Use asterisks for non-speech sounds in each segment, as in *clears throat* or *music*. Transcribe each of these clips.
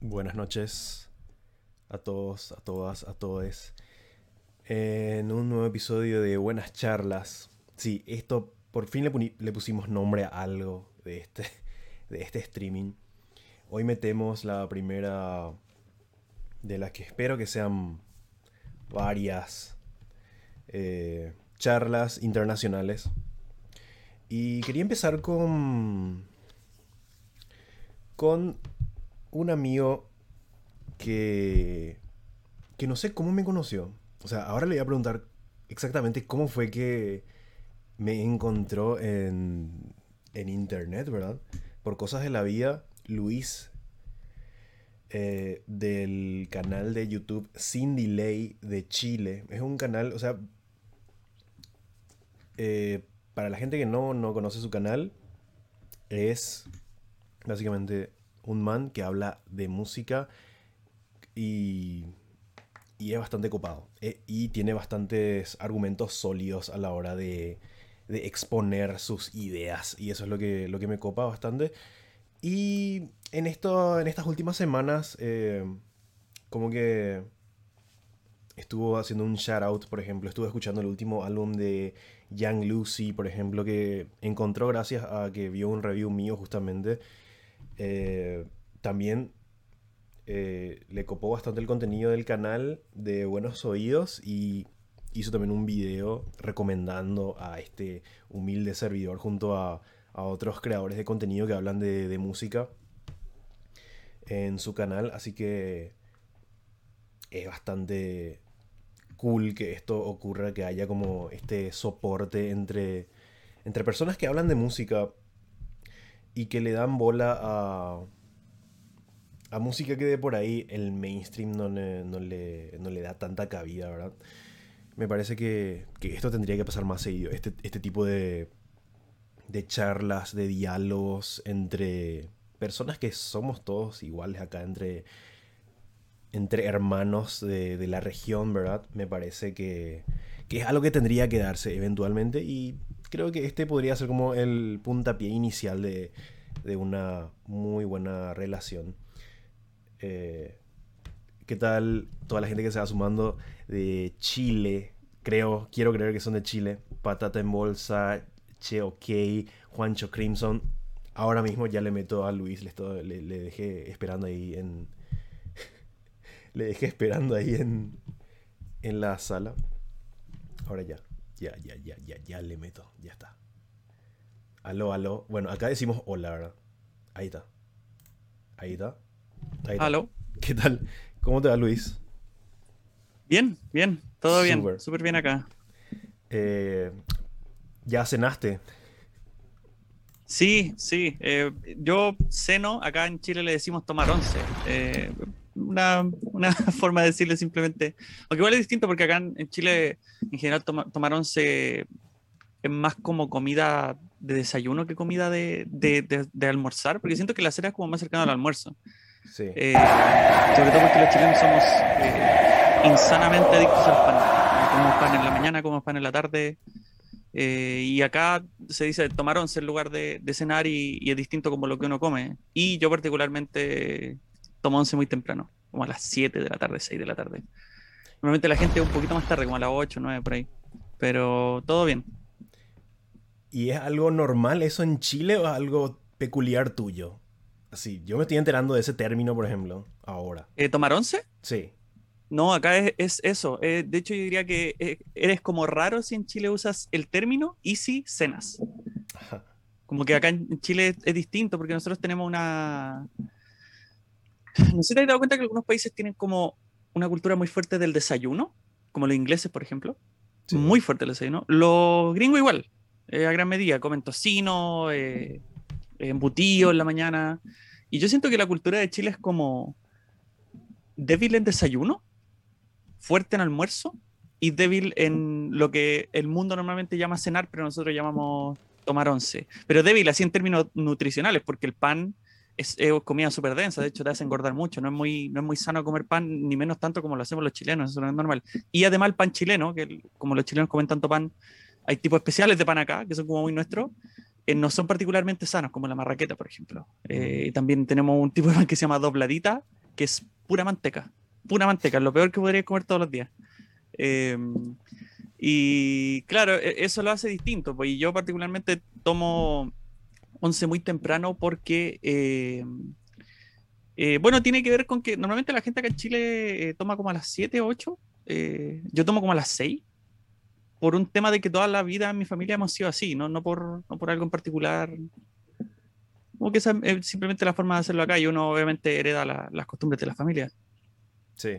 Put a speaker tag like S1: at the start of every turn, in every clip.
S1: Buenas noches a todos, a todas, a todos. En un nuevo episodio de Buenas Charlas. Sí, esto por fin le, pusimos nombre a algo de este, *laughs* de este streaming. Hoy metemos la primera de las que espero que sean varias eh, charlas internacionales. Y quería empezar con. con un amigo que. que no sé cómo me conoció. O sea, ahora le voy a preguntar exactamente cómo fue que me encontró en, en internet, ¿verdad? Por cosas de la vida, Luis, eh, del canal de YouTube Sin Delay de Chile. Es un canal, o sea, eh, para la gente que no, no conoce su canal, es básicamente un man que habla de música y, y es bastante copado. Eh, y tiene bastantes argumentos sólidos a la hora de, de, exponer sus ideas. Y eso es lo que, lo que me copa bastante. Y en, esto, en estas últimas semanas, eh, como que estuvo haciendo un shout out, por ejemplo, estuve escuchando el último álbum de Young Lucy, por ejemplo, que encontró gracias a que vio un review mío justamente eh, también eh, le copó bastante el contenido del canal de Buenos Oídos y hizo también un video recomendando a este humilde servidor junto a, otros creadores de contenido que hablan de, música en su canal. Así que es bastante cool que esto ocurra, que haya como este soporte entre, entre personas que hablan de música y que le dan bola a, a música que de por ahí el mainstream no le, no le, da tanta cabida, ¿verdad? Me parece que, esto tendría que pasar más seguido. Este, este tipo de, de charlas, de diálogos entre personas que somos todos iguales acá, entre, entre hermanos de, la región, ¿verdad? Me parece que, que es algo que tendría que darse eventualmente y creo que este podría ser como el puntapié inicial de, una muy buena relación. Eh, ¿Qué tal toda la gente que se va sumando de Chile? Creo, quiero creer que son de Chile. Patata en bolsa, Che OK, Juancho Crimson. Ahora mismo ya le meto a Luis, le, le, dejé esperando ahí en. *laughs* le dejé esperando ahí en, en la sala. Ahora ya. Ya, ya, ya, ya, ya le meto. Ya está. Aló, aló. Bueno, acá decimos hola, ¿verdad? Ahí está. Ahí está.
S2: Ahí está. Aló.
S1: ¿Qué tal? ¿Cómo te va, Luis?
S2: Bien, bien. Todo bien. Súper bien acá.
S1: Eh, ¿Ya cenaste?
S2: Sí, sí. Eh, yo ceno, acá en Chile le decimos tomar once. Eh, una, una, *laughs* forma de decirle simplemente. Aunque igual es distinto porque acá en, Chile, en general, tomar once es más como comida de desayuno que comida de, de, de, almorzar, porque siento que la cena es como más cercana al almuerzo. Sí. Eh, sobre todo porque los chilenos somos eh, insanamente adictos al pan. Comemos pan en la mañana, comemos pan en la tarde. Eh, y acá se dice tomar once en lugar de, de cenar y, y, es distinto como lo que uno come. Y yo particularmente tomo once muy temprano, como a las 7 de la tarde, 6 de la tarde. Normalmente la gente un poquito más tarde, como a las 8, 9 por ahí. Pero todo bien.
S1: ¿Y es algo normal eso en Chile o es algo peculiar tuyo? Así, yo me estoy enterando de ese término, por ejemplo, ahora.
S2: Eh, ¿Tomar once?
S1: Sí.
S2: No, acá es, eso. Eh, de hecho, yo diría que eh, eres como raro si en Chile usas el término y si cenas. Como que acá en Chile es distinto porque nosotros tenemos una, *laughs* no sé si te has dado cuenta que algunos países tienen como una cultura muy fuerte del desayuno, como los ingleses, por ejemplo. Muy fuerte el desayuno. Los gringos igual, eh, a gran medida, comen tocino, eh, embutido en la mañana. Y yo siento que la cultura de Chile es como débil en desayuno, fuerte en almuerzo y débil en lo que el mundo normalmente llama cenar, pero nosotros llamamos tomar once. Pero débil así en términos nutricionales, porque el pan es, comida súper densa, de hecho te hace engordar mucho, no es, muy, no es muy sano comer pan, ni menos tanto como lo hacemos los chilenos, eso no es normal. Y además el pan chileno, que como los chilenos comen tanto pan, hay tipos especiales de pan acá, que son como muy nuestros, eh, no son particularmente sanos, como la marraqueta, por ejemplo. Eh, también tenemos un tipo de pan que se llama dobladita, que es pura manteca. Pura manteca, lo peor que podría comer todos los días. Em, y claro, e, eso lo hace distinto. Pues, yo particularmente tomo once muy temprano porque, em, eh, bueno, tiene que ver con que normalmente la gente acá en Chile eh, toma como a las 7 o 8. Eh, yo tomo como a las 6 por un tema de que toda la vida en mi familia hemos sido así, no, no, por, no por algo en particular. Como que esa es simplemente la forma de hacerlo acá y uno obviamente hereda las costumbres de la familia.
S1: Sí.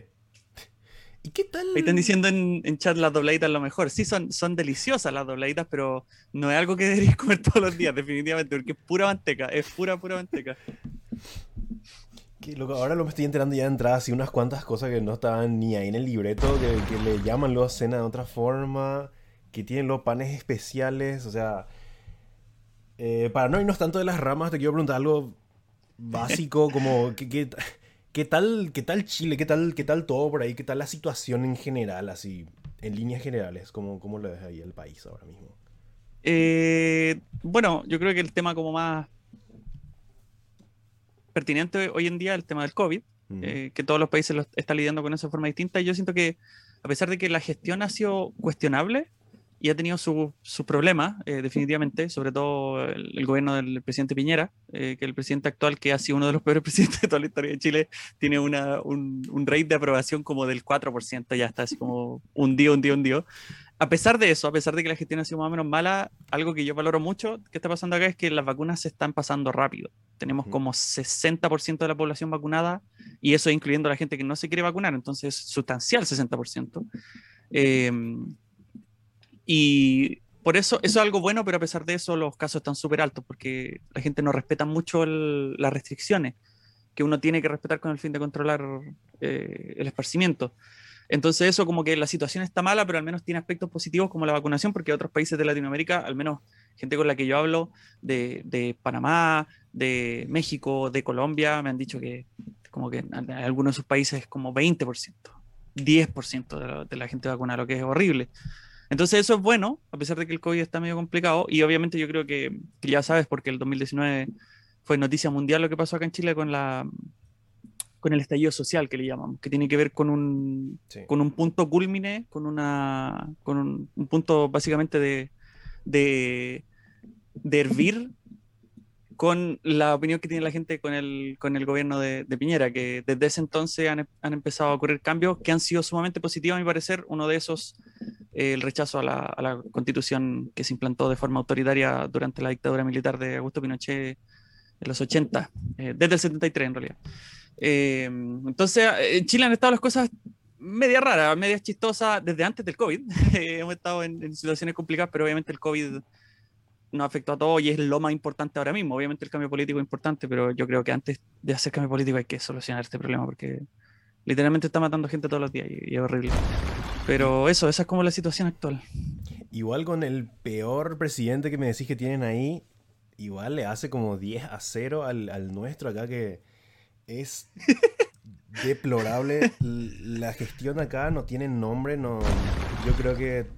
S1: ¿Y qué tal?
S2: Ahí están diciendo en, en chat las dobladitas lo mejor. Sí, son, son deliciosas las dobladitas, pero no es algo que *laughs* deberías comer todos los días, definitivamente, porque es pura manteca, es pura, pura manteca.
S1: Que, ahora lo me estoy enterando ya de entrada, así unas cuantas cosas que no estaban ni ahí en el libreto, que, que le llaman luego cena de otra forma, que tienen los panes especiales, o sea... Eh, para no irnos tanto de las ramas, te quiero preguntar algo básico, como... ¿qué, qué, qué tal, ¿Qué tal Chile? ¿Qué tal, ¿Qué tal todo por ahí? ¿Qué tal la situación en general, así, en líneas generales? ¿Cómo, cómo lo ves ahí el país ahora mismo?
S2: Eh, bueno, yo creo que el tema como más pertinente hoy en día el tema del COVID, eh, que todos los países lo están lidiando con eso de forma distinta. Y yo siento que, a pesar de que la gestión ha sido cuestionable y ha tenido sus su problemas, eh, definitivamente, sobre todo el, gobierno del presidente Piñera, eh, que el presidente actual, que ha sido uno de los *laughs* peores presidentes de toda la historia de Chile, tiene una, un, un rate de aprobación como del 4%, ya está así como un día, un día, un día a pesar de eso, a pesar de que la gestión ha sido más o menos mala, algo que yo valoro mucho que está pasando acá es que las vacunas se están pasando rápido. Tenemos como 60% de la población vacunada y eso incluyendo a la gente que no se quiere vacunar, entonces sustancial 60%. Em, y por eso, eso es algo bueno, pero a pesar de eso los casos están súper altos porque la gente no respeta mucho las restricciones que uno tiene que respetar con el fin de controlar eh, el esparcimiento. Entonces eso como que la situación está mala, pero al menos tiene aspectos positivos como la vacunación, porque otros países de Latinoamérica, al menos gente con la que yo hablo, de, Panamá, de México, de Colombia, me han dicho que como que en algunos de sus países es como 20%, 10% de la, de la gente vacunada, lo que es horrible. Entonces eso es bueno, a pesar de que el COVID está medio complicado, y obviamente yo creo que, que ya sabes, porque el 2019 fue noticia mundial lo que pasó acá en Chile con la con el estallido social que le llamamos, que tiene que ver con un, con un punto culmine, con, una, con un, punto básicamente de, de, hervir con la opinión que tiene la gente con el, con el gobierno de, Piñera, que desde ese entonces han, han, empezado a ocurrir cambios que han sido sumamente positivos, a mi parecer. Uno de esos, el rechazo a la, a la, constitución que se implantó de forma autoritaria durante la dictadura militar de Augusto Pinochet en los 80, eh, desde el 73 en realidad. Eh, entonces, en Chile han estado las cosas media raras, media chistosas desde antes del COVID. *laughs* Hemos estado en, situaciones complicadas, pero obviamente el COVID nos afectó a todos y es lo más importante ahora mismo. Obviamente el cambio político es importante, pero yo creo que antes de hacer cambio político hay que solucionar este problema porque literalmente está matando gente todos los días y, es horrible. Pero eso, esa es como la situación actual.
S1: Igual con el peor presidente que me decís que tienen ahí, igual le hace como 10 a 0 al, al nuestro acá que es *laughs* deplorable. La gestión acá no tiene nombre, no. Yo creo que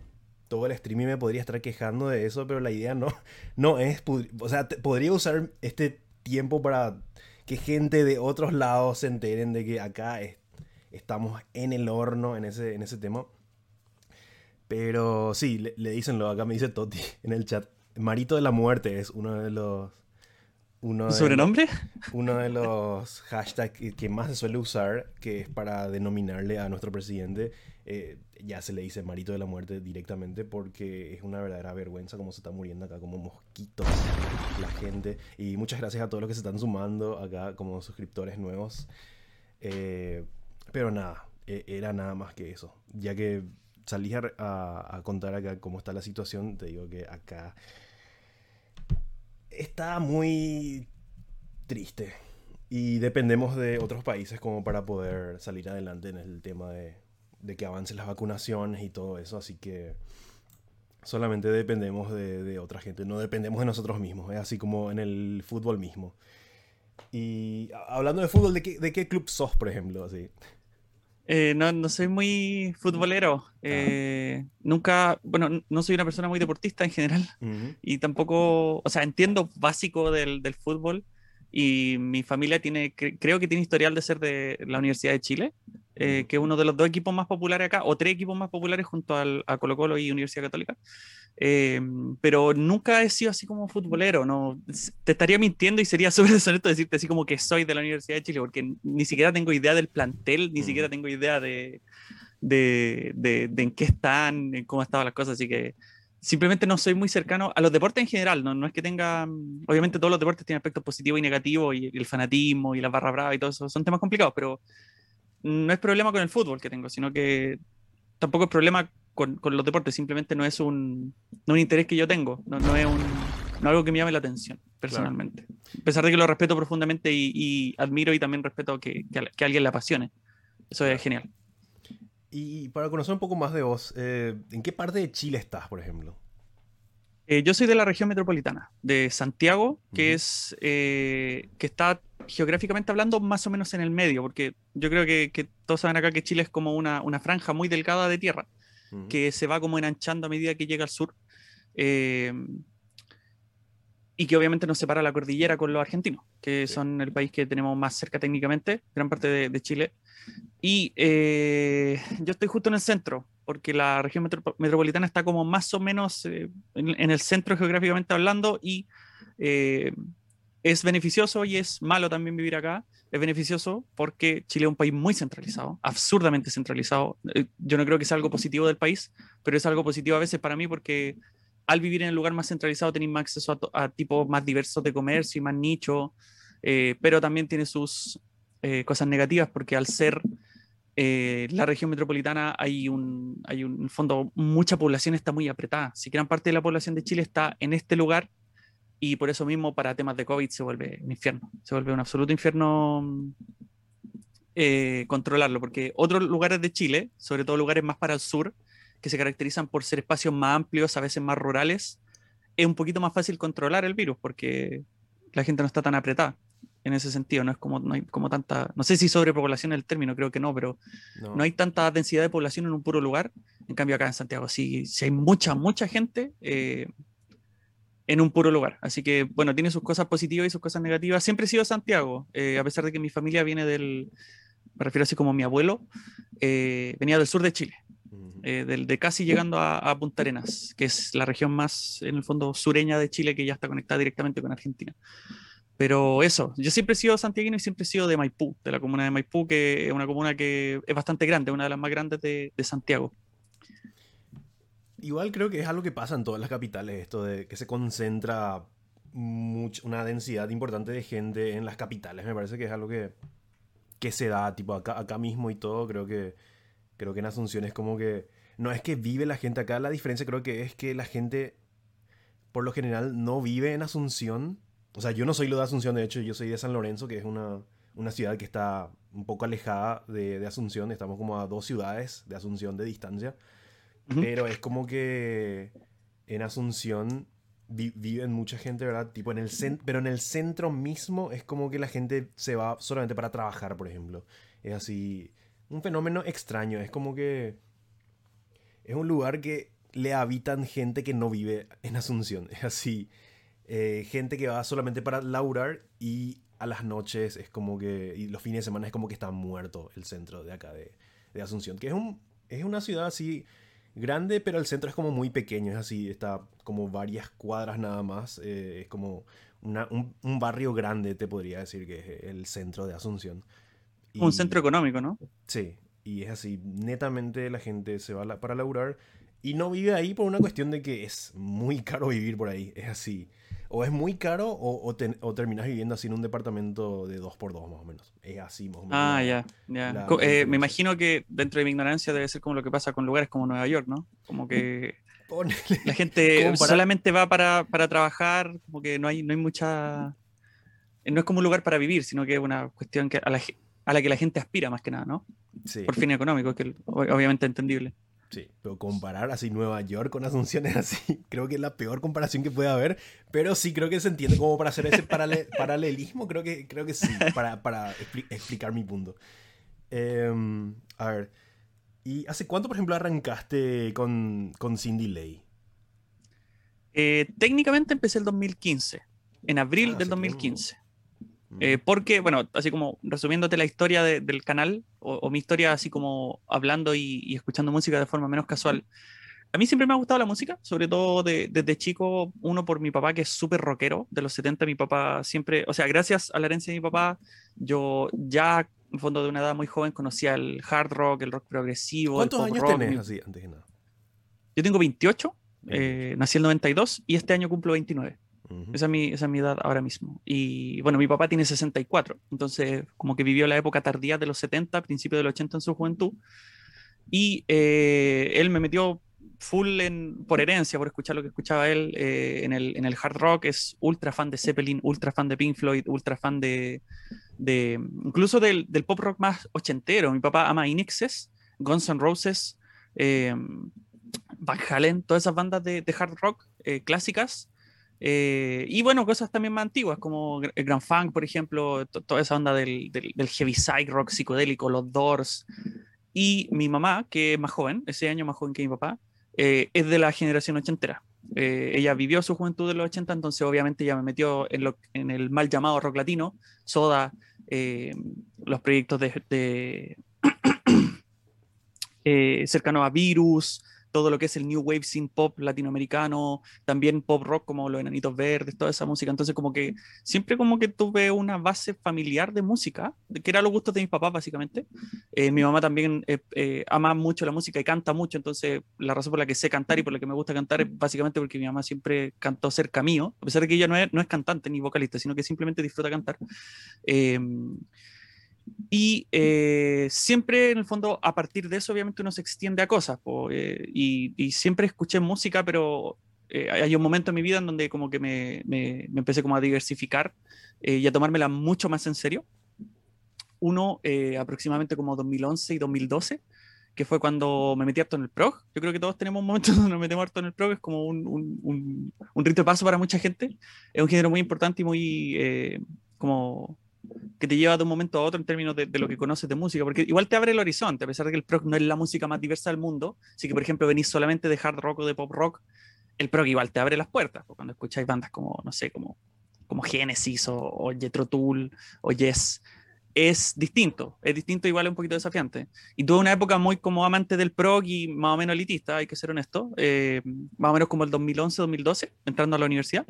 S1: todo el streaming me podría estar quejando de eso, pero la idea no, no es. O sea, podría usar este tiempo para que gente de otros lados se enteren de que acá estamos en el horno en ese, en ese tema. Pero sí, le, le dicen lo, acá me dice Toti *laughs* en el chat. Marito de la muerte es uno de los
S2: uno sobrenombre? *laughs*
S1: uno de los hashtags que más se suele usar, que es para denominarle a nuestro presidente, eh, ya se le dice Marito de la Muerte directamente porque es una verdadera vergüenza cómo se está muriendo acá como mosquitos la gente. Y muchas gracias a todos los que se están sumando acá como suscriptores nuevos. Eh, pero nada, e, era nada más que eso. Ya que salí a contar acá cómo está la situación, te digo que acá está muy triste. Y dependemos de otros países como para poder salir adelante en el tema de, que avancen las vacunaciones y todo eso. Así que solamente dependemos de, otra gente, no dependemos de nosotros mismos. Es así como en el fútbol mismo. Y hablando de fútbol, ¿de qué, de qué club sos, por ejemplo? Así.
S2: Eh, no, no, soy muy futbolero. Eh, nunca, bueno, no soy una persona muy deportista en general. Y tampoco, o sea, entiendo básico del, del, fútbol, y mi familia tiene, creo que tiene historial de ser de la Universidad de Chile, eh, que es uno de los dos equipos más populares acá, o tres equipos más populares junto al, a Colo Colo y Universidad Católica. Eh, pero nunca he sido así como futbolero, no te estaría mintiendo y sería *laughs* súper deshonesto decirte así como que soy de la Universidad de Chile, porque ni siquiera tengo idea del plantel, ni siquiera tengo idea de, de, de, de en qué están, en cómo estaban las cosas, así que simplemente no soy muy cercano a los deportes en general, no, no es que tenga, mm, obviamente todos los deportes tienen aspectos positivos y negativos, y, el fanatismo y la barra brava y todo eso, son temas complicados, pero no es problema con el fútbol que tengo, sino que tampoco es problema con, con los deportes, simplemente no es un, no un interés que yo tengo, no, no es un, no algo que me llame la atención personalmente. A pesar de que lo respeto profundamente y, admiro y también respeto que, que, a, alguien le apasione. Eso es genial.
S1: Y para conocer un poco más de vos, eh, ¿en qué parte de Chile estás, por ejemplo?
S2: Eh, yo soy de la región metropolitana, de Santiago, que es eh, que está geográficamente hablando más o menos en el medio, porque yo creo que, todos saben acá que Chile es como una, una franja muy delgada de tierra, que se va como enanchando a medida que llega al sur, y que obviamente nos separa la cordillera con los argentinos, que son el país que tenemos más cerca técnicamente, gran parte de Chile. Y eh, yo estoy justo en el centro, porque la región metropolitana está como más o menos eh, en, el centro geográficamente hablando y eh, es beneficioso y es malo también vivir acá. Es beneficioso porque Chile es un país muy centralizado, absurdamente centralizado. yo no creo que sea algo positivo del país, pero es algo positivo a veces para mí porque al vivir en el lugar más centralizado tenéis más acceso a, a tipos más diversos de comercio y más nicho, pero también tiene sus cosas negativas porque al ser eh, la región metropolitana hay un, hay un, fondo, mucha población está muy apretada. Si gran parte de la población de Chile está en este lugar y por eso mismo para temas de COVID se vuelve un infierno, se vuelve un absoluto infierno eh, controlarlo, porque otros lugares de Chile, sobre todo lugares más para el sur, que se caracterizan por ser espacios más amplios, a veces más rurales, es un poquito más fácil controlar el virus porque la gente no está tan apretada en ese sentido, no es como, no hay como tanta, no sé si sobrepoblación es el término, creo que no, pero no. hay tanta densidad de población en un puro lugar, en cambio acá en Santiago sí, sí hay mucha, mucha gente eh, en un puro lugar, así que bueno, tiene sus cosas positivas y sus cosas negativas, siempre he sido Santiago, eh, a pesar de que mi familia viene del, me refiero así como mi abuelo, eh, venía del sur de Chile, del, de casi llegando a, a, Punta Arenas, que es la región más, en el fondo, sureña de Chile, que ya está conectada directamente con Argentina. Pero eso, yo siempre he sido santiaguino y siempre he sido de Maipú, de la comuna de Maipú, que es una comuna que es bastante grande, una de las más grandes de, Santiago.
S1: Igual creo que es algo que pasa en todas las capitales, esto de que se concentra una densidad importante de gente en las capitales. Me parece que es algo que, que se da tipo acá, acá mismo y todo. Creo que, creo que en Asunción es como que... No es que vive la gente acá, la diferencia creo que es que la gente por lo general no vive en Asunción o sea, yo no soy lo de Asunción, de hecho, yo soy de San Lorenzo, que es una, una ciudad que está un poco alejada de, de, Asunción. Estamos como a dos ciudades de Asunción de distancia. Pero es como que en Asunción viven mucha gente, ¿verdad? Tipo en el pero en el centro mismo es como que la gente se va solamente para trabajar, por ejemplo. Es así, un fenómeno extraño. Es como que es un lugar que le habitan gente que no vive en Asunción. *laughs* Es así. Eh, gente que va solamente para laburar y a las noches es como que, y los fines de semana es como que está muerto el centro de acá de, de Asunción, que es, un, es una ciudad así grande, pero el centro es como muy pequeño, es así, está como varias cuadras nada más, eh, es como una, un, un, barrio grande, te podría decir que es el centro de Asunción.
S2: un centro económico, ¿no?
S1: Sí, y es así, netamente la gente se va para laburar y no vive ahí por una cuestión de que es muy caro vivir por ahí, es así o es muy caro o, o, terminas viviendo así en un departamento de dos por dos más o menos. Es así más o menos.
S2: Ah, ya, ya. Eh, me imagino que dentro de mi ignorancia debe ser como lo que pasa con lugares como Nueva York, ¿no? Como que *laughs* la gente *laughs* solamente va para, para, trabajar, como que no hay, no hay mucha... No es como un lugar para vivir, sino que es una cuestión que a, la, a la que la gente aspira más que nada, ¿no? Sí. Por fin económico, que obviamente entendible.
S1: Sí, pero comparar así Nueva York con Asunción es así, *laughs* creo que es la peor comparación que puede haber, pero sí creo que se entiende como para hacer ese *laughs* paralelismo, creo que, creo que sí, para, para explicar mi punto. Em, a ver, ¿y hace cuánto, por ejemplo, arrancaste con, con Cindy Lay?
S2: Eh, técnicamente empecé el 2015, en abril ah, del 2015. Eh, porque, bueno, así como resumiéndote la historia del canal, o, mi historia así como hablando y, escuchando música de forma menos casual. A mí siempre me ha gustado la música, sobre todo desde chico, uno por mi papá que es súper rockero, de los 70 mi papá siempre, o sea, gracias a la herencia de mi papá, yo ya en fondo de una edad muy joven conocía el hard rock, el rock progresivo.
S1: ¿Cuántos
S2: el
S1: pop años
S2: rock.
S1: tenés así, antes que nada?
S2: Yo tengo 28, eh, nací en el 92 y este año cumplo 29. Esa, es mi, mi, edad ahora mismo. Y bueno, mi papá tiene 64, entonces como que vivió la época tardía de los 70, principio del 80 en su juventud. Y eh, él me metió full en, por herencia, por escuchar lo que escuchaba él eh, en, el, en, el, hard rock, es ultra fan de Zeppelin, ultra fan de Pink Floyd, ultra fan de, incluso del, del, pop rock más ochentero. Mi papá ama Inexes, Guns N' Roses, eh, Van Halen, todas esas bandas de, hard rock clásicas. Eh, y bueno, cosas también más antiguas, como el Grand Funk, por ejemplo, toda esa onda del, del, del heavy side rock psicodélico, los Doors. Y mi mamá, que es más joven, ese año más joven que mi papá, eh, es de la generación ochentera. Eh, ella vivió su juventud de los 80, entonces obviamente ya me metió en, lo, en el mal llamado rock latino, Soda, eh, los proyectos de, de *coughs* cercano a Virus, todo lo que es el New Wave Scene Pop latinoamericano, también pop rock como Los Enanitos Verdes, toda esa música. Entonces como que siempre como que tuve una base familiar de música, que era los gustos de mis papás básicamente. Eh, mi mamá también eh, eh, ama mucho la música y canta mucho, entonces la razón por la que sé cantar y por la que me gusta cantar es básicamente porque mi mamá siempre cantó cerca mío, a pesar de que ella no es, no es cantante ni vocalista, sino que simplemente disfruta cantar. Y eh, siempre, en el fondo, a partir de eso, obviamente uno se extiende a cosas. Eh, y, siempre escuché música, pero eh, hay un momento en mi vida en donde como que me, me, empecé como a diversificar y a tomármela mucho más en serio. Uno, aproximadamente como 2011 y 2012, que fue cuando me metí harto en el prog. Yo creo que todos tenemos un momento *laughs* donde nos metemos harto en el prog, es como un, un, un, rito de paso para mucha gente. Es un género muy importante y muy como que te lleva de un momento a otro en términos de, lo que conoces de música, porque igual te abre el horizonte, a pesar de que el prog no es la música más diversa del mundo, si que por ejemplo venís solamente de hard rock o de pop rock, el prog igual te abre las puertas, cuando escucháis bandas como, no sé, como, como Genesis o, o Jethro o Yes, es distinto, es distinto igual es un poquito desafiante. Y tuve una época muy como amante del prog y más o menos elitista, hay que ser honesto, eh, más o menos como el 2011-2012, entrando a la universidad.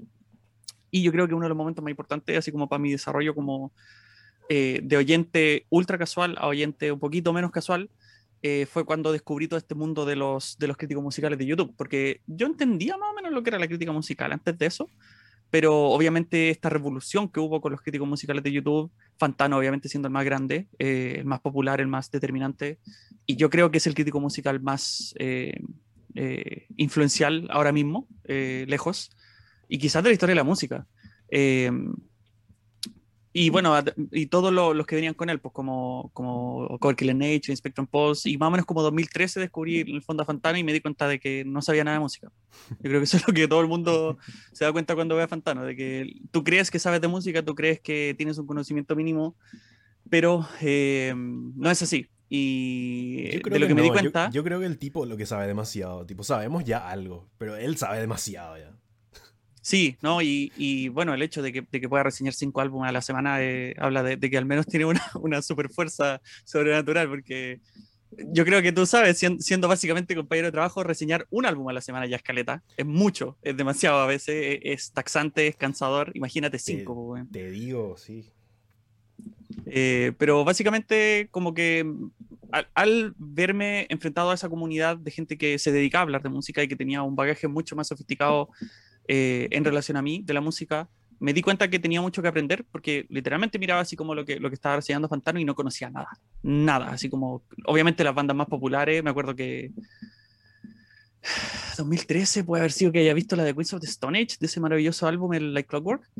S2: Y yo creo que uno de los momentos más importantes, así como para mi desarrollo como eh, de oyente ultra casual a oyente un poquito menos casual, eh, fue cuando descubrí todo este mundo de los, de los críticos musicales de YouTube, porque yo entendía más o menos lo que era la crítica musical antes de eso, pero obviamente esta revolución que hubo con los críticos musicales de YouTube, Fantano obviamente siendo el más grande, eh, el más popular, el más determinante, y yo creo que es el crítico musical más influencial ahora mismo, lejos, y quizás de la historia de la música. Em, y bueno, y todos los que venían con él, pues como, como Corky Nature, Spectrum Pulse, y más o menos como 2013 descubrí el fondo Fantana y me di cuenta de que no sabía nada de música. Yo creo que eso es lo que todo el mundo *laughs* se da cuenta cuando ve a Fantano, de que tú crees que sabes de música, tú crees que tienes un conocimiento mínimo, pero em, no es así. Y de lo que, me di cuenta...
S1: Yo, yo creo que el tipo lo que sabe demasiado, tipo, sabemos ya algo, pero él sabe demasiado ya.
S2: Sí, ¿no? Y, y, bueno, el hecho de que, de que, pueda reseñar cinco álbumes a la semana eh, habla de, de, que al menos tiene una, *laughs* una super fuerza sobrenatural, porque yo creo que tú sabes, siendo, básicamente compañero de trabajo, reseñar un álbum a la semana ya escaleta. Es mucho, es demasiado a veces, e, es, taxante, es cansador. Imagínate cinco.
S1: Te, te digo, sí.
S2: Eh, pero básicamente como que al, al, verme enfrentado a esa comunidad de gente que se dedica a hablar de música y que tenía un bagaje mucho más sofisticado eh, en relación a mí, de la música, me di cuenta que tenía mucho que aprender porque literalmente miraba así como lo que, lo que estaba reseñando Fantano y no conocía nada, nada, así como, obviamente las bandas más populares, me acuerdo que *sighs* 2013 puede haber sido que haya visto la de Queens of the Stone Age, de ese maravilloso álbum, el Like Clockwork,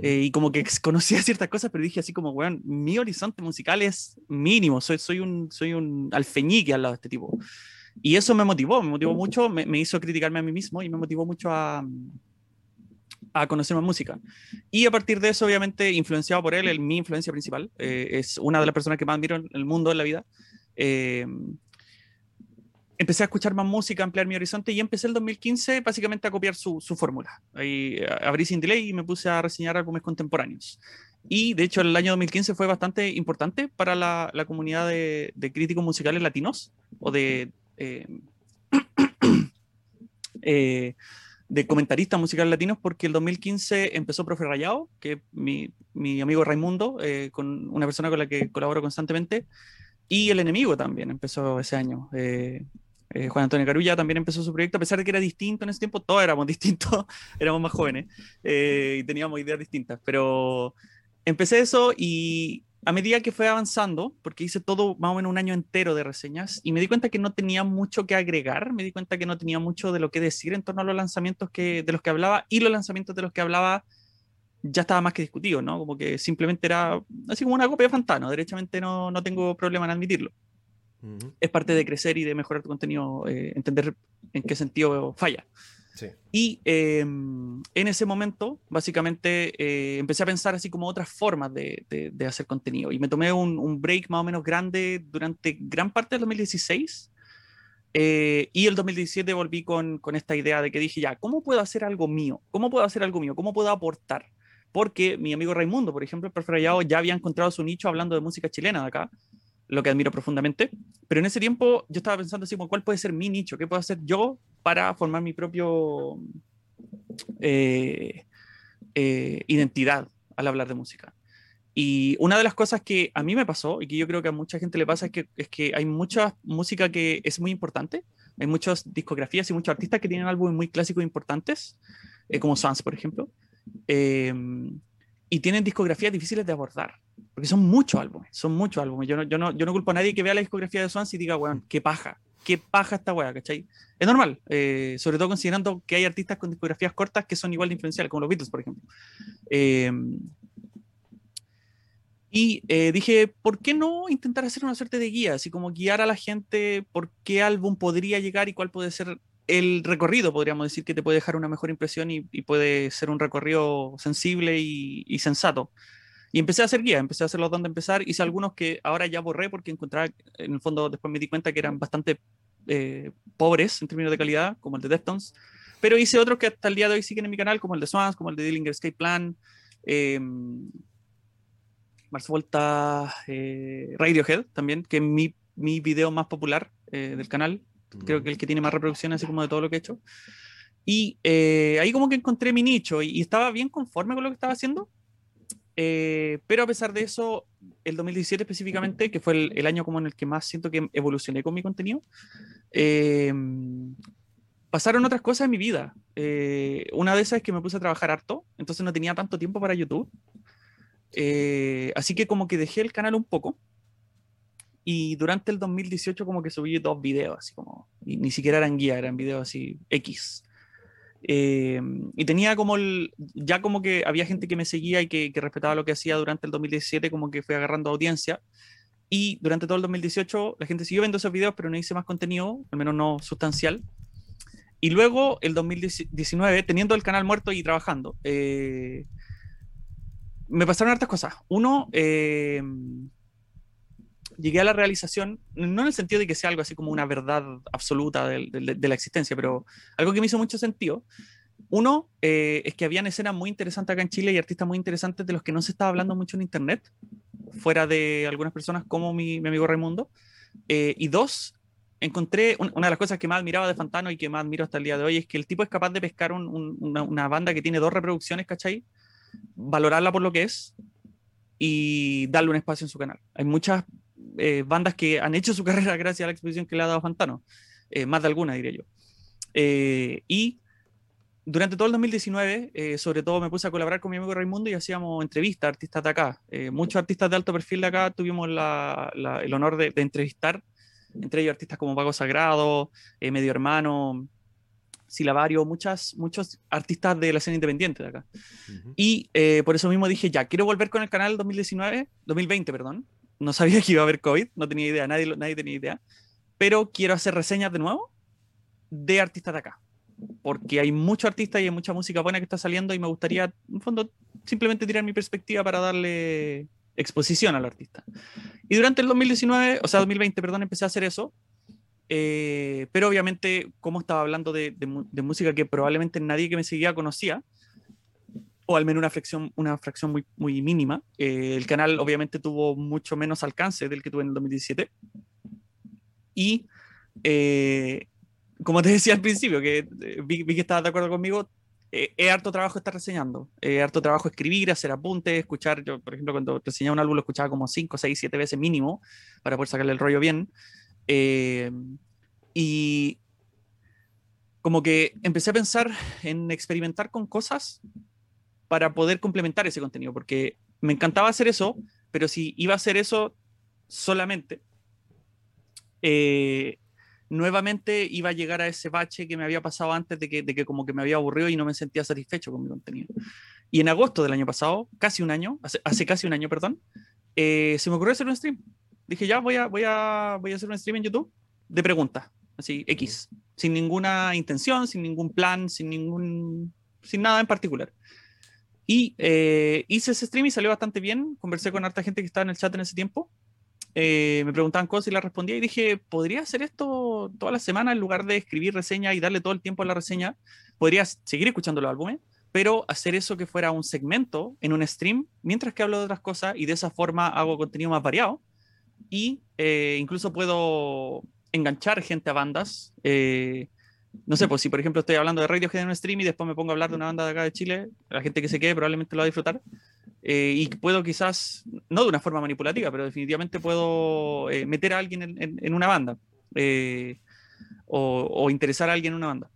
S2: eh, y como que conocía ciertas cosas, pero dije así como, weón, mi horizonte musical es mínimo, soy, soy, un, soy un alfeñique al lado de este tipo. Y eso me motivó, me motivó mucho, me, me hizo criticarme a mí mismo y me motivó mucho a, a conocer más música. Y a partir de eso, obviamente, influenciado por él, el, mi influencia principal, eh, es una de las personas que más admiro en el mundo, en la vida. Eh, empecé a escuchar más música, ampliar mi horizonte y empecé el 2015 básicamente a copiar su, su fórmula. Ahí eh, abrí sin delay y me puse a reseñar álbumes contemporáneos. Y de hecho el año 2015 fue bastante importante para la, la comunidad de, de, críticos musicales latinos o de, eh, *clears throat* eh, de comentaristas musicales latinos porque el 2015 empezó Profe Rayado, que mi, mi amigo Raimundo, eh, con una persona con la que colaboro constantemente, y El Enemigo también empezó ese año. Eh, eh, Juan Antonio Carulla también empezó su proyecto, a pesar de que era distinto en ese tiempo, todos éramos *laughs* distintos, éramos más jóvenes y teníamos ideas distintas, pero empecé eso y a medida que fue avanzando, porque hice todo más o menos un año entero de reseñas, y me di cuenta que no tenía mucho que agregar, me di cuenta que no tenía mucho de lo que decir en torno a los lanzamientos que, de los que hablaba, y los lanzamientos de los que hablaba ya estaba más que discutido, ¿no? Como que simplemente era así como una copia de Fantano, derechamente no, no tengo problema en admitirlo. Uh -huh. Es parte de crecer y de mejorar tu contenido, eh, entender en qué sentido falla.
S1: Sí.
S2: Y eh, en ese momento, básicamente, eh, empecé a pensar así como otras formas de, de, de hacer contenido. Y me tomé un, un, break más o menos grande durante gran parte del 2016. Eh, y el 2017 volví con, con, esta idea de que dije, ya, ¿cómo puedo hacer algo mío? ¿Cómo puedo hacer algo mío? ¿Cómo puedo aportar? Porque mi amigo Raimundo, por ejemplo, el profe Rayado, ya había encontrado su nicho hablando de música chilena de acá, lo que admiro profundamente. Pero en ese tiempo yo estaba pensando así, ¿cuál puede ser mi nicho? ¿Qué puedo hacer yo para formar mi propio eh, eh, identidad al hablar de música. Y una de las cosas que a mí me pasó y que yo creo que a mucha gente le pasa es que, es que hay mucha música que es muy importante. Hay muchas discografías y muchos artistas que tienen álbumes muy clásicos importantes, eh, como Swans, por ejemplo. Y tienen discografías difíciles de abordar, porque son muchos álbumes, son muchos álbumes. Yo no, yo, no, yo no culpo a nadie que vea la discografía de Swans y diga, weón, qué paja, qué paja esta weá, ¿cachai? Es normal, eh, sobre todo considerando que hay artistas con discografías cortas que son igual de influenciales, como los Beatles, por ejemplo. Eh, y eh, dije, ¿por qué no intentar hacer una suerte de guía? Así como guiar a la gente por qué álbum podría llegar y cuál puede ser el recorrido, podríamos decir, que te puede dejar una mejor impresión y, y puede ser un recorrido sensible y, y, sensato. Y empecé a hacer guía, empecé a hacerlos donde empezar. Hice algunos que ahora ya borré porque encontraba, en el fondo, después me di cuenta que eran bastante eh, pobres en términos de calidad, como el de Deftones. Pero hice otros que hasta el día de hoy siguen en mi canal, como el de Swans, como el de Dillinger Escape Plan, eh, Mars Volta, eh, Radiohead también, que es mi, mi video más popular eh, del canal. Creo que el que tiene más reproducciones, así como de todo lo que he hecho. Y eh, ahí como que encontré mi nicho y, y, estaba bien conforme con lo que estaba haciendo. Eh, pero a pesar de eso, el 2017 específicamente, que fue el, el, año como en el que más siento que evolucioné con mi contenido, eh, pasaron otras cosas en mi vida. Eh, una de esas es que me puse a trabajar harto, entonces no tenía tanto tiempo para YouTube. Eh, así que como que dejé el canal un poco. Y durante el 2018 como que subí dos videos, así como, ni siquiera eran guía, eran videos así X. Eh, y tenía como el, ya como que había gente que me seguía y que, que, respetaba lo que hacía durante el 2017, como que fue agarrando audiencia. Y durante todo el 2018 la gente siguió viendo esos videos, pero no hice más contenido, al menos no sustancial. Y luego el 2019, teniendo el canal muerto y trabajando, eh, me pasaron hartas cosas. Uno, eh, llegué a la realización, no en el sentido de que sea algo así como una verdad absoluta de, de, de la existencia, pero algo que me hizo mucho sentido. Uno, eh, es que habían escenas muy interesantes acá en Chile y artistas muy interesantes de los que no se estaba hablando mucho en Internet, fuera de algunas personas como mi, mi amigo Raimundo. Eh, y dos, encontré un, una de las cosas que más admiraba de Fantano y que más admiro hasta el día de hoy es que el tipo es capaz de pescar un, un, una, una, banda que tiene dos reproducciones, ¿cachai? Valorarla por lo que es y darle un espacio en su canal. Hay muchas eh, bandas que han hecho su *laughs* carrera gracias a la exposición que le ha dado Fantano, eh, más de alguna diría yo. Eh, y durante todo el 2019, eh, sobre todo me puse a colaborar con mi amigo Raimundo y hacíamos entrevistas a artistas de acá. muchos artistas de alto perfil de acá tuvimos la, la, el honor de, de, entrevistar, entre ellos artistas como Pago Sagrado, Medio Hermano, Silabario, muchas, muchos artistas de la escena independiente de acá. Uh -huh. Y por eso mismo dije, ya, quiero volver con el canal 2019, 2020, perdón, no sabía que iba a haber COVID, no tenía idea, nadie, nadie tenía idea, pero quiero hacer reseñas de nuevo de artistas de acá, porque hay muchos artistas y hay mucha música buena que está saliendo y me gustaría, en fondo, simplemente tirar mi perspectiva para darle exposición al artista. Y durante el 2019, o sea, 2020, perdón, empecé a hacer eso Eh, pero obviamente, como estaba hablando de, música que probablemente nadie que me seguía conocía, o al menos una fracción, una fracción muy, muy mínima, eh, el canal obviamente tuvo mucho menos alcance del que tuve en el 2017. Y eh, como te *laughs* decía al principio, que vi, vi que estabas de acuerdo conmigo, eh, es harto trabajo estar reseñando, es harto trabajo escribir, hacer apuntes, escuchar. Yo, por ejemplo, cuando reseñaba un álbum lo escuchaba como 5, 6, 7 veces mínimo para poder sacarle el rollo bien. Eh, y como que empecé a pensar en experimentar con cosas para poder complementar ese contenido, porque me encantaba hacer eso, pero si iba a hacer eso solamente, eh, nuevamente iba a llegar a ese bache que me había pasado antes de que, de que como que me había aburrido y no me sentía satisfecho con mi contenido. Y en agosto del año pasado, casi un año, hace, hace casi un año, perdón, eh, se me ocurrió hacer un stream. Dije, ya voy a, voy, a, voy a hacer un stream en YouTube de preguntas, así, X, sin ninguna intención, sin ningún plan, sin ningún, sin nada en particular. Y eh, hice ese stream y salió bastante bien. Conversé con harta gente que estaba en el chat en ese tiempo. Eh, me preguntaban cosas y las respondía y dije, ¿podría hacer esto toda la semana en lugar de escribir reseña y darle todo el tiempo a la reseña? Podría seguir escuchando los álbumes, pero hacer eso que fuera un segmento en un stream mientras que hablo de otras cosas y de esa forma hago contenido más variado y eh, incluso puedo enganchar gente a bandas. Eh, no sé, pues si por ejemplo estoy hablando de Radiohead en un stream y después me pongo a hablar de una banda de acá de Chile, la gente que se quede probablemente lo va a disfrutar. Eh, y puedo quizás, no de una forma manipulativa, pero definitivamente puedo eh, meter a alguien en, una banda eh, o, interesar a alguien en una banda.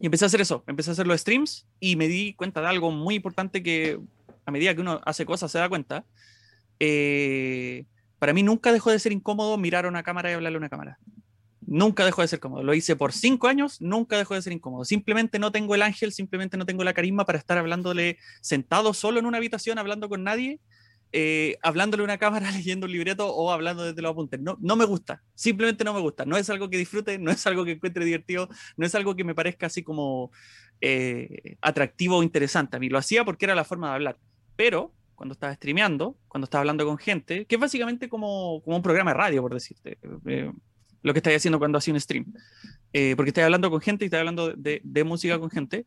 S2: Y empecé a hacer eso, empecé a hacer los streams y me di cuenta de algo muy importante que a medida que uno hace cosas se da cuenta. para mí nunca dejó de ser incómodo mirar a una cámara y hablarle a una cámara nunca dejó de ser cómodo. Lo hice por cinco años, nunca dejó de ser incómodo. Simplemente no tengo el ángel, simplemente no tengo la carisma para estar hablándole sentado solo en una habitación, hablando con nadie, eh, hablándole a una cámara, *laughs* leyendo un libreto o hablando desde los apuntes. No, no me gusta, simplemente no me gusta. No es algo que disfrute, no es algo que encuentre divertido, no es algo que me parezca así como eh, atractivo o interesante. A mí lo hacía porque era la forma de hablar. Pero cuando estaba streameando, cuando estaba hablando con gente, que es básicamente como, como un programa de radio, por decirte. Eh, lo que estáis haciendo cuando hacía un stream. Eh, porque estáis hablando con gente y estáis hablando de, música con gente,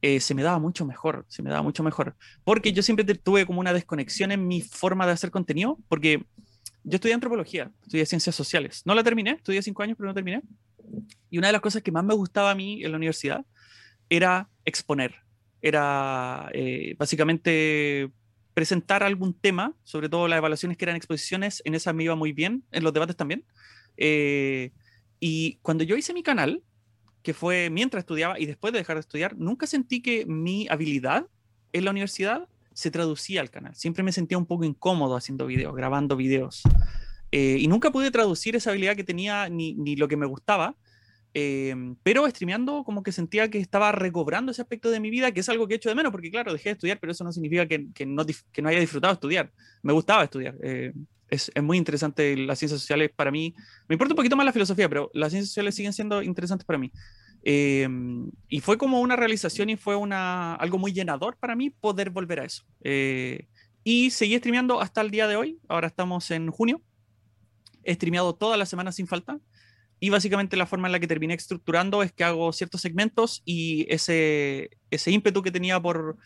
S2: eh, se me daba mucho mejor, se me daba mucho mejor. Porque yo siempre tuve como una desconexión en mi forma de hacer contenido, porque yo estudié antropología, estudié ciencias sociales. No la terminé, estudié cinco años, pero no terminé. Y una de las cosas que más me gustaba a mí en la universidad era exponer, era eh, básicamente presentar algún tema, sobre todo las evaluaciones que eran exposiciones, en esas me iba muy bien, en los debates también. Eh, y cuando yo hice mi canal, que fue mientras estudiaba y después de dejar de estudiar, nunca sentí que mi habilidad en la universidad se traducía al canal. Siempre me sentía un poco incómodo haciendo videos, grabando videos. Eh, y nunca pude traducir esa habilidad que tenía ni, ni lo que me gustaba. Eh, pero streameando como que sentía que estaba recobrando ese aspecto de mi vida, que es algo que he hecho de menos, porque claro, dejé de estudiar, pero eso no significa que, que, no, que no, haya disfrutado estudiar. Me gustaba estudiar es, muy interesante las ciencias sociales para mí. Me importa un poquito más la filosofía, pero las ciencias sociales siguen siendo interesantes para mí. Em, y fue como una realización y fue una, algo muy llenador para mí poder volver a eso. Eh, y seguí streameando hasta el día de hoy. Ahora estamos en junio. He streameado todas las semanas sin falta. Y básicamente la forma en la que terminé estructurando es que hago ciertos segmentos y ese, ese ímpetu que tenía por,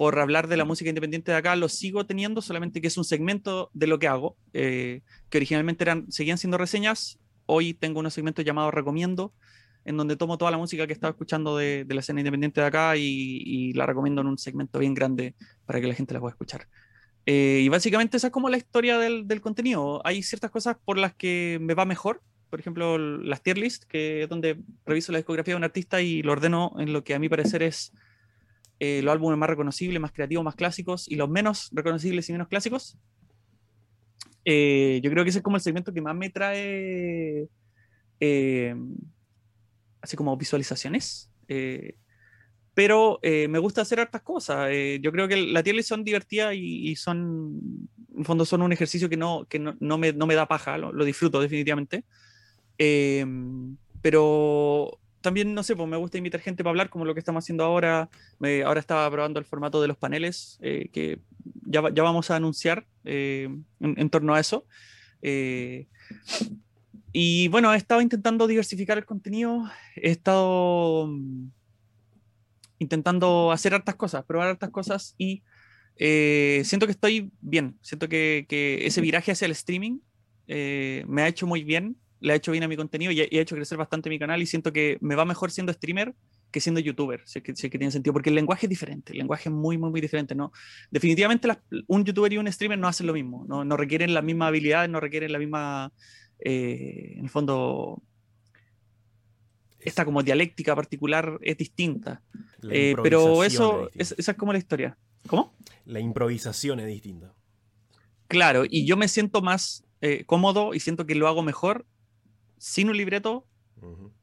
S2: por hablar de la música independiente de acá, lo sigo teniendo, solamente que es un segmento de lo que hago, eh, que originalmente eran, seguían siendo reseñas. Hoy tengo unos segmentos llamados Recomiendo, en donde tomo toda la música que estaba escuchando de, la escena independiente de acá y, la recomiendo en un segmento bien grande para que la gente la pueda escuchar. Eh, y básicamente esa es como la historia del, del, contenido. Hay ciertas cosas por las que me va mejor. Por ejemplo, las tier list, que es donde reviso la discografía de un artista y lo ordeno en lo que a mi parecer es eh, los álbumes más reconocibles, más creativos, más clásicos y los menos reconocibles y menos clásicos. Eh, yo creo que ese es como el segmento que más me trae eh, así como visualizaciones. pero me gusta hacer hartas cosas. yo creo que la tier son divertidas y, son, en fondo, son un ejercicio que no, que no, no, me, no me, da paja, lo, lo disfruto definitivamente. pero también, no sé, pues me gusta invitar gente para hablar, como lo que estamos haciendo ahora. ahora estaba probando el formato de los paneles, eh, que ya, ya, vamos a anunciar eh, en, torno a eso. Eh, y bueno, he estado intentando diversificar el contenido, he estado mm, intentando hacer hartas cosas, probar hartas cosas y eh, siento que estoy bien, siento que, que ese viraje hacia el streaming eh, me ha hecho muy bien, le ha hecho bien a mi contenido y, ha hecho crecer bastante mi canal y siento que me va mejor siendo streamer que siendo youtuber, si que, que tiene sentido, porque el lenguaje es diferente, el lenguaje es muy, muy, muy diferente, ¿no? Definitivamente un youtuber y un streamer no hacen lo mismo, no, no requieren la misma habilidad, no requieren la misma, eh, en el fondo, esta como dialéctica particular es distinta. Eh, pero eso, es esa es como la historia. ¿Cómo?
S1: La improvisación es distinta.
S2: Claro, y yo me siento más eh, cómodo y siento que lo hago mejor sin un libreto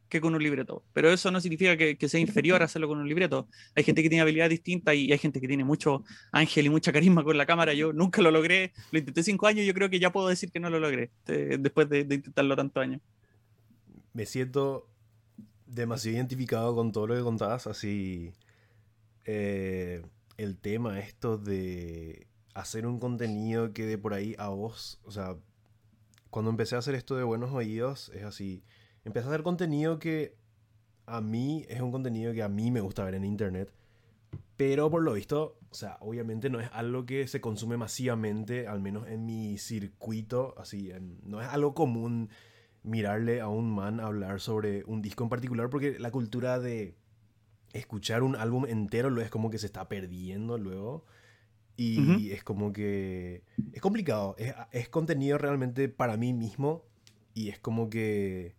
S2: que con un libreto. Pero eso no significa que, sea inferior a hacerlo con un libreto. Hay gente que tiene habilidades distintas y hay gente que tiene mucho ángel y mucha carisma con la cámara. Yo nunca lo logré. Lo intenté cinco años y yo creo que ya puedo decir que no lo logré eh, después de, intentarlo tantos años.
S1: Me siento demasiado identificado con todo lo que contabas. Así, eh, el tema esto de hacer un contenido que de por ahí a vos, o sea, cuando empecé a hacer esto de buenos oídos, es así empecé a hacer contenido que a mí es un contenido que a mí me gusta ver en internet. Pero por lo visto, o sea, obviamente no es algo que se consume masivamente, al menos en mi circuito, así, no es algo común mirarle a un man hablar sobre un disco en particular, porque la cultura de escuchar un álbum entero lo es como que se está perdiendo luego. Y es como que es complicado, es, contenido realmente para mí mismo y es como que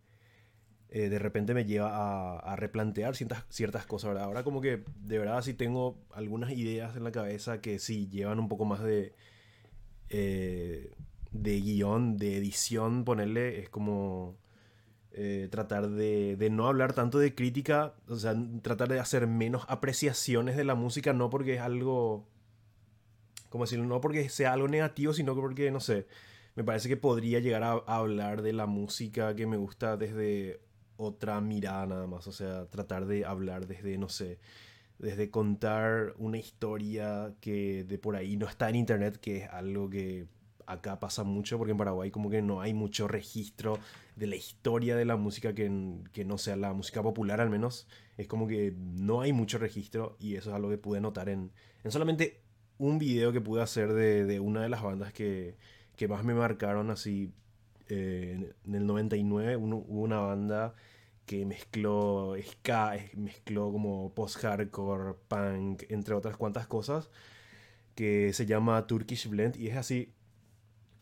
S1: eh, de repente me lleva a, replantear ciertas, ciertas cosas, ¿verdad? Ahora como que de verdad sí tengo algunas ideas en la cabeza que sí llevan un poco más de, eh, de guion, de edición, ponerle, es como eh, tratar de, de, no hablar tanto de crítica, o sea, tratar de hacer menos apreciaciones de la música, no porque es algo, como decirlo, no porque sea algo negativo, sino porque, no sé, me parece que podría llegar a hablar de la música que me gusta desde otra mirada nada más, o sea, tratar de hablar desde, no sé, desde contar una historia que de por ahí no está en internet, que es algo que acá pasa mucho, porque en Paraguay como que no hay mucho registro de la historia de la música que, que no sea la música popular al menos, es como que no hay mucho registro y eso es algo que pude notar en, en solamente un video que pude hacer de, de una de las bandas que, que más me marcaron así eh, en el 99 hubo una banda que mezcló ska, mezcló como post-hardcore, punk, entre otras cuantas cosas, que se llama Turkish Blend y es así.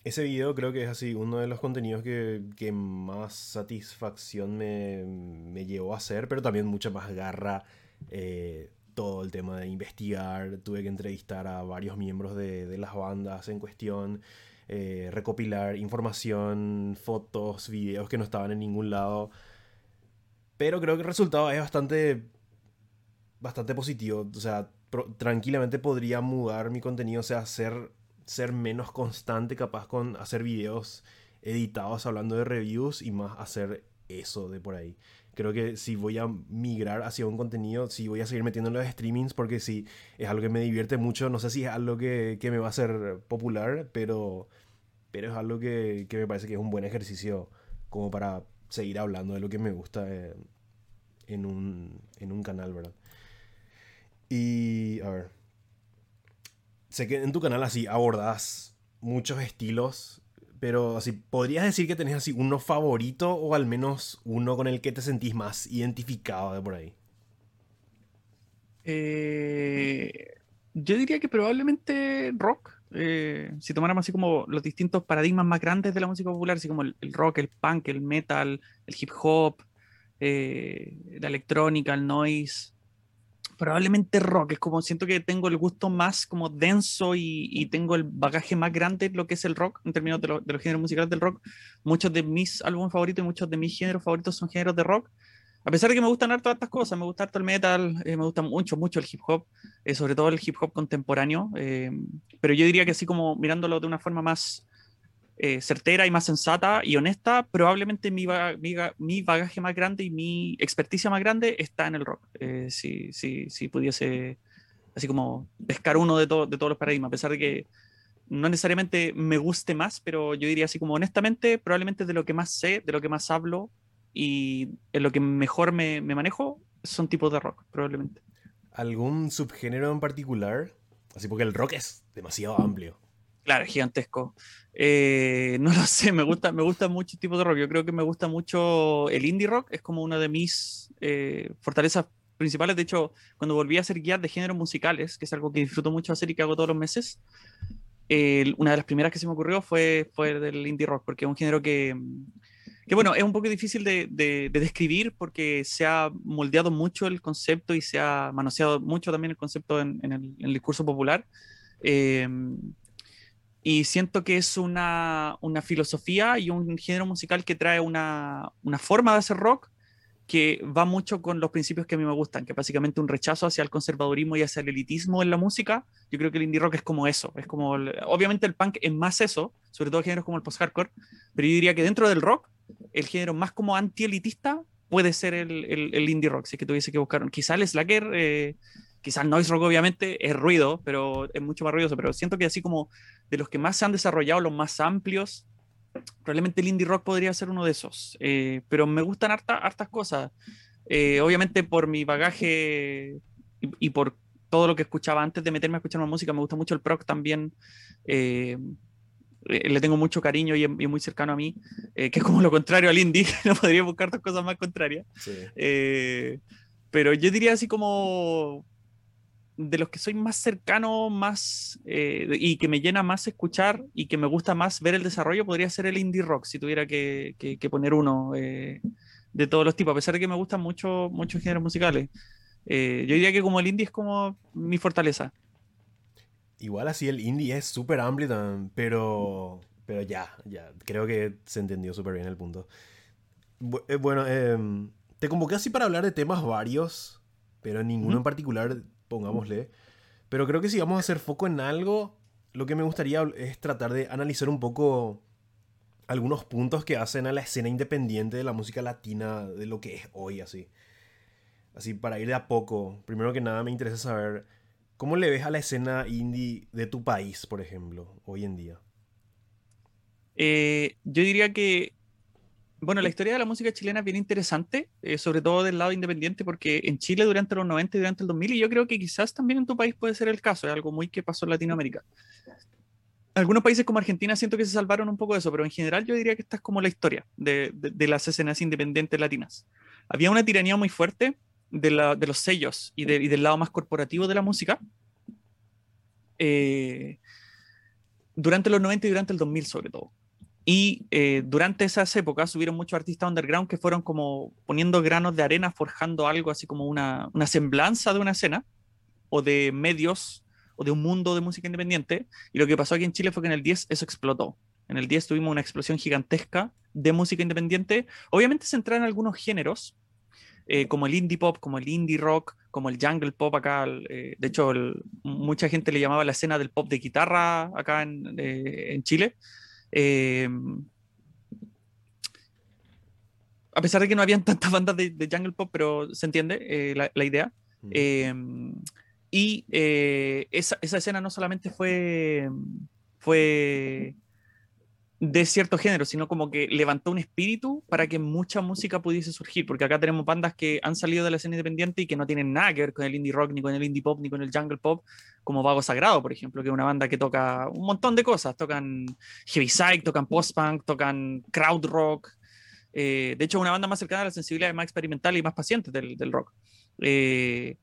S1: Ese video creo que es así uno de los contenidos que, que más satisfacción me, me, llevó a hacer, pero también mucha más garra. Eh, todo el tema de investigar, tuve que entrevistar a varios miembros de, las bandas en cuestión, eh, recopilar información, fotos, videos que no estaban en ningún lado. Pero creo que el resultado es bastante, bastante positivo. O sea, tranquilamente podría mudar mi contenido, o sea, ser, ser menos constante, capaz con hacer videos editados hablando de reviews y más hacer eso de por ahí. Creo que si voy a migrar hacia un contenido, si voy a seguir metiendo en los streamings, porque si es algo que me divierte mucho, no sé si es algo que, que me va a hacer popular, pero, pero es algo que, que me parece que es un buen ejercicio como para seguir hablando de lo que me gusta eh, en, un, en un canal, ¿verdad? Y, a ver, sé que en tu canal así abordas muchos estilos, pero así, ¿podrías decir que tenés así uno favorito o al menos uno con el que te sentís más identificado de por ahí?
S2: Eh, yo diría que probablemente rock. Eh, si tomáramos así como los distintos paradigmas más grandes de la música popular, así como el, rock, el punk, el metal, el hip hop, eh, la electrónica, el noise, probablemente rock, es como siento que tengo el gusto más como denso y, tengo el bagaje más grande lo que es el rock en términos de, de los géneros musicales del rock. Muchos de mis álbumes favoritos y muchos de mis géneros favoritos son géneros de rock a pesar de que me gustan todas estas cosas, me gusta harto el metal, eh, me gusta mucho, mucho el hip hop, eh, sobre todo el hip hop contemporáneo, eh, pero yo diría que así como mirándolo de una forma más certera y más sensata y honesta, probablemente mi, bagaje más grande y mi experticia más grande está en el rock. si, si, si, pudiese así como pescar uno de, de todos los paradigmas, a pesar de que no necesariamente me guste más, pero yo diría así como honestamente, probablemente de lo que más sé, de lo que más hablo y en lo que mejor me, me manejo, son tipos de rock, probablemente.
S1: ¿Algún subgénero en particular? Así porque el rock es demasiado amplio.
S2: Claro, gigantesco. Eh, *laughs* no lo sé, me gusta, me gusta mucho el tipo de rock. Yo creo que me gusta mucho el indie rock, es como una de mis eh, fortalezas principales. De hecho, cuando volví a hacer guías de géneros musicales, que es algo que disfruto mucho hacer y que hago todos los meses, una de las primeras que se me ocurrió fue, fue del indie rock, porque es un género que, que bueno, es un poco difícil de, de, describir porque se ha moldeado mucho el concepto y se ha manoseado mucho también el concepto en, el, en discurso popular. Eh, y siento que es una, una, filosofía y un género musical que trae una, una, forma de hacer rock que va mucho con los principios que a mí me gustan, que básicamente un rechazo hacia el conservadurismo y hacia el elitismo en la música. Yo creo que el indie rock es como eso, es como, obviamente el punk es más eso, sobre todo géneros como el post-hardcore, pero yo diría que dentro del rock, el género más como anti-elitista puede ser el, el, indie rock, si que tuviese que buscar, quizá el slacker eh, quizás noise rock obviamente es ruido, pero es mucho más ruidoso, pero siento que así como de los que más se han desarrollado, los más amplios, probablemente el indie rock podría ser uno de esos, eh, pero me gustan harta, hartas cosas, eh, obviamente por mi bagaje y, y, por todo lo que escuchaba antes de meterme a escuchar más música, me gusta mucho el prog también. Eh, le tengo mucho cariño y es, muy cercano a mí, eh, que es como lo contrario al indie, *laughs* no podría buscar dos cosas más contrarias. Sí. Eh, pero yo diría así como de los que soy más cercano, más eh, y que me llena más escuchar y que me gusta más ver el desarrollo, podría ser el indie rock, si tuviera que, que, que poner uno eh, de todos los tipos, a pesar de que me gustan mucho, muchos géneros musicales. Eh, yo diría que como el indie es como mi fortaleza.
S1: Igual así el indie es súper amplio también, pero, pero ya, ya, creo que se entendió súper bien el punto. Bueno, eh, te convoqué así para hablar de temas varios, pero ninguno ¿Mm? en particular pongámosle. Pero creo que si vamos a hacer foco en algo, lo que me gustaría es tratar de analizar un poco algunos puntos que hacen a la escena independiente de la música latina de lo que es hoy, así. Así, para ir de a poco, primero que nada me interesa saber cómo le ves a la escena indie de tu país, por ejemplo, hoy en día.
S2: Eh, yo diría que bueno, la historia de la música chilena es bien interesante, eh, sobre todo del lado independiente, porque en Chile durante los 90 y durante el 2000, y yo creo que quizás también en tu país puede ser el caso, es algo muy que pasó en Latinoamérica. Algunos países como Argentina siento que se salvaron un poco de eso, pero en general yo diría que esta es como la historia de, de, de las escenas independientes latinas. Había una tiranía muy fuerte de, la, de los sellos y, y, del lado más corporativo de la música eh, durante los 90 y durante el 2000 sobre todo. Y eh, durante esas épocas hubieron muchos artistas underground que fueron como poniendo granos de arena, forjando algo así como una, semblanza de una escena o de medios o de un mundo de música independiente. Y lo que pasó aquí en Chile fue que en el 10 eso explotó. En el 10 tuvimos una explosión gigantesca de música independiente, obviamente centrada en algunos géneros, eh, como el indie pop, como el indie rock, como el jungle pop acá. Eh, de hecho, mucha gente le llamaba la escena del pop de guitarra acá en, eh, en Chile. Eh, a pesar de que no habían *laughs* tantas bandas de, de jungle pop, pero se entiende eh, la, la, idea. Mm. Eh, y esa, esa, escena no solamente fue, fue de cierto género, sino como que levantó un espíritu para que mucha música pudiese surgir, porque acá tenemos bandas que han salido de la escena independiente y que no tienen nada que ver con el indie rock, ni con el indie pop, ni con el jungle pop, como Vago Sagrado, por ejemplo, que es una banda que toca un montón de cosas, tocan heavy psych, tocan post-punk, tocan crowd rock, eh, de hecho una banda más cercana a la sensibilidad más experimental y más paciente del, rock. Eh,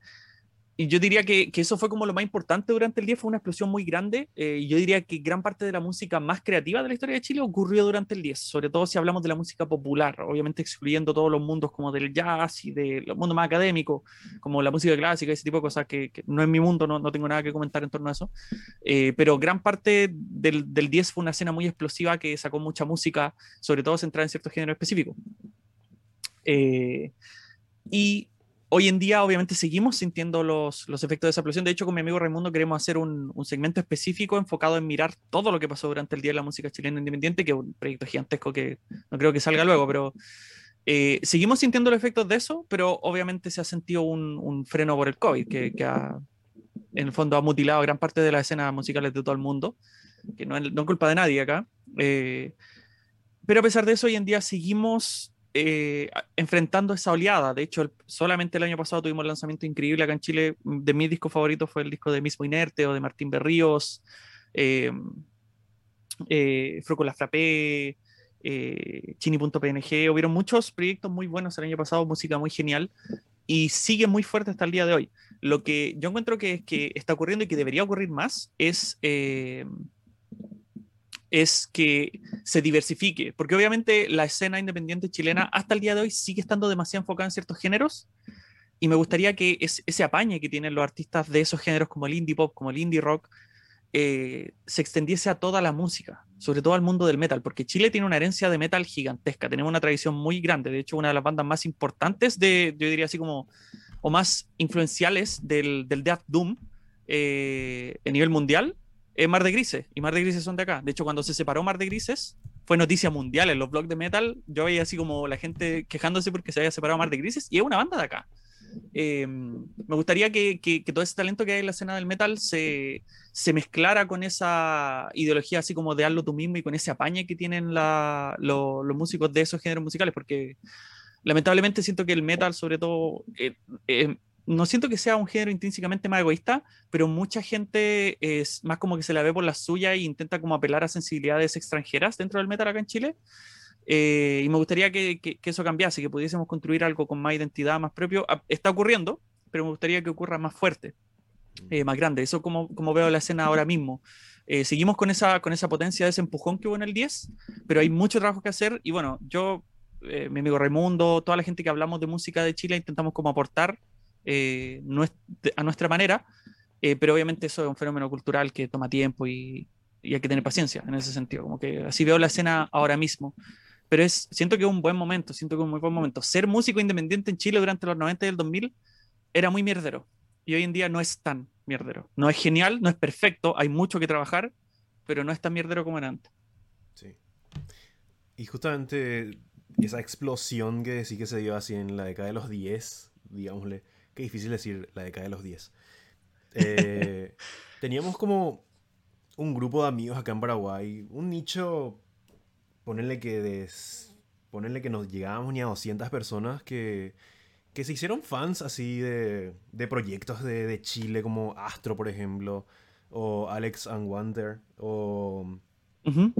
S2: y yo diría que, que, eso fue como lo más importante durante el día, fue una explosión muy grande. Eh, yo diría que gran parte de la música más creativa de la historia de Chile ocurrió durante el 10, sobre todo si hablamos de la música popular, obviamente excluyendo todos los mundos como del jazz y del mundo más académico, como la música clásica, ese tipo de cosas que, que no es mi mundo, no, no, tengo nada que comentar en torno a eso. Eh, pero gran parte del, del 10 fue una escena muy explosiva que sacó mucha música, sobre todo centrada en ciertos géneros específicos. Eh, y hoy en día obviamente seguimos sintiendo los, los, efectos de esa explosión. De hecho, con mi amigo Raimundo queremos hacer un, un, segmento específico enfocado en mirar todo lo que pasó durante el Día de la Música Chilena Independiente, que es un proyecto gigantesco que no creo que salga luego, pero eh, seguimos sintiendo los efectos de eso, pero obviamente se ha sentido un, un freno por el COVID, que, que ha, en el fondo ha mutilado gran parte de las escenas musicales de todo el mundo. que no es no culpa de nadie acá. Eh, pero a pesar de eso, hoy en día seguimos eh, enfrentando esa oleada. De hecho, solamente el año pasado tuvimos un lanzamiento increíble acá en Chile. De mis discos favoritos fue el disco de Mismo Inerte o de Martín Berríos, eh, eh, Frócola Frappé, eh, Chini.png. Hubieron muchos proyectos muy buenos el año pasado, música muy genial y sigue muy fuerte hasta el día de hoy. Lo que yo encuentro que, que está ocurriendo y que debería ocurrir más es, eh, es que se diversifique, porque obviamente la escena independiente chilena hasta el día de hoy sigue estando demasiado enfocada en ciertos géneros y me gustaría que es, ese apañe que tienen los artistas de esos géneros como el indie pop, como el indie rock, eh, se extendiese a toda la música, sobre todo al mundo del metal, porque Chile tiene una herencia de metal gigantesca, tenemos una tradición muy grande, de hecho una de las bandas más importantes de, yo diría así como, o más influenciales del, del Death Doom eh, a nivel mundial, es Mar de Grises, y Mar de Grises son de acá. De hecho, cuando se separó Mar de Grises, fue noticia mundial en los blogs de metal, yo veía así como la gente quejándose porque se había separado Mar de Grises, y es una banda de acá. Eh, me gustaría que, que, que, todo ese talento que hay en la escena del metal se, se, mezclara con esa ideología así como de hazlo tú mismo y con ese apañe que tienen la, lo, los músicos de esos géneros musicales, porque lamentablemente siento que el metal sobre todo... Eh, eh, no siento que sea un género intrínsecamente más egoísta, pero mucha gente es más como que se la ve por la suya e intenta como apelar a sensibilidades extranjeras dentro del metal acá en Chile. Eh, y me gustaría que, eso cambiase, que pudiésemos construir algo con más identidad, más propio. Ah, está ocurriendo, pero me gustaría que ocurra más fuerte, eh, más grande. Eso como, como veo la escena ahora mismo. Eh, seguimos con esa, con esa potencia, ese empujón que hubo en el 10, pero hay mucho trabajo que hacer. Y bueno, yo, mi amigo Raimundo, toda la gente que hablamos de música de Chile, intentamos como aportar eh, a nuestra manera, pero obviamente eso es un fenómeno cultural que toma tiempo y, y hay que tener paciencia en ese sentido. Como que así veo la escena ahora mismo pero es, siento que es un buen momento, siento que es un muy buen momento. Ser músico independiente en Chile durante los 90 y el 2000 era muy mierdero y hoy en día no es tan mierdero. No es genial, no es perfecto, hay mucho que trabajar, pero no es tan mierdero como era antes.
S1: Sí. Y justamente esa explosión que decís que se dio así en la década de los 10, digámosle, qué difícil decir la década de los 10. Eh, *laughs* teníamos como un grupo de amigos acá en Paraguay, un nicho ponerle que des, ponerle que nos llegábamos ni a 200 personas que, que se hicieron fans así de, de proyectos de, de, Chile como Astro, por ejemplo, o Alex and Wonder, o uh -huh.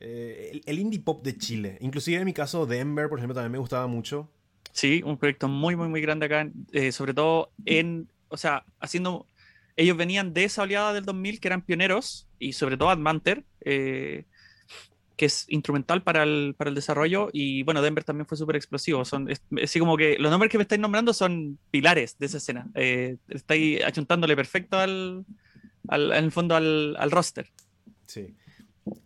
S1: eh, el, el, indie pop de Chile. Inclusive en mi caso, Denver, por ejemplo, también me gustaba mucho.
S2: Sí, un proyecto muy, muy, muy grande acá, eh, sobre todo en, o sea, haciendo... Ellos venían de esa oleada del 2000 que eran pioneros, y sobre todo Admanter, eh, que es instrumental para el, para el desarrollo. Y bueno, Denver también fue súper explosivo. Son, así como que los nombres que me estáis nombrando son pilares de esa escena. Eh, estáis achuntándole perfecto al, al, en el fondo al, al roster.
S1: Sí.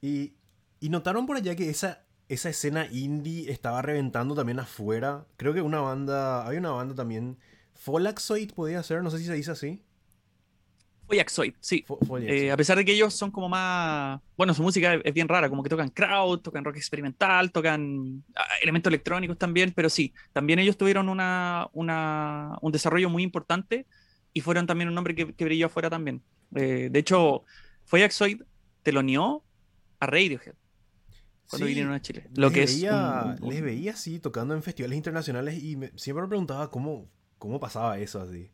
S1: Y, y, notaron por allá que esa, esa escena indie estaba reventando también afuera. Creo que una banda, hay una banda también, Folaxoid podía ser, no sé si se dice así.
S2: Foyaxoid, sí. Eh, a pesar de que ellos son como más. Bueno, su música es bien rara, como que tocan crowd, tocan rock experimental, tocan ah, elementos electrónicos también, pero sí, también ellos tuvieron una, una, un desarrollo muy importante y fueron también un nombre que, que brilló afuera también. Eh, de hecho, Foyaxoid teloneó a Radiohead cuando sí, vinieron a Chile. Lo
S1: les
S2: que
S1: veía,
S2: es. Un,
S1: les veía así tocando en festivales internacionales y me, siempre me preguntaba cómo, cómo pasaba eso así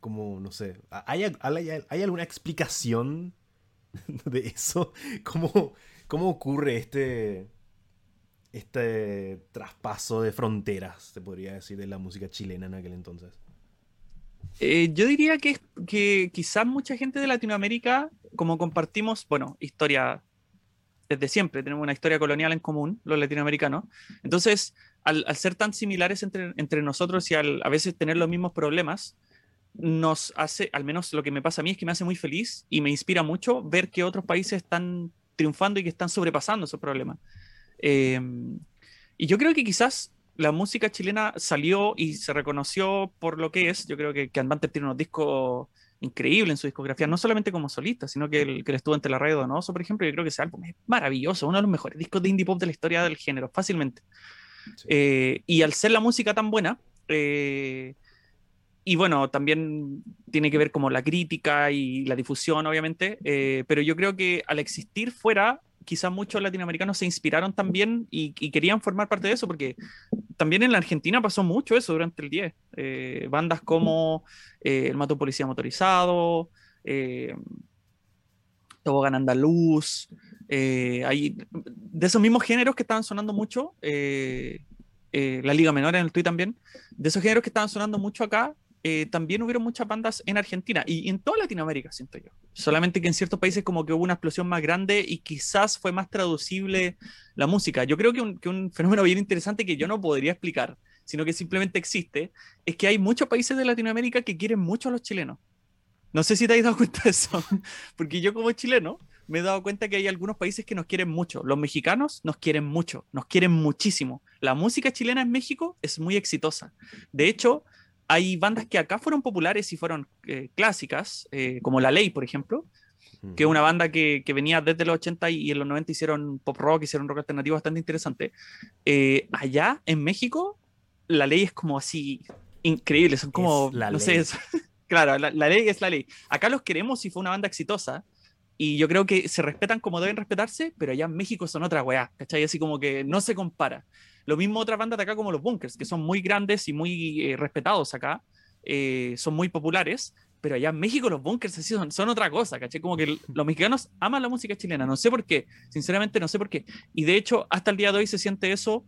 S1: como, no sé, ¿hay, hay, hay alguna explicación *laughs* de eso? *laughs* ¿Cómo, ¿Cómo ocurre este, este traspaso de fronteras, se podría decir, de la música chilena en aquel entonces?
S2: Eh, yo diría que, que quizás mucha gente de Latinoamérica, como compartimos, bueno, historia desde siempre, tenemos una historia colonial en común, los latinoamericanos, entonces, al, ser tan similares entre, nosotros y al, a veces tener los mismos problemas, nos hace, al menos lo que me pasa a mí es que me hace muy feliz y me inspira mucho ver que otros países están triunfando y que están sobrepasando esos problemas. Eh, y yo creo que quizás la música chilena salió y se reconoció por lo que es. Yo creo que, que Advanter tiene unos discos increíbles en su discografía, no solamente como solista, sino que el que estuvo ante la radio Donoso, por ejemplo, yo creo que ese álbum es maravilloso, uno de los mejores discos de indie pop de la historia del género, fácilmente. Sí. Eh, y al ser la música tan buena, eh, y bueno, también tiene que ver como la crítica y la difusión, obviamente, eh, pero yo creo que al existir fuera, quizás muchos latinoamericanos se inspiraron también y, querían formar parte de eso, porque también en la Argentina pasó mucho eso durante el 10. Eh, bandas como eh, El Mato Policía Motorizado, Tobogán Andaluz, hay, de esos mismos géneros que estaban sonando mucho, la Liga Menor en el Tui también, de esos géneros que estaban sonando mucho acá, eh, también hubieron muchas bandas en Argentina y en toda Latinoamérica, siento yo. Solamente que en ciertos países como que hubo una explosión más grande y quizás fue más traducible la música. Yo creo que un, fenómeno bien interesante que yo no podría explicar, sino que simplemente existe, es que hay muchos países de Latinoamérica que quieren mucho a los chilenos. No sé si te has dado *laughs* cuenta de eso, porque yo como chileno me he dado cuenta que hay algunos países que nos quieren mucho. Los mexicanos nos quieren mucho, nos quieren muchísimo. La música chilena en México es muy exitosa. De hecho, hay bandas que acá fueron populares y fueron eh, clásicas, eh, como La Ley, por ejemplo, que es una banda que, venía desde los 80 y, en los 90 hicieron pop rock, hicieron rock alternativo bastante interesante. Eh, allá en México, La Ley es como así increíble, son como, la no sé, *laughs* claro, la, Ley es La Ley. Acá los queremos y fue una banda exitosa. Y yo creo que se respetan como deben respetarse, pero allá en México son otra weá, ¿cachai? Así como que no se compara. Lo mismo otras bandas de acá como los Bunkers, que son muy grandes y muy eh, respetados acá, eh, son muy populares, pero allá en México los Bunkers son, son otra cosa, ¿caché? Como que los mexicanos aman la música chilena, no sé por qué, sinceramente no sé por qué. Y de hecho, hasta el día de hoy se siente eso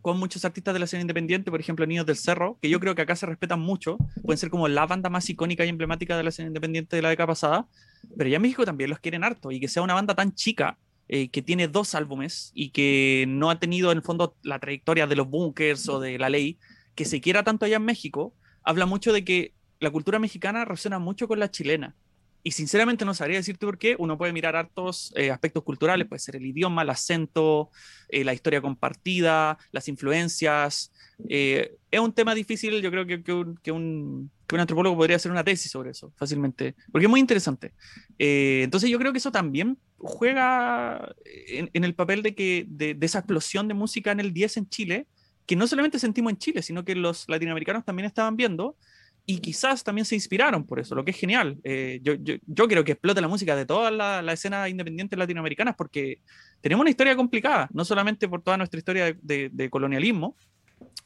S2: con muchos artistas de la escena independiente, por ejemplo, Niños del Cerro, que yo creo que acá se respetan mucho, pueden ser como la banda más icónica y emblemática de la escena independiente de la década pasada, pero allá en México también los quieren harto, y que sea una banda tan chica, eh, que tiene dos álbumes y que no ha tenido en el fondo la trayectoria de los bunkers o de la ley, que se quiera tanto allá en México, habla mucho de que la cultura mexicana resuena mucho con la chilena. Y sinceramente no sabría decirte por qué. Uno puede mirar hartos eh, aspectos culturales, puede ser el idioma, el acento, eh, la historia compartida, las influencias. es un tema difícil, yo creo que, que, un, que, un, que, un, antropólogo podría hacer una tesis sobre eso fácilmente, porque es muy interesante. entonces yo creo que eso también juega en, el papel de, que, de, esa explosión de música en el 10 en Chile, que no solamente sentimos en Chile, sino que los latinoamericanos también estaban viendo y quizás también se inspiraron por eso, lo que es genial. Eh, yo, yo, yo, creo que explota la música de toda la, la, escena independiente latinoamericana porque tenemos una historia complicada, no solamente por toda nuestra historia de, de colonialismo,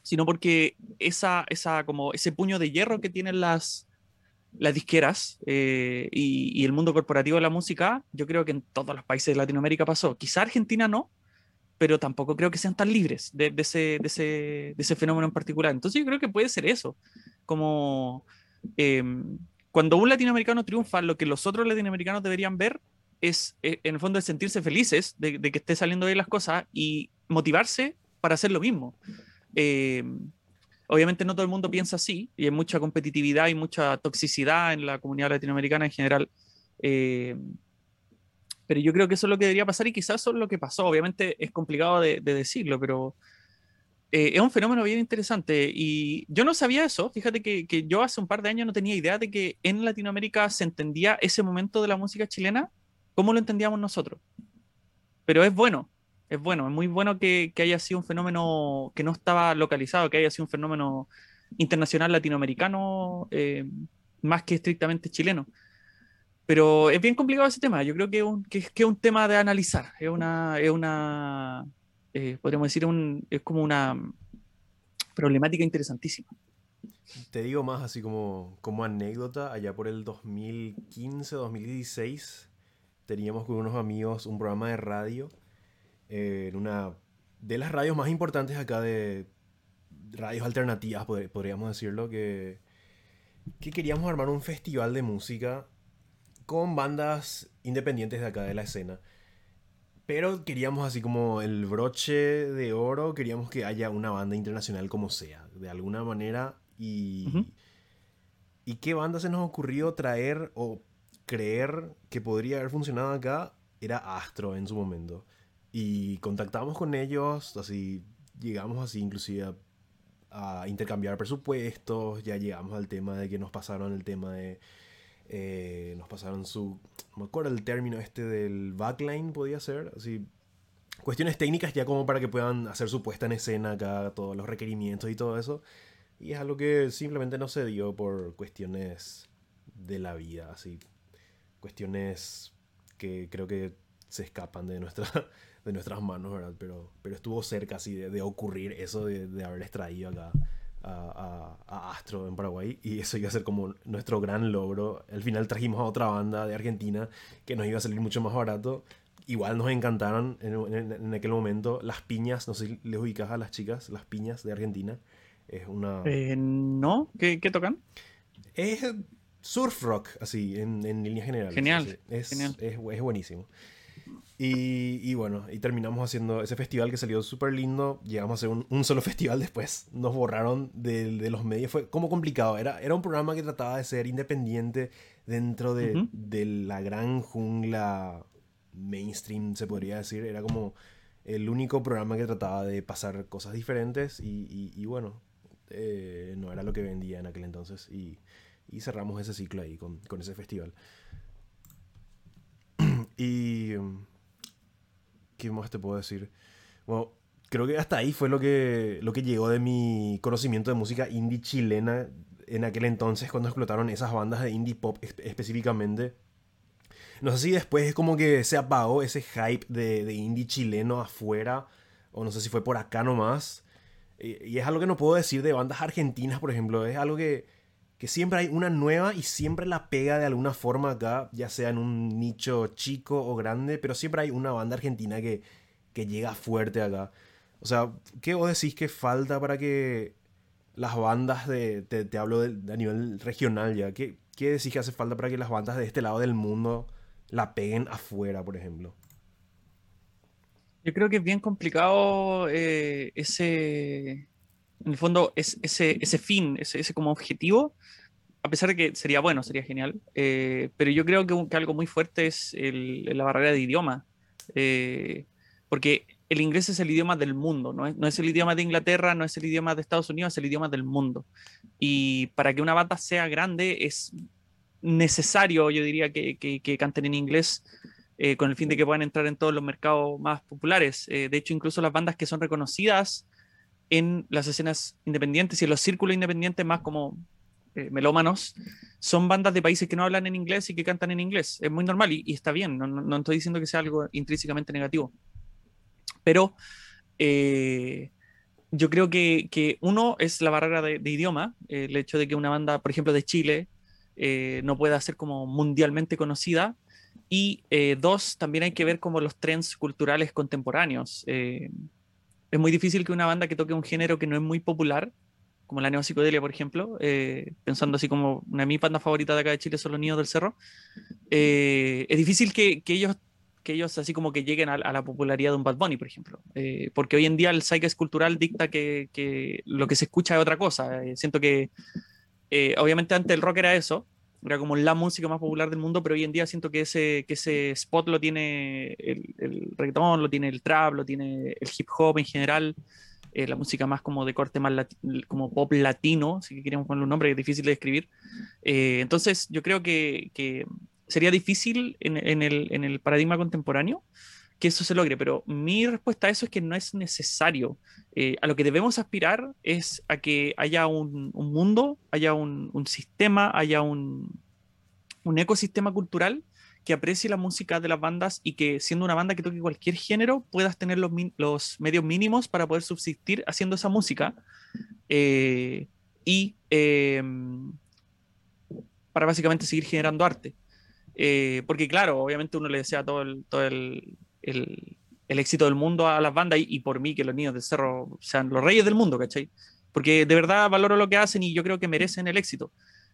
S2: sino porque esa, esa, como ese puño de hierro que tienen las, las disqueras eh, y, el mundo corporativo de la música, yo creo que en todos los países de Latinoamérica pasó. Quizá Argentina no, pero tampoco creo que sean tan libres de, ese, de, ese, fenómeno en particular. Entonces yo creo que puede ser eso, como em, cuando un latinoamericano triunfa, lo que los otros latinoamericanos deberían ver es, eh, en el fondo, es sentirse felices de, que esté saliendo bien las cosas y motivarse para hacer lo mismo. Eh, Obviamente no todo el mundo piensa así y hay mucha competitividad y mucha toxicidad en la comunidad latinoamericana en general. Eh, pero yo creo que eso es lo que debería pasar y quizás eso es lo que pasó. Obviamente es complicado de, decirlo, pero eh, es un fenómeno bien interesante. Y yo no sabía eso. Fíjate que, que, yo hace un par de años no tenía idea de que en Latinoamérica se entendía ese momento de la música chilena como lo entendíamos nosotros. Pero es bueno, es bueno, es muy bueno que, haya sido un fenómeno que no estaba localizado, que haya sido un fenómeno internacional latinoamericano eh, más que estrictamente chileno. Pero es bien complicado ese tema, yo creo que, es un tema de analizar, es una, es una eh, podríamos decir, un, es como una problemática interesantísima.
S1: Te digo más así como, como anécdota, allá por el 2015, 2016, teníamos con unos amigos un programa de radio en una de las radios más importantes acá de radios alternativas, podríamos decirlo, que, que queríamos armar un festival de música con bandas independientes de acá de la escena. Pero queríamos así como el broche de oro, queríamos que haya una banda internacional como sea, de alguna manera. Y, ¿Y qué banda se nos ocurrió traer o creer que podría haber funcionado acá? Era Astro en su momento. Y contactamos con ellos, así llegamos así inclusive a, intercambiar presupuestos, ya llegamos al tema de que nos pasaron el tema de... Eh, nos pasaron su... No me acuerdo el término este del backline, podía ser, así... Cuestiones técnicas ya como para que puedan hacer su puesta en escena acá, todos los requerimientos y todo eso. Y es algo que simplemente no se dio por cuestiones de la vida, así. Cuestiones que creo que se escapan de, nuestra, de nuestras manos, ¿verdad? Pero, pero estuvo cerca así de, ocurrir eso de, de haberles traído acá a, Astro en Paraguay y eso iba a ser como nuestro gran logro. Al final trajimos a otra banda de Argentina que nos iba a salir mucho más barato. Igual nos encantaron en, aquel momento las piñas, no sé si les ubicas a las chicas, las piñas de Argentina. Es una...
S2: Eh, no, ¿Qué, tocan?
S1: Es surf rock, así, en, en líneas generales.
S2: Genial.
S1: Es, es buenísimo. Y, bueno, y terminamos haciendo ese festival que salió súper lindo. Llegamos a hacer un, solo *laughs* festival después. Nos borraron de, los medios. Fue como complicado. Era, era un programa que trataba de ser independiente dentro de, la gran jungla mainstream, se podría decir. Era como el único programa que trataba de pasar cosas diferentes. Y, bueno, eh, no era lo que vendía en aquel entonces. Y, cerramos ese ciclo ahí con, con ese festival. *clears throat* y ¿Qué más te puedo decir? Bueno, creo que hasta ahí fue lo que, lo que llegó de mi conocimiento de música indie chilena en aquel entonces, cuando explotaron esas bandas de indie pop específicamente. No sé si después es como que se apagó ese hype de, de indie chileno afuera, o no sé si fue por acá nomás. Y, y es algo que no puedo decir de bandas argentinas, por ejemplo. Es algo que, que siempre hay una nueva y siempre la pega de alguna forma acá, ya sea en un nicho chico o grande, pero siempre hay una banda argentina que, que llega fuerte acá. O sea, ¿qué vos decís que falta para que las bandas de, te, hablo de, a nivel regional ya, ¿qué, ¿qué decís que hace falta para que las bandas de este lado del mundo la peguen afuera, por ejemplo?
S2: Yo creo que es bien complicado eh, ese, en el fondo, es, ese, fin, ese, como objetivo, a pesar de que sería bueno, sería genial, eh, pero yo creo que, algo muy fuerte es la barrera de idioma, eh, porque el inglés es el idioma del mundo, ¿no es, no es, el idioma de Inglaterra, no es el idioma de Estados Unidos, es el idioma del mundo. Y para que una banda sea grande es necesario, yo diría, que, que, canten en inglés. Eh, con el fin de que puedan entrar en todos los mercados más populares. de hecho, incluso las bandas que son reconocidas en las escenas independientes y en los círculos independientes más como eh, melómanos, son bandas de países que no hablan en inglés y que cantan en inglés. Es muy normal y, está bien, no, no, estoy diciendo que sea algo intrínsecamente negativo. Pero eh, yo creo que, que, uno es la barrera de, idioma, el hecho de que una banda, por ejemplo, de Chile, eh, no pueda ser como mundialmente conocida. Y dos, también hay que ver como los trends culturales contemporáneos es muy difícil que una banda que toque un género que no es muy popular, como la neopsicodelia, por ejemplo, eh, pensando así como una de mis bandas favoritas de acá de Chile son los Niños del Cerro, eh, es difícil que, que, ellos que ellos así como que lleguen a, la popularidad de un Bad Bunny, por ejemplo. Eh, porque hoy en día el psyche cultural dicta que, que, lo que se escucha es otra cosa. siento que, obviamente antes el rock era eso, era como la música más popular del mundo, pero hoy en día siento que ese, que ese spot lo tiene el, el reggaetón, lo tiene el trap, lo tiene el hip hop en general, eh, la música más como de corte más como pop latino, si queremos ponerle un nombre, es difícil de escribir. Eh, entonces yo creo que, que sería difícil en, en, el, en el paradigma contemporáneo que eso se logre, pero mi respuesta a eso es que no es necesario. Eh, a lo que debemos aspirar es a que haya un, mundo, haya un, sistema, haya un, ecosistema cultural que aprecie la música de las bandas y que siendo una banda que toque cualquier género puedas tener los, medios mínimos para poder subsistir haciendo esa música eh, y em, para básicamente seguir generando arte. Eh, porque claro, obviamente uno le desea todo todo el, el, éxito del mundo a las bandas y, por mí que los niños del cerro sean los reyes del mundo, ¿cachai? Porque de verdad valoro lo que hacen y yo creo que merecen el éxito.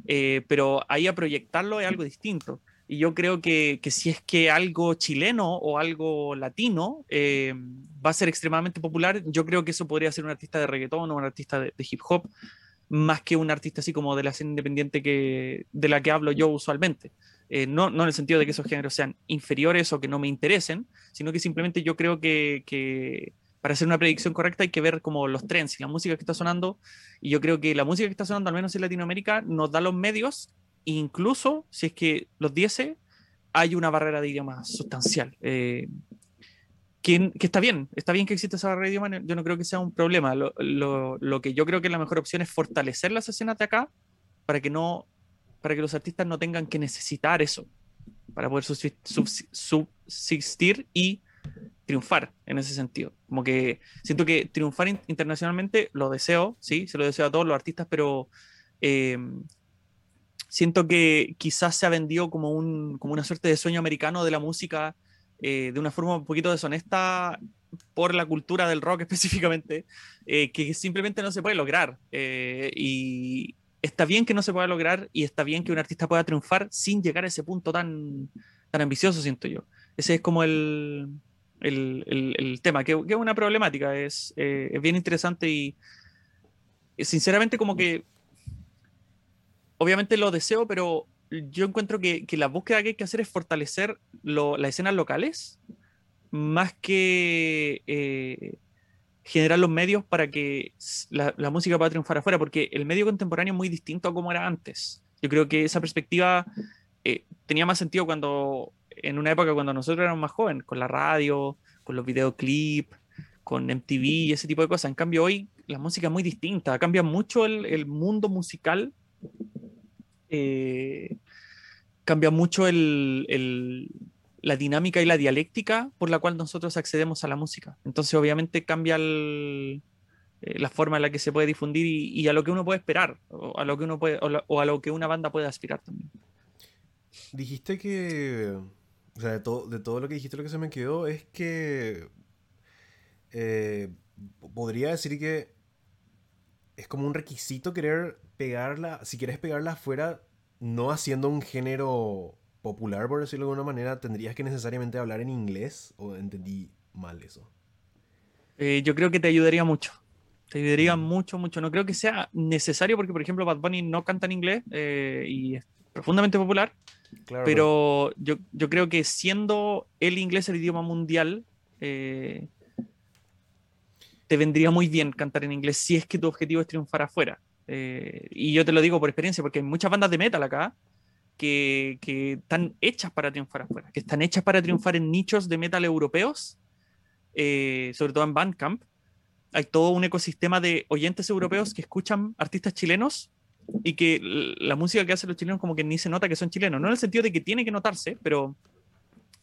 S2: Eh, pero ahí a proyectarlo es algo distinto. Y yo creo que, que si es que algo chileno o algo latino eh, va a ser extremadamente popular, yo creo que eso podría ser un artista de reggaetón o un artista de, de hip hop, más que un artista así como de la escena independiente que, de la que hablo yo usualmente. Eh, no, no en el sentido de que esos géneros sean inferiores o que no me interesen, sino que simplemente yo creo que, que, para hacer una predicción correcta hay que ver como los trends y la música que está sonando, y yo creo que la música que está sonando, al menos en Latinoamérica, nos da los medios, incluso si es que los diese, hay una barrera de idioma sustancial. Eh, que, está bien, está bien que exista esa barrera de idioma, yo no creo que sea un problema. Lo, lo, que yo creo que la mejor opción es fortalecer las escenas de acá para que no para que los artistas no tengan que necesitar eso para poder subsistir y triunfar en ese sentido. Como que siento que triunfar internacionalmente lo deseo, sí, se lo deseo a todos los artistas, pero em, siento que quizás se ha vendido como, un, como una suerte de sueño americano de la música eh, de una forma un poquito deshonesta por la cultura del rock *laughs* específicamente, eh, que simplemente no se puede lograr. Eh, y está bien que no se pueda lograr y está bien que un artista pueda triunfar sin llegar a ese punto tan, tan ambicioso, siento yo. Ese es como el, el, tema, que, es una problemática, es, es bien interesante y sinceramente como que obviamente lo deseo, pero yo encuentro que, la búsqueda que hay que hacer es fortalecer las escenas locales más que eh, generar los medios para que la, música pueda triunfar afuera, porque el medio contemporáneo es muy distinto a como era antes. Yo creo que esa perspectiva eh, tenía más sentido cuando, en una época cuando nosotros éramos más jóvenes, con la radio, con los videoclips, con MTV y ese tipo de cosas. En cambio, hoy la música es muy distinta, cambia mucho el, el mundo musical eh, cambia mucho la dinámica y la dialéctica por la cual nosotros accedemos a la música. Entonces, obviamente, cambia eh, la forma en la que se puede difundir y, a lo que uno puede esperar, o a lo que uno puede, o, a lo que una banda puede aspirar también.
S1: Dijiste que. O sea, de todo, de todo lo que dijiste, lo que se me quedó es que. Eh, podría decir que es como un requisito querer pegarla, si quieres pegarla afuera, no haciendo un género popular, por decirlo de alguna manera, tendrías que necesariamente hablar en inglés o entendí mal eso.
S2: Eh, yo creo que te ayudaría mucho. Te ayudaría mm. mucho, mucho. No creo que sea necesario porque, por ejemplo, Bad Bunny no canta en inglés eh, y es profundamente popular. pero yo, yo, creo que siendo el inglés el idioma mundial, eh, te vendría muy bien cantar en inglés si es que tu objetivo es triunfar afuera. Y yo te lo digo por experiencia, porque hay muchas bandas de metal acá que, están hechas para triunfar afuera, que están hechas para triunfar en nichos de metal europeos, eh, sobre todo en Bandcamp. Hay todo un ecosistema de oyentes europeos que escuchan artistas chilenos y que la música que hacen los chilenos como que ni se nota que son chilenos, no en el sentido de que tiene que notarse, pero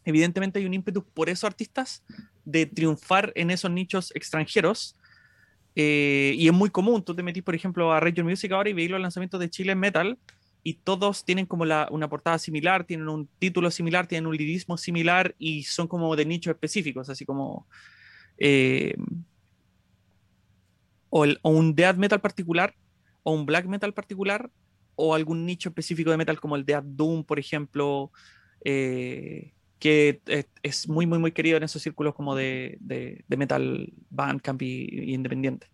S2: evidentemente hay un ímpetu por esos artistas de triunfar en esos nichos extranjeros eh, y es muy común, tú te metís, por ejemplo, a Radio Music ahora y veis los lanzamientos de Chile en Metal y todos tienen como una portada similar, tienen un título similar, tienen un lirismo similar y son como de nichos específicos, así como... Eh, o, un death metal particular, o un black metal particular, o algún nicho específico de metal como el death doom, por ejemplo, eh, que es muy, muy, muy querido en esos círculos como de, de, metal, bandcamp y, independiente.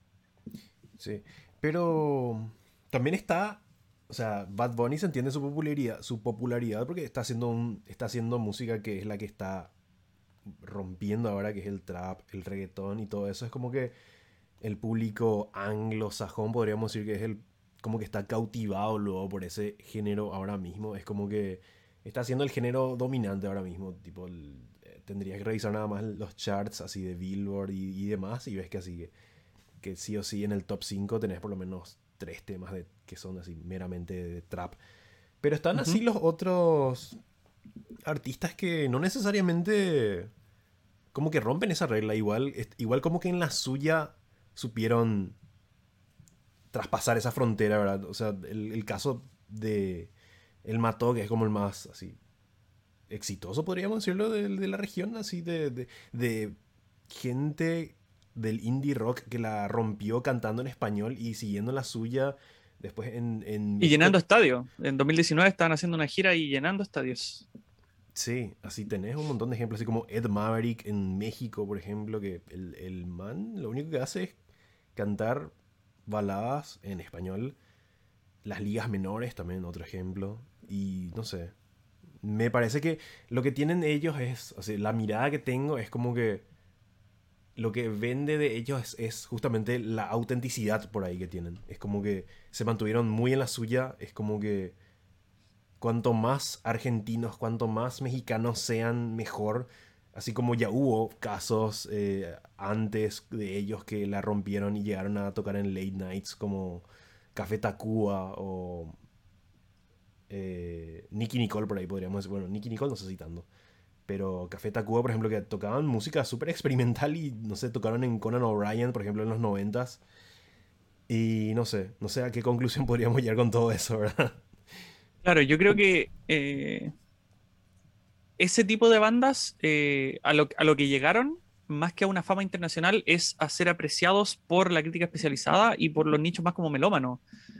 S1: Sí, pero también está, o sea, Bad Bunny se entiende su popularidad, su popularidad porque está haciendo, un, está haciendo música que es la que está rompiendo ahora, que es el trap, el reggaetón y todo eso. Es como que el público anglosajón, podríamos decir que es el, como que está cautivado luego por ese género ahora mismo. Es como que está siendo el género dominante ahora mismo. Tipo, eh, tendrías que revisar nada más los charts así de Billboard y, demás y ves que así que, sí o sí en el top 5 tenés por lo menos tres temas de, que son así meramente de trap. Pero están así los otros artistas que no necesariamente como que rompen esa regla. Igual, igual como que en la suya supieron traspasar esa frontera, ¿verdad? O sea, el caso de el Mató, que es como el más así exitoso, podríamos decirlo, de, la región, así de, gente del indie rock que la rompió cantando en español y siguiendo la suya después en...
S2: y llenando estadios. En 2019 estaban haciendo una gira y llenando estadios.
S1: Sí, así tenés un montón de ejemplos, así como Ed Maverick en México, por ejemplo, que el, el man lo único que hace es cantar baladas en español. Las ligas menores también, otro ejemplo. Y no sé. Me parece que lo que tienen ellos es. O sea, la mirada que tengo es como que. Lo que vende de ellos es, justamente la autenticidad por ahí que tienen. Es como que se mantuvieron muy en la suya. Es como que. Cuanto más argentinos, cuanto más mexicanos sean, mejor. Así como ya hubo casos eh, antes de ellos que la rompieron y llegaron a tocar en late nights como Café Tacuba o eh, Nicky Nicole por ahí podríamos decir. Bueno, Nicky Nicole no sé si tanto. Pero Café Tacuba, por ejemplo, que tocaban música súper experimental y no sé, tocaron en Conan O'Brien, por ejemplo, en los noventas. Y no sé, no sé a qué conclusión *laughs* podríamos llegar con todo eso, ¿verdad?
S2: Claro, yo creo que eh, ese tipo de bandas, eh, a, lo, a, lo, que llegaron, más que a una fama internacional, es a ser apreciados por la crítica especializada y por los nichos más como melómanos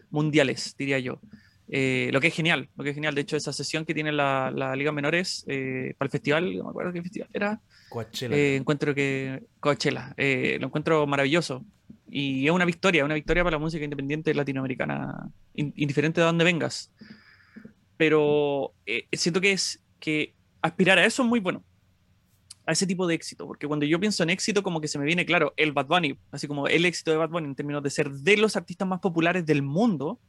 S2: mundiales, diría yo. Eh, lo que es genial, lo que es genial. De hecho, esa sesión que tiene la, la Liga Menores eh, para el festival, no me acuerdo qué festival era.
S1: Coachella.
S2: Eh, encuentro que. Coachella. lo encuentro maravilloso. Y es una victoria, una victoria para la música independiente latinoamericana, indiferente de dónde vengas. Pero siento que es que aspirar a eso es muy bueno. A ese tipo de éxito. Porque cuando yo pienso en éxito, como que se me viene claro el Bad Bunny, así como el éxito de Bad Bunny en términos de ser de los artistas más populares del mundo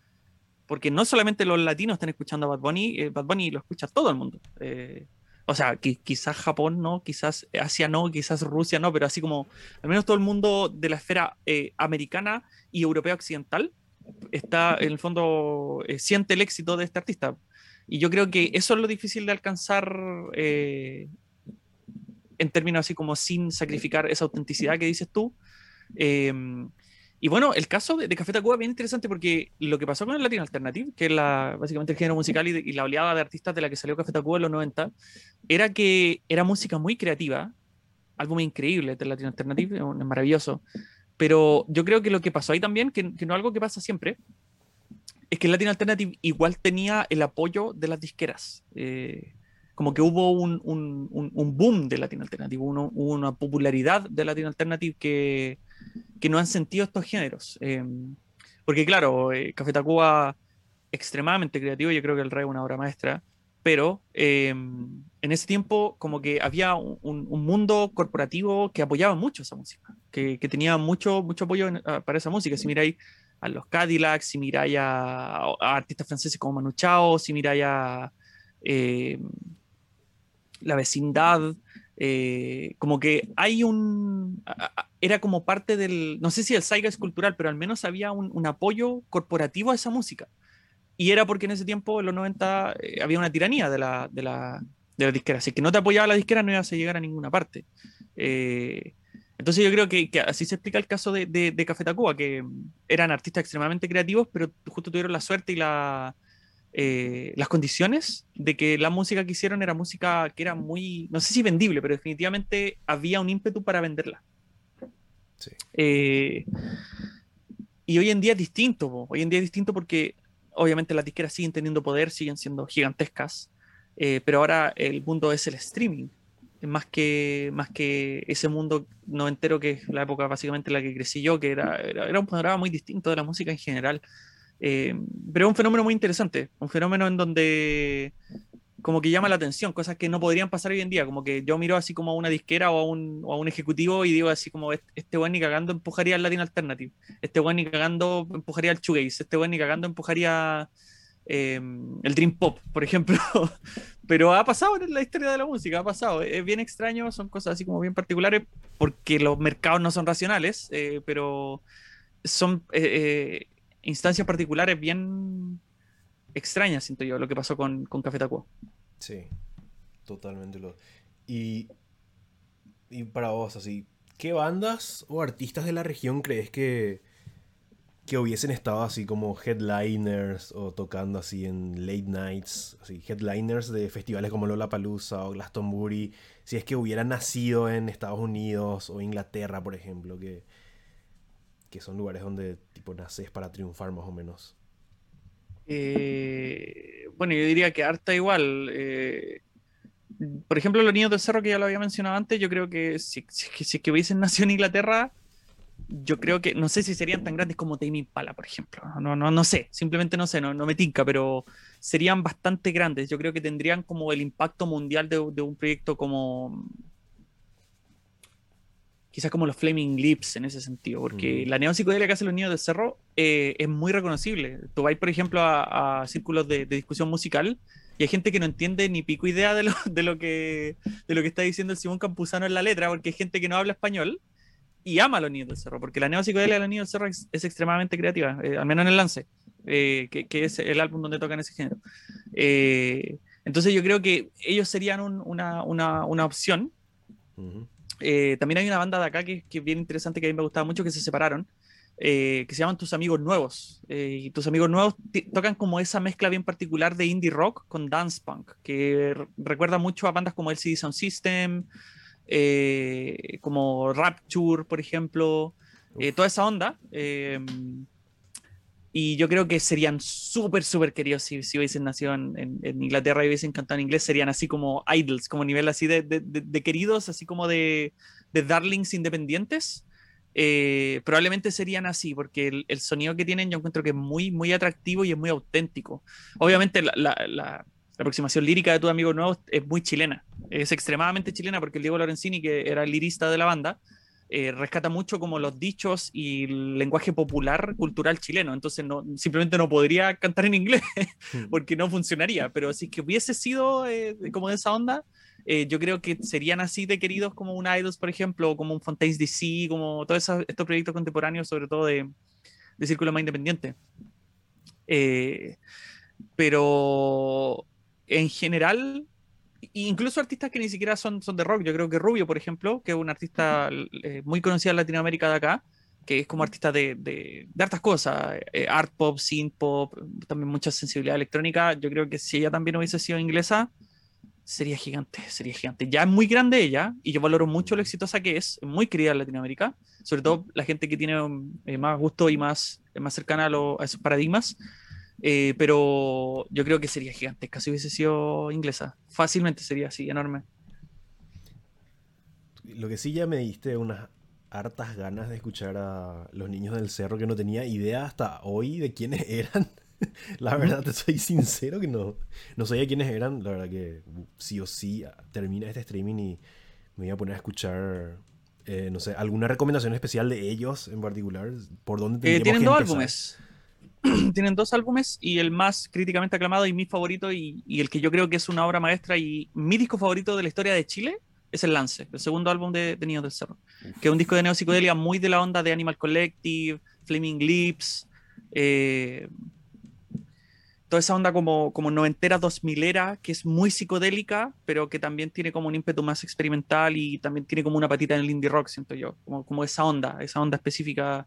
S2: porque no solamente los latinos están escuchando a Bad Bunny, eh, Bad Bunny lo escucha todo el mundo. Eh, o sea, quizás Japón no, quizás Asia no, quizás Rusia no, pero así como al menos todo el mundo de la esfera eh, americana y europea occidental está en el fondo, siente el éxito de este artista. Y yo creo que eso es lo difícil de alcanzar en términos así como sin sacrificar esa autenticidad que dices tú. Y bueno, el caso de, Café Tacuba es bien interesante porque lo que pasó con el Latin Alternative, que es la, básicamente el género musical y, la oleada de artistas de la que salió Café Tacuba en los 90, era que era música muy creativa, muy increíble del Latin Alternative, es maravilloso. Pero yo creo que lo que pasó ahí también, que, que no algo que pasa siempre, es que el Latin Alternative igual tenía el apoyo de las disqueras. Eh, como que hubo un, un, un, boom de Latin Alternative, hubo una popularidad de Latin Alternative que que no han sentido estos géneros. Em, porque claro, eh, Café Tacuba, extremadamente creativo, yo creo que el Rey es una obra maestra, pero em, en ese tiempo como que había un, mundo corporativo que apoyaba mucho esa música, que, tenía mucho, mucho apoyo para esa música. Si miráis a los Cadillacs, si miráis a, artistas franceses como Manu Chao, si miráis a em, La Vecindad, eh, como que hay un, era como parte del, no sé si el es cultural, pero al menos había un, apoyo corporativo a esa música. Y era porque en ese tiempo, en los 90, eh, había una tiranía de la, de la, de la disquera. Si que no te apoyaba la disquera, no ibas a llegar a ninguna parte. Eh, entonces yo creo que, así se explica el caso de, de, de Café Tacuba, que eran artistas extremadamente creativos, pero justo tuvieron la suerte y la, eh, las condiciones de que la música que hicieron era música que era muy, no sé si vendible, pero definitivamente había un ímpetu para venderla. Eh, y hoy en día es distinto, hoy en día es distinto porque obviamente las disqueras siguen teniendo poder, siguen siendo gigantescas, eh, pero ahora el mundo es el streaming, más que, más que ese mundo no entero que es la época básicamente en la que crecí yo, que era, era, era un panorama muy distinto de la música en general. Eh, pero es un fenómeno muy interesante, un fenómeno en donde como que llama la atención, cosas que no podrían pasar hoy en día, como que yo miro así como a una disquera o a un, o a un ejecutivo y digo así como este buen ni cagando empujaría al Latin Alternative, este buen ni cagando empujaría al Shoegaze, este buen ni cagando empujaría em, el Dream Pop, por ejemplo, *laughs* pero ha pasado en la historia de la música, ha pasado, es bien extraño, son cosas así como bien particulares, porque los mercados no son racionales, eh, pero son... Eh, instancias particulares bien extrañas, siento yo, lo que pasó con, con Café Tacuba.
S1: Sí, totalmente. Lo... Y, y para vos, así, ¿qué bandas o artistas de la región crees que, que hubiesen estado así como headliners o tocando así en late nights, así, headliners de festivales como Lollapalooza o Glastonbury, si es que hubieran nacido en Estados Unidos o Inglaterra, por ejemplo, que, que son lugares donde tipo naces para triunfar más o menos?
S2: Eh, bueno, yo diría que harta igual. Eh, por ejemplo, los niños del cerro que ya lo había mencionado antes, yo creo que si, si, que hubiesen *laughs* nacido en Inglaterra, yo creo que no sé si serían tan grandes como Tame Impala, por ejemplo. No, no, no sé, simplemente no sé, no, no me tinca, pero serían bastante grandes. Yo creo que tendrían como el impacto mundial de, de un proyecto como, quizás como los Flaming Lips en ese sentido, porque la neopsicodelia que hacen los niños del cerro eh, es muy reconocible. Tú vas, por ejemplo, a, círculos de, discusión musical y hay gente que no entiende ni pico idea de lo, de lo, que, de lo que está diciendo el Simón Campuzano en la letra, porque hay gente que no habla español y ama a los niños del cerro, porque la neopsicodelia de los niños del cerro es, extremadamente creativa, eh, al menos en el lance, eh, que, que, es el álbum donde tocan ese género. Eh, entonces yo creo que ellos serían una, una, una, opción. También hay una banda de acá que, que, es bien interesante, que a mí me gustaba mucho, que se separaron, que se llaman Tus Amigos Nuevos. y Tus Amigos Nuevos tocan como esa mezcla bien particular de indie rock con dance punk, que recuerda mucho a bandas como el CD Sound System, eh, como Rapture, por ejemplo, eh, toda esa onda. Y yo creo que serían súper, súper queridos si, si hubiesen nacido en, Inglaterra y hubiesen cantado en inglés, serían así como idols, como nivel así de, de, queridos, así como de, darlings independientes. Eh, probablemente serían así, porque el, sonido que tienen yo encuentro que es muy, muy atractivo y es muy auténtico. Obviamente la, la aproximación lírica de tu amigo nuevo es muy chilena es extremadamente chilena porque el Diego Lorenzini, que era el lirista de la banda, eh, rescata mucho como los dichos y el lenguaje popular cultural chileno. Entonces no, simplemente no podría cantar en inglés *laughs* porque no funcionaría. Pero si que hubiese sido eh, como de esa onda, eh, yo creo que serían así de queridos como un Idols, por ejemplo, como un Fontaines DC, como todos estos proyectos contemporáneos, sobre todo de, de círculo más independiente. pero en general, incluso artistas que ni siquiera son, son de rock. Yo creo que Rubio, por ejemplo, que es un artista eh, muy conocido en Latinoamérica de acá, que es como artista de, de, hartas cosas, eh, art pop, synth pop, también mucha sensibilidad electrónica. Yo creo que si ella también hubiese sido inglesa, sería gigante, sería gigante. Ya es muy grande ella y yo valoro mucho lo exitosa que es, muy querida en Latinoamérica, sobre todo la gente que tiene eh, más gusto y más, más cercana a, a esos paradigmas. Eh, pero yo creo que sería gigantesca si hubiese sido inglesa. Fácilmente sería así, enorme.
S1: Lo que sí ya me diste unas hartas ganas de escuchar a los niños del cerro que no tenía idea hasta hoy de quiénes *laughs* eran. La verdad, te soy sincero que no, no sabía quiénes eran. La verdad que sí o sí termina este streaming y me voy a poner a escuchar, eh, no sé, alguna recomendación especial de ellos en particular. ¿Por dónde
S2: eh, Tienen dos álbumes. *clears throat* tienen dos álbumes y el más críticamente aclamado y mi favorito y, el que yo creo que es una obra maestra y mi disco favorito de la historia de Chile es El Lance, el segundo álbum de, de Niños del Cerro, que es un disco de neopsicodelia muy de la onda de Animal Collective, Flaming Lips, eh, toda esa onda como, como noventera, dos milera, que es muy psicodélica, pero que también tiene como un ímpetu más experimental y también tiene como una patita en el indie rock, siento yo, como, como esa onda, esa onda específica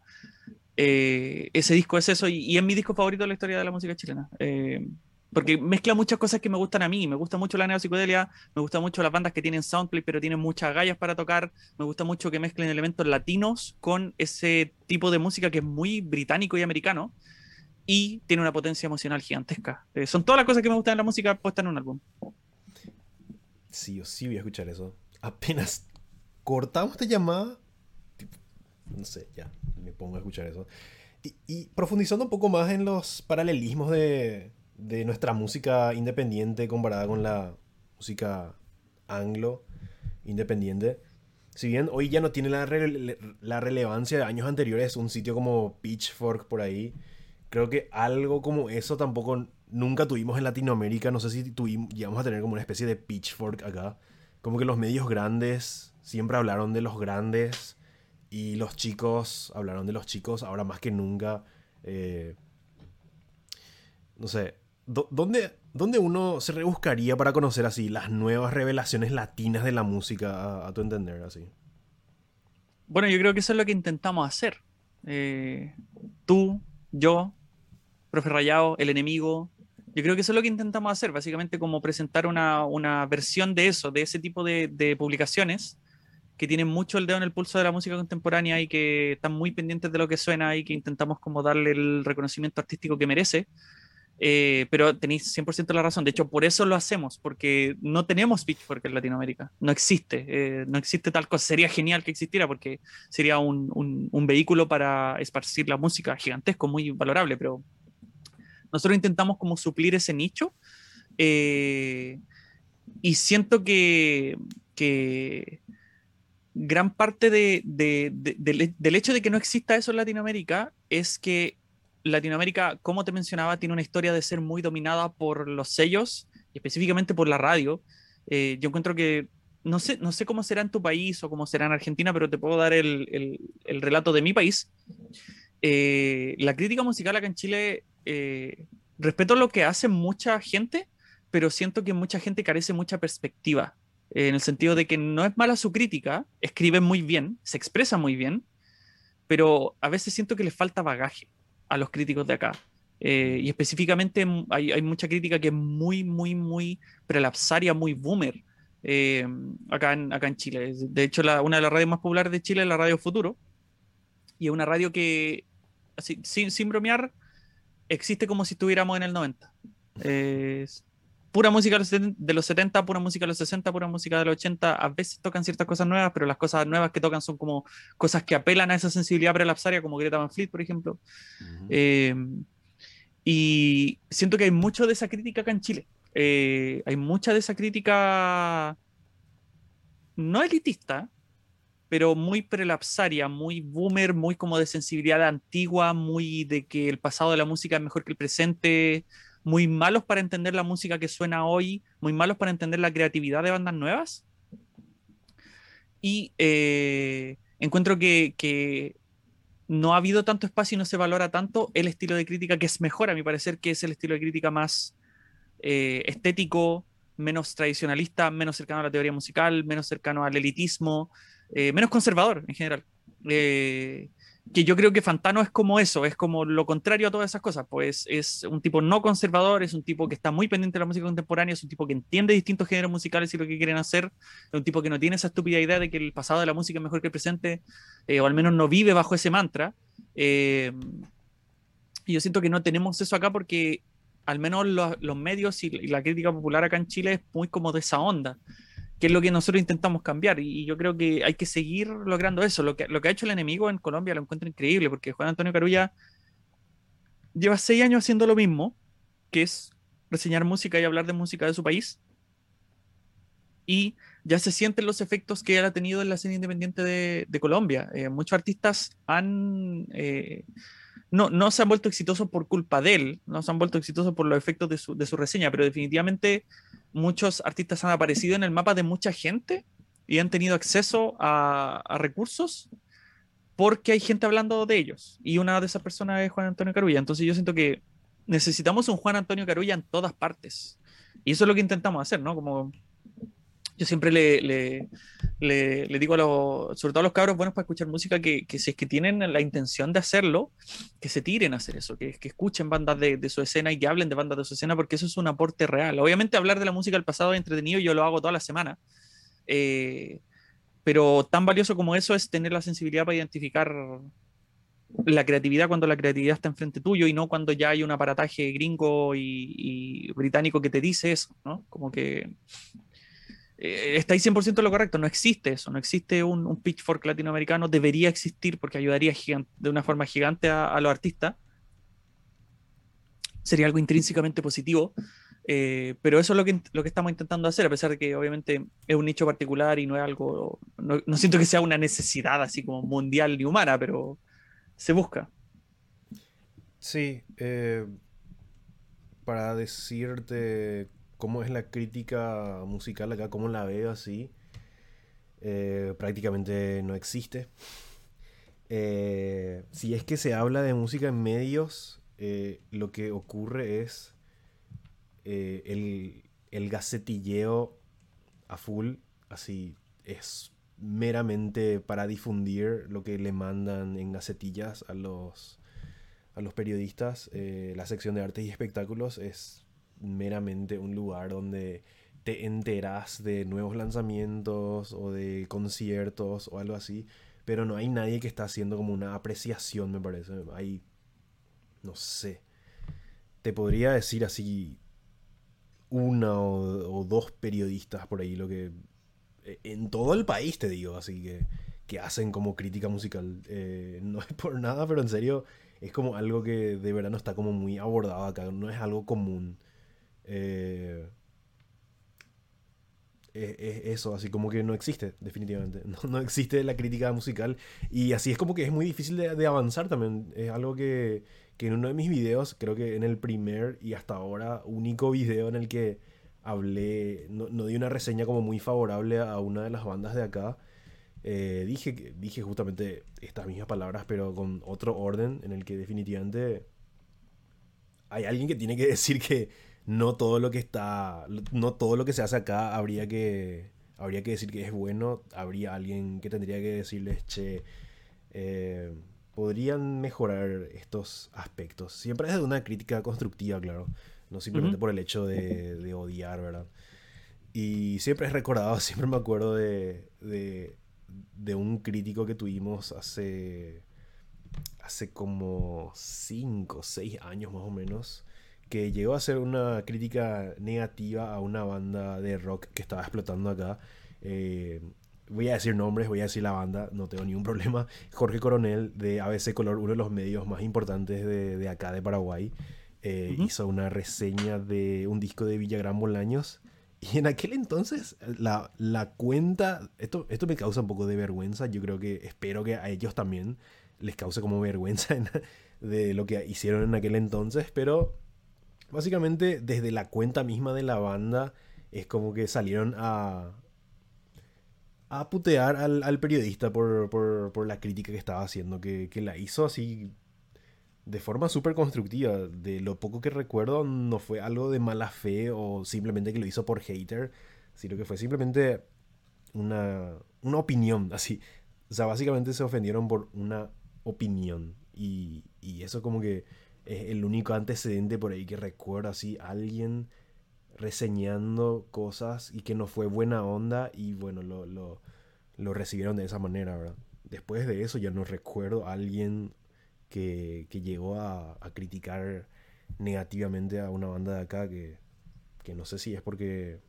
S2: eh, ese disco es eso y, es mi disco favorito de la historia de la música chilena. Eh, porque mezcla muchas cosas que me gustan a mí. Me gusta mucho la neopsicodelia, me gusta mucho las bandas que tienen soundplay, pero tienen muchas gallas para tocar. Me gusta mucho que mezclen elementos latinos con ese tipo de música que es muy británico y americano y tiene una potencia emocional gigantesca. Eh, son todas las cosas que me gustan en la música puesta en un álbum.
S1: Sí, yo sí voy a escuchar eso. Apenas cortamos esta llamada, no sé, ya, me pongo a escuchar eso. Y, profundizando un poco más en los paralelismos de, de, nuestra música independiente comparada con la música anglo independiente. Si bien hoy ya no tiene la, la relevancia de años anteriores, un sitio como Pitchfork por ahí, creo que algo como eso tampoco nunca tuvimos en Latinoamérica. No sé si tuvimos, llegamos a tener como una especie de Pitchfork acá. Como que los medios grandes siempre hablaron de los grandes y los chicos, hablaron de los chicos ahora más que nunca. Eh, no sé, ¿dónde, ¿dónde, uno se rebuscaría para conocer así las nuevas revelaciones latinas de la música, a, tu entender, así?
S2: Bueno, yo creo que eso es lo que intentamos hacer. Eh, tú, yo, profe Rayado, el enemigo. Yo creo que eso es lo que intentamos hacer, básicamente como presentar una, una versión de eso, de ese tipo de, de publicaciones que tienen mucho el dedo en el pulso de la música contemporánea y que están muy pendientes de lo que suena y que intentamos como darle el reconocimiento artístico que merece. Eh, pero tenéis 100% la razón. De hecho, por eso lo hacemos, porque no tenemos Pitchfork en Latinoamérica. No existe. Eh, no existe tal cosa. Sería genial que existiera, porque sería un, un, vehículo para esparcir la música gigantesco, muy valorable. Pero nosotros intentamos como suplir ese nicho. Eh, y siento que, que gran parte de, del hecho de que no exista eso en Latinoamérica es que Latinoamérica, como te mencionaba, tiene una historia de ser muy dominada por los sellos específicamente por la radio, eh, yo encuentro que, no sé, no sé cómo será en tu país o cómo será en Argentina, pero te puedo dar el relato de mi país. Eh, la crítica musical acá en Chile, eh, respeto lo que hace mucha gente, pero siento que mucha gente carece mucha perspectiva, en el sentido de que no es mala su crítica, escribe muy bien, se expresa muy bien, pero a veces siento que le falta bagaje a los críticos de acá. Eh, y específicamente hay, hay, mucha crítica que es muy, muy, muy prelapsaria, muy boomer eh, acá, en, acá en Chile. De hecho, una de las radios más populares de Chile es la Radio Futuro. Y es una radio que, sin, sin bromear, existe como si estuviéramos en el 90. Es pura música de los 70, pura música de los 60, pura música de los 80. A veces tocan ciertas cosas nuevas, pero las cosas nuevas que tocan son como cosas que apelan a esa sensibilidad prelapsaria, como Greta Van Fleet, por ejemplo. Uh -huh. eh, y siento que hay mucho de esa crítica acá en Chile. Eh, hay mucha de esa crítica no elitista, pero muy prelapsaria, muy boomer, muy como de sensibilidad antigua, muy de que el pasado de la música es mejor que el presente, muy malos para entender la música que suena hoy, muy malos para entender la creatividad de bandas nuevas. Y eh, encuentro que, no ha habido tanto espacio y no se valora tanto el estilo de crítica que es mejor, a mi parecer, que es el estilo de crítica más eh, estético, menos tradicionalista, menos cercano a la teoría musical, menos cercano al elitismo, eh, menos conservador en general. Que yo creo que Fantano es como eso, es como lo contrario a todas esas cosas, pues es un tipo no conservador, es un tipo que está muy pendiente de la música contemporánea, es un tipo que entiende distintos géneros musicales y lo que quieren hacer, es un tipo que no tiene esa estúpida idea de que el pasado de la música es mejor que el presente, eh, o al menos no vive bajo ese mantra. Eh, y yo siento que no tenemos eso acá porque al menos los, los medios y la crítica popular acá en Chile es muy como de esa onda que es lo que nosotros intentamos cambiar. Y, yo creo que hay que seguir logrando eso. Lo que, lo que ha hecho el enemigo en Colombia lo encuentro increíble, porque Juan Antonio Carulla lleva seis años haciendo lo mismo, que es reseñar música y hablar de música de su país. Y ya se sienten los efectos que él ha tenido en la escena independiente de, Colombia. Eh, muchos artistas han... Eh, no, no se han vuelto exitosos por culpa de él, no se han vuelto exitosos por los efectos de su, reseña, pero definitivamente muchos artistas han aparecido en el mapa de mucha gente y han tenido acceso a, a, recursos porque hay gente hablando de ellos. Y una de esas personas es Juan Antonio Carulla. Entonces yo siento que necesitamos un Juan Antonio Carulla en todas partes. Y eso es lo que intentamos hacer, ¿no? Como yo siempre le, le, le, digo a los, sobre todo a los cabros buenos para escuchar música, que, que, si es que tienen la intención de hacerlo, que se tiren a hacer eso, que, que escuchen bandas de, de, su escena y que hablen de bandas de su escena, porque eso es un aporte real. Obviamente hablar de la música del pasado es entretenido, yo lo hago toda la semana, eh, pero tan valioso como eso es tener la sensibilidad para identificar la creatividad cuando la creatividad está enfrente tuyo y no cuando ya hay un aparataje gringo y, y británico que te dice eso, ¿no? Como que eh, está ahí 100% lo correcto, no existe eso, no existe un, pitchfork latinoamericano, debería existir porque ayudaría de una forma gigante a, los artistas. Sería algo intrínsecamente positivo, eh, pero eso es lo que, lo que estamos intentando hacer, a pesar de que obviamente es un nicho particular y no es algo, no, no siento que sea una necesidad así como mundial ni humana, pero se busca.
S1: Sí, eh, para decirte cómo es la crítica musical acá, cómo la veo así, eh, prácticamente no existe. Eh, si es que se habla de música en medios, eh, lo que ocurre es el, el gacetilleo a full, así es meramente para difundir lo que le mandan en gacetillas a los, a los periodistas. La sección de artes y espectáculos es meramente un lugar donde te enteras de nuevos lanzamientos o de conciertos o algo así, pero no hay nadie que está haciendo como una apreciación, me parece. Hay, no sé, te podría decir así una o, dos periodistas por ahí, lo que en todo el país te digo, así que que hacen como crítica musical. Eh, no es por nada, pero en serio es como algo que de verdad no está como muy abordado acá, no es algo común. Eh, es, es, eso, así como que no existe, definitivamente. *laughs* No, existe la crítica musical. Y así es como que es muy difícil de, de, avanzar también. Es algo que, que en uno de mis videos, creo que en el primer y hasta ahora único video en el que hablé, no, no, di una reseña como muy favorable a una de las bandas de acá. Eh, dije, dije justamente estas mismas palabras, pero con otro orden en el que definitivamente hay alguien que tiene que decir que no todo lo que está, no todo lo que se hace acá habría que, habría que decir que es bueno. Habría alguien que tendría que decirles, che, eh, podrían mejorar estos aspectos. Siempre es de una crítica constructiva, claro. No simplemente por el hecho de, odiar, ¿verdad? Y siempre es recordado, *laughs* siempre me acuerdo de, de, un crítico que tuvimos hace, hace como 5 o 6 años más o menos, que llegó a hacer una crítica negativa a una banda de rock que estaba explotando acá. Eh, voy a decir nombres, voy a decir la banda, no tengo ningún *laughs* problema. Jorge Coronel de ABC Color, uno de los medios más importantes de, de acá de Paraguay. Eh, hizo una reseña de un disco de Villagrán Bolaños. Y en aquel entonces, la, la, cuenta, esto, esto me causa un poco de vergüenza, yo creo que espero que a ellos también les cause como vergüenza *laughs* de lo que hicieron en aquel entonces, pero básicamente desde la cuenta misma de la banda es como que salieron a, a putear al, periodista por, por, por, la crítica que estaba haciendo, que, que la hizo así de forma súper constructiva. De lo poco que recuerdo, no fue algo de mala fe o simplemente que lo hizo por hater, sino que fue simplemente una, una opinión, *laughs* así. O sea, básicamente se ofendieron por una opinión. Y, y eso como que es el único antecedente por ahí que recuerdo, así, alguien reseñando cosas y que no fue buena onda y bueno, lo, lo, recibieron de esa manera, ¿verdad? Después de eso ya no recuerdo a alguien que, llegó a, criticar negativamente a una banda de acá que, no sé si es porque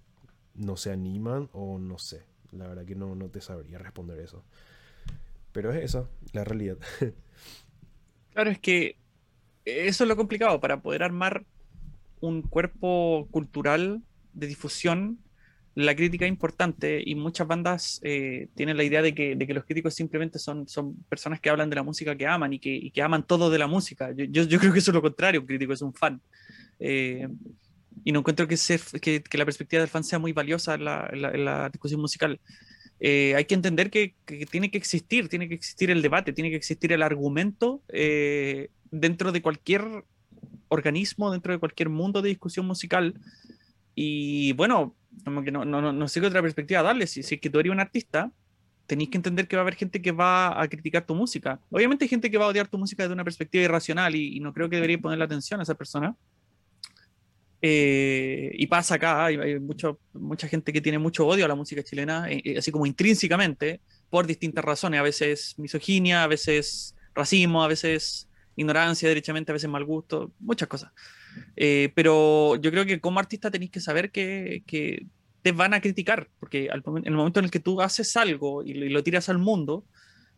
S1: no se animan o no sé. La verdad que no, no te sabría responder eso. Pero es esa, la realidad. *laughs*
S2: Claro, es que eso es lo complicado para poder armar un cuerpo cultural de difusión la crítica es importante y muchas bandas eh, tienen la idea de que, de que, los críticos simplemente son, son personas que hablan de la música que aman y que, que aman todo de la música. Yo, yo, creo que eso es lo contrario, un crítico es un fan. Eh, y no encuentro que, que, que, la perspectiva del fan sea muy valiosa en la, la, discusión musical. Eh, hay que entender que, tiene que existir, tiene que existir el debate, tiene que existir el argumento dentro de cualquier organismo, dentro de cualquier mundo de discusión musical. Y bueno, como que no, no, no sé qué otra perspectiva darle. Si, si es que tú eres un artista, tenéis que entender que va a haber gente que va a criticar tu música. Obviamente hay gente que va a odiar tu música desde una perspectiva irracional y, no creo que debería ponerle atención a esa persona. Eh, y pasa acá, hay, mucho, mucha gente que tiene mucho odio a la música chilena, eh, eh, así como intrínsecamente, por distintas razones, a veces misoginia, a veces racismo, a veces ignorancia, derechamente, a veces mal gusto, muchas cosas. Eh, pero yo creo que como artista tenéis que saber que, te van a criticar, porque en el momento en el que tú haces algo y, lo tiras al mundo,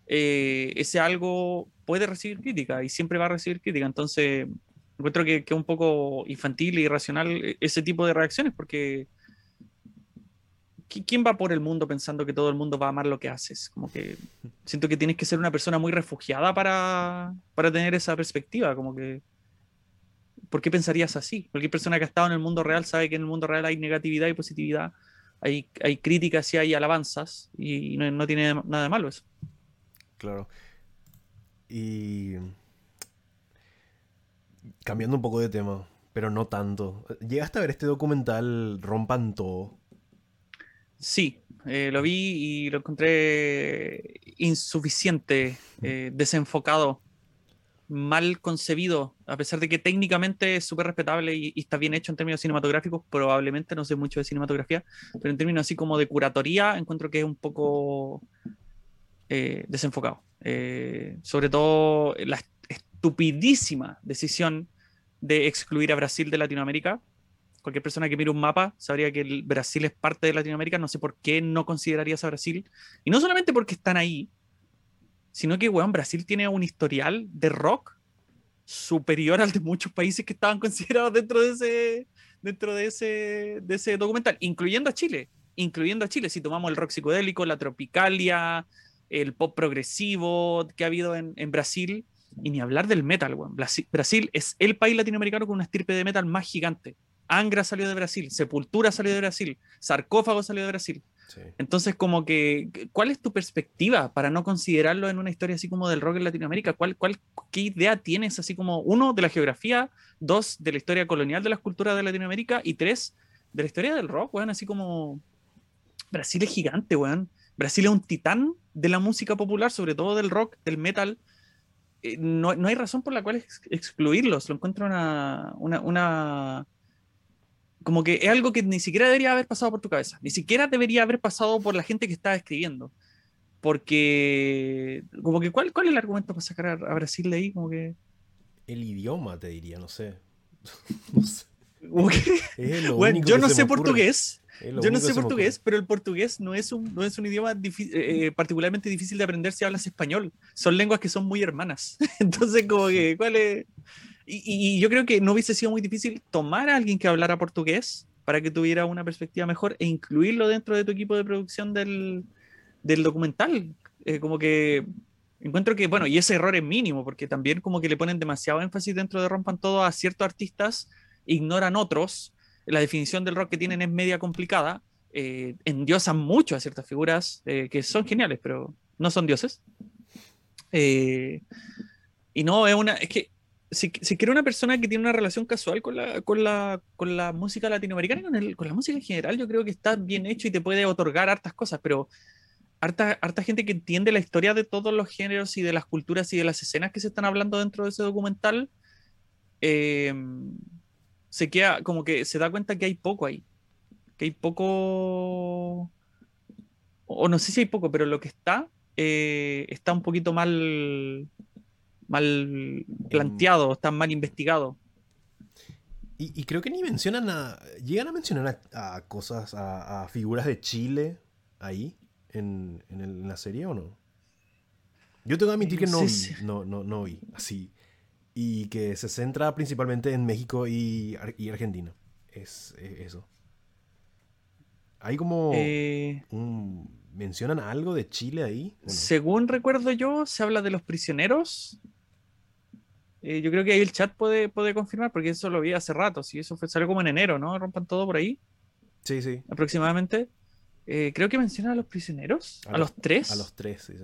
S2: ese algo puede recibir crítica y siempre va a recibir crítica. Entonces, encuentro que es un poco infantil y irracional e, ese tipo de reacciones, porque ¿quién va por el mundo pensando que todo el mundo va a amar lo que haces? Como que siento que tienes que ser una persona muy refugiada para, para tener esa perspectiva, como que ¿por qué pensarías así? Cualquier persona que ha estado en el mundo real sabe que en el mundo real hay negatividad y positividad, hay, hay críticas y hay alabanzas, y no, tiene nada de malo eso.
S1: Claro. Y cambiando un poco de tema, pero no tanto. ¿Llegaste a ver este documental Rompan Todo?
S2: Sí, eh, lo vi y lo encontré insuficiente, eh, desenfocado mal concebido, a pesar de que técnicamente es súper respetable y, está bien hecho en términos cinematográficos, probablemente no sé mucho de cinematografía, pero en términos así como de curatoría, encuentro que es un poco eh, desenfocado. Sobre todo la estupidísima decisión de excluir a Brasil de Latinoamérica. Cualquier persona que mire un mapa sabría que el Brasil es parte de Latinoamérica, no sé por qué no considerarías a Brasil. Y no solamente porque están ahí, sino que, weón, Brasil tiene un historial de rock superior al de muchos países que estaban *laughs* considerados dentro de ese, dentro de ese, de ese documental, incluyendo a Chile, incluyendo a Chile, si tomamos el rock psicodélico, la tropicalia, el pop progresivo que ha habido en, en Brasil, y ni hablar del metal, weón. Brasil, es el país latinoamericano con una estirpe de metal más gigante. Angra salió de Brasil, Sepultura salió de Brasil, Sarcófago salió de Brasil. Entonces, como que, ¿cuál es tu perspectiva para no considerarlo en una historia así como del rock en Latinoamérica? ¿Cuál, cuál, ¿Qué idea tienes así como, uno, de la geografía, dos, de la historia colonial de las culturas de Latinoamérica y tres, de la historia del rock, weón? Así como, Brasil es gigante, weón. Brasil es un titán de la música popular, sobre todo del rock, del metal. Eh, no, no, hay razón por la cual excluirlos. Lo encuentro una, una, una como que es algo que ni siquiera debería haber pasado por tu cabeza, ni siquiera debería haber pasado por la gente que estaba escribiendo. Porque, como que, ¿cuál, cuál es el argumento para sacar a, Brasil de ahí? Como que...
S1: El idioma, te diría, no sé. *laughs*
S2: no sé. *laughs* bueno, yo no sé portugués. Yo no sé portugués, pero el portugués no es un, no es un idioma eh, eh, particularmente difícil de aprender si hablas español. Son lenguas que son muy hermanas. *laughs* Entonces, como que, ¿cuál es? Y, yo creo que no hubiese sido muy difícil tomar a alguien que hablara portugués para que tuviera una perspectiva mejor e incluirlo dentro de tu equipo de producción del, del documental. Eh, como que encuentro que, bueno, y ese error es mínimo, porque también como que le ponen demasiado énfasis dentro de Rompan Todo a ciertos artistas, ignoran otros, la definición del rock que tienen es media complicada, eh, endiosan mucho a ciertas figuras eh, que son geniales, pero no son dioses. Eh, y no, es una, es que si, si quiere una persona que tiene una relación casual con la, con la, con la música latinoamericana, con, el, con, la música en general, yo creo que está bien hecho y te puede otorgar hartas cosas, pero harta, harta gente que entiende la historia de todos los géneros y de las culturas y de las escenas que se están hablando dentro de ese documental, eh, se queda como que se da cuenta que hay poco ahí, que hay poco, o no sé si hay poco, pero lo que está eh, está un poquito mal mal planteado, está mal investigado.
S1: Y, creo que ni mencionan a. Llegan a mencionar a, cosas, a, figuras de Chile ahí, en, la serie o no? Yo tengo que admitir que no, vi, no, no, no vi así. Y que se centra principalmente en México y, Argentina. Es, eso. Hay como. Eh, ¿Mencionan algo de Chile ahí?
S2: Según recuerdo yo, se habla de los prisioneros eh, yo creo que ahí el chat puede, puede confirmar, porque eso lo vi hace rato. Si eso fue, salió como en enero, ¿no? Rompan todo por ahí.
S1: Sí, sí.
S2: Aproximadamente. Eh, creo que menciona a los prisioneros. A, los, tres.
S1: A los tres, sí.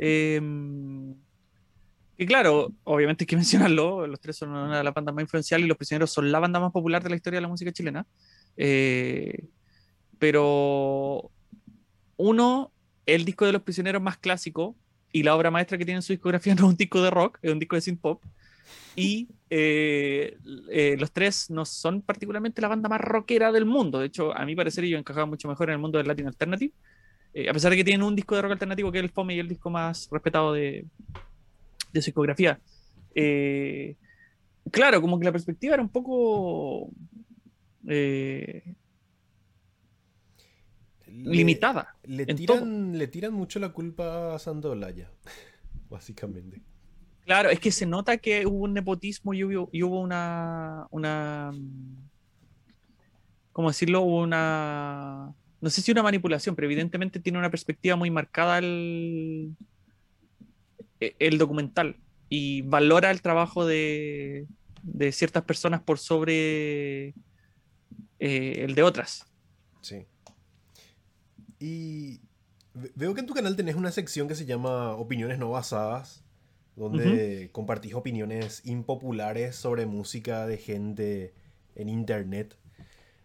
S2: Em, y claro, obviamente hay que *laughs* mencionarlo. Los tres son una de las bandas más influenciales y los prisioneros son la banda más popular de la historia de la música chilena. Eh, pero uno, el disco de los prisioneros más clásico y la obra maestra que tiene en su discografía *laughs* no es un disco de rock, es un disco de synth pop y eh, eh, los tres no son particularmente la banda más rockera del mundo. De hecho, a mi parecer, ellos encajaban mucho mejor en el mundo del Latin Alternative. Eh, a pesar de que tienen un disco de rock alternativo que es el Fome y el disco más respetado de, de su discografía. claro, como que la perspectiva era un poco limitada.
S1: Le tiran, le tiran mucho la culpa a Sandolaya, *laughs* básicamente.
S2: Claro, es que se nota que hubo un nepotismo y hubo, una, una. ¿Cómo decirlo? Una. No sé si una manipulación, pero evidentemente tiene una perspectiva muy marcada el, el documental y valora el trabajo de, de ciertas personas por sobre eh, el de otras.
S1: Sí. Y veo que en tu canal tenés una sección que se llama Opiniones no basadas donde compartís opiniones impopulares sobre música de gente en internet.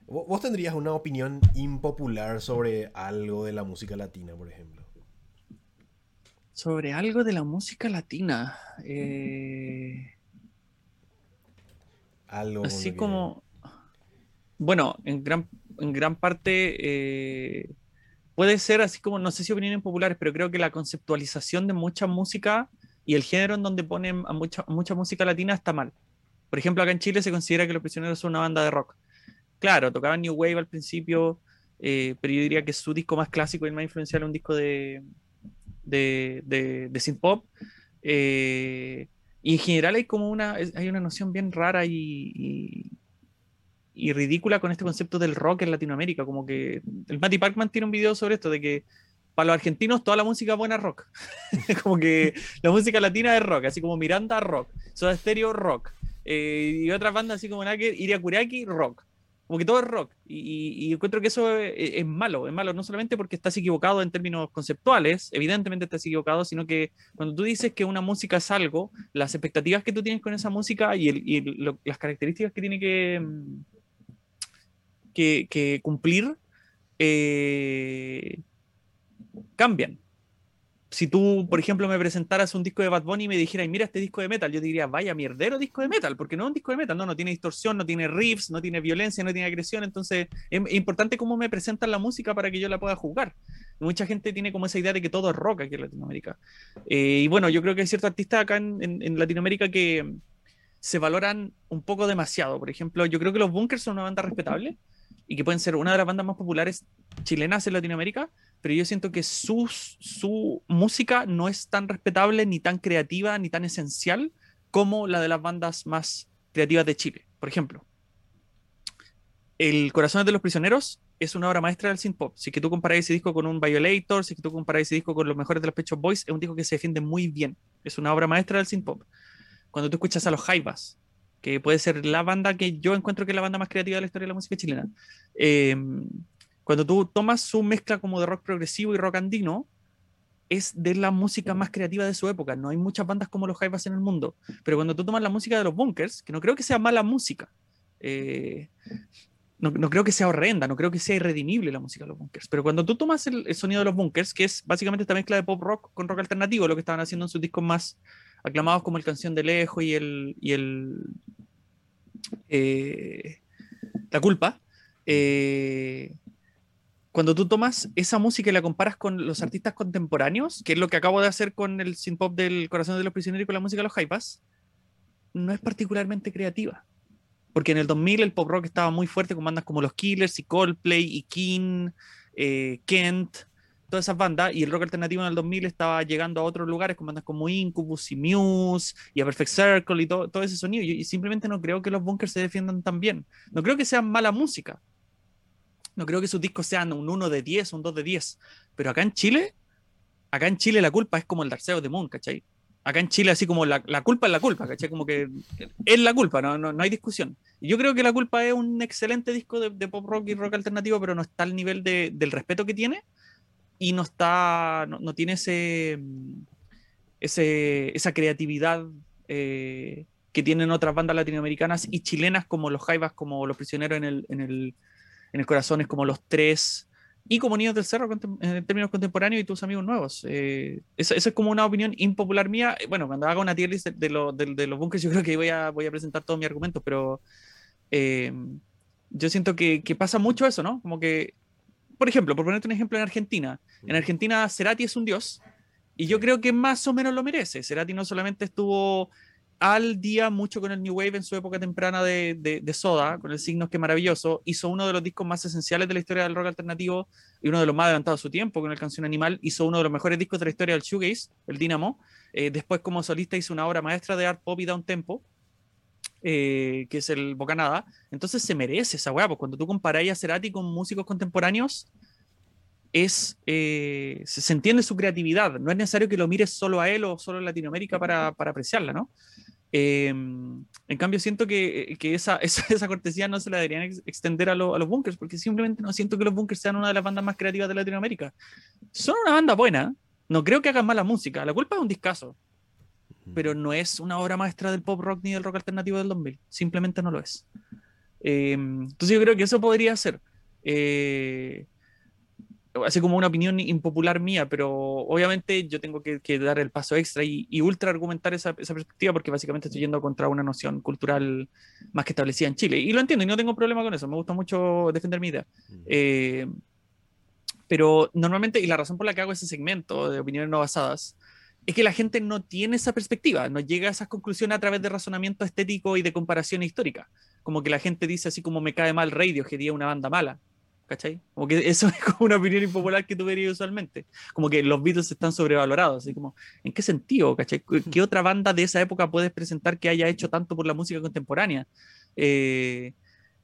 S1: ¿Vos tendrías una opinión impopular sobre algo de la música latina, por ejemplo?
S2: Sobre algo de la música latina. Eh,
S1: algo.
S2: Así como. Bueno, en gran, en gran parte eh, puede ser así como, no sé si opiniones populares, pero creo que la conceptualización de mucha música y el género en donde ponen a mucha, mucha música latina está mal. Por ejemplo, acá en Chile se considera que Los Prisioneros son una banda de rock. Claro, tocaban New Wave al principio, eh, pero yo diría que su disco más clásico y más influencial es un disco de, de, de, synth pop. Eh, y en general hay como una, hay una noción bien rara y, y, ridícula con este concepto del rock en Latinoamérica. Como que el Matty Parkman tiene un video sobre esto, de que para los argentinos toda la música buena es rock. *laughs* como que la música latina es rock, así como Miranda rock, Soda Stereo rock, eh, y otras bandas así como Naker, Iria Kuraki rock. Como que todo es rock. Y, encuentro que eso es, malo, es malo no solamente porque estás equivocado en términos conceptuales, evidentemente estás equivocado, sino que cuando tú dices que una música es algo, las expectativas que tú tienes con esa música y, las características que tiene que, mm, cumplir eh, cambian si tú, por ejemplo, me presentaras un disco de Bad Bunny y me dijeras, mira este disco de metal, yo te diría, vaya mierdero disco de metal, porque no es un disco de metal, no, no tiene distorsión, no tiene riffs, no tiene violencia, no tiene agresión, entonces es importante cómo me presentan la música para que yo la pueda jugar. Mucha gente tiene como esa idea de que todo es rock aquí en Latinoamérica. Eh, y bueno, yo creo que hay ciertos artistas acá en, en, Latinoamérica que se valoran un poco demasiado. Por ejemplo, yo creo que los Bunkers son una banda respetable y que pueden ser una de las bandas más populares chilenas en Latinoamérica, pero yo siento que su, su música no es tan respetable, ni tan creativa, ni tan esencial como la de las bandas más creativas de Chile. Por ejemplo, El Corazón de los Prisioneros es una obra maestra del synth pop. Si que tú comparas ese disco con un Violator, si que tú comparas ese disco con los mejores de los Pechos Boys, es un disco que se defiende muy bien. Es una obra maestra del synth pop. Cuando tú escuchas a los Jaivas, que puede ser la banda que yo encuentro que es la banda más creativa de la historia de la música chilena, eh, cuando tú tomas su mezcla como de rock progresivo y rock andino, es de la música más creativa de su época. No hay muchas bandas como los Jaivas en el mundo. Pero cuando tú tomas la música de los Bunkers, que no creo que sea mala música, eh, no, creo que sea horrenda, no creo que sea irredimible la música de los Bunkers. Pero cuando tú tomas el, sonido de los Bunkers, que es básicamente esta mezcla de pop rock con rock alternativo, lo que estaban haciendo en sus discos más aclamados como el Canción de Lejos y el. Y el eh, la culpa. Eh, cuando tú tomas esa música y la comparas con los artistas contemporáneos, que es lo que acabo de hacer con el synth pop del Corazón de los Prisioneros y con la música de los Hypas, no es particularmente creativa. Porque en el 2000 el pop rock estaba muy fuerte con bandas como los Killers y Coldplay y King, eh, Kent, todas esas bandas, y el rock alternativo en el 2000 estaba llegando a otros lugares con bandas como Incubus y Muse y a Perfect Circle y todo, todo ese sonido. Y, y simplemente no creo que los bunkers se defiendan tan bien. No creo que sea mala música, no creo que sus discos sean un 1 de 10, un 2 de 10. Pero acá en Chile, acá en Chile la culpa es como el Dark Side of Moon, ¿cachai? Acá en Chile así como la, culpa es la culpa, ¿cachai? Como que es la culpa, no, no, hay discusión. Yo creo que la culpa es un excelente disco de, pop rock y rock alternativo, pero no está al nivel del respeto que tiene y no está, no, tiene ese, ese, esa creatividad eh, que tienen otras bandas latinoamericanas y chilenas como los Jaivas, como los prisioneros en el en el corazón es como los tres y como Niños del Cerro en términos contemporáneos y tus amigos nuevos. Eh, esa, es como una opinión impopular mía. Bueno, cuando haga una tier list de, los bunkers, *laughs* yo creo que voy a, voy a presentar todo mi argumento, pero eh, yo siento que, que, pasa mucho eso, ¿no? Como que, por ejemplo, por ponerte un ejemplo en Argentina, en Argentina Cerati es un dios y yo creo que más o menos lo merece. Cerati no solamente estuvo al día mucho con el New Wave en su época temprana de, Soda, con el Signos que maravilloso, hizo uno de los discos más esenciales de la historia del rock alternativo y uno de los más adelantados a su tiempo con el Canción Animal, hizo uno de los mejores discos de la historia del shoegaze, el Dynamo, eh, después como solista hizo una obra maestra de art pop y down tempo, eh, que es el Bocanada, entonces se merece esa weá, pues cuando tú comparas a Cerati con músicos contemporáneos, es, eh, se, entiende su creatividad, no es necesario que lo mires solo a él o solo en Latinoamérica para, para apreciarla, ¿no? Em, en cambio, siento que, que esa, *laughs* esa, cortesía no se la deberían extender a, a, los bunkers, porque simplemente no siento que los bunkers sean una de las bandas más creativas de Latinoamérica. Son una banda buena, no creo que hagan mala música, la culpa es un discazo, pero no es una obra maestra del pop rock ni del rock alternativo del 2000, simplemente no lo es. Em, entonces yo creo que eso podría ser. Eh, así como una opinión impopular mía, pero obviamente yo tengo que, dar el paso extra y, ultra argumentar esa, perspectiva porque básicamente estoy yendo contra una noción cultural más que establecida en Chile. Y lo entiendo y no tengo problema con eso, me gusta mucho defender mi idea. Eh, pero normalmente, y la razón por la que hago ese segmento de opiniones no basadas, es que la gente no tiene esa perspectiva, no llega a esas conclusiones a través de razonamiento estético y de comparación histórica. Como que la gente dice así como me cae mal Radio, que día una banda mala ¿cachai? Como que eso *laughs* es como una opinión impopular que tú verías usualmente. Como que los Beatles están sobrevalorados, así como, ¿en qué sentido, cachai? ¿Qué *laughs* otra banda de esa época puedes presentar que haya hecho tanto por la música contemporánea? Eh,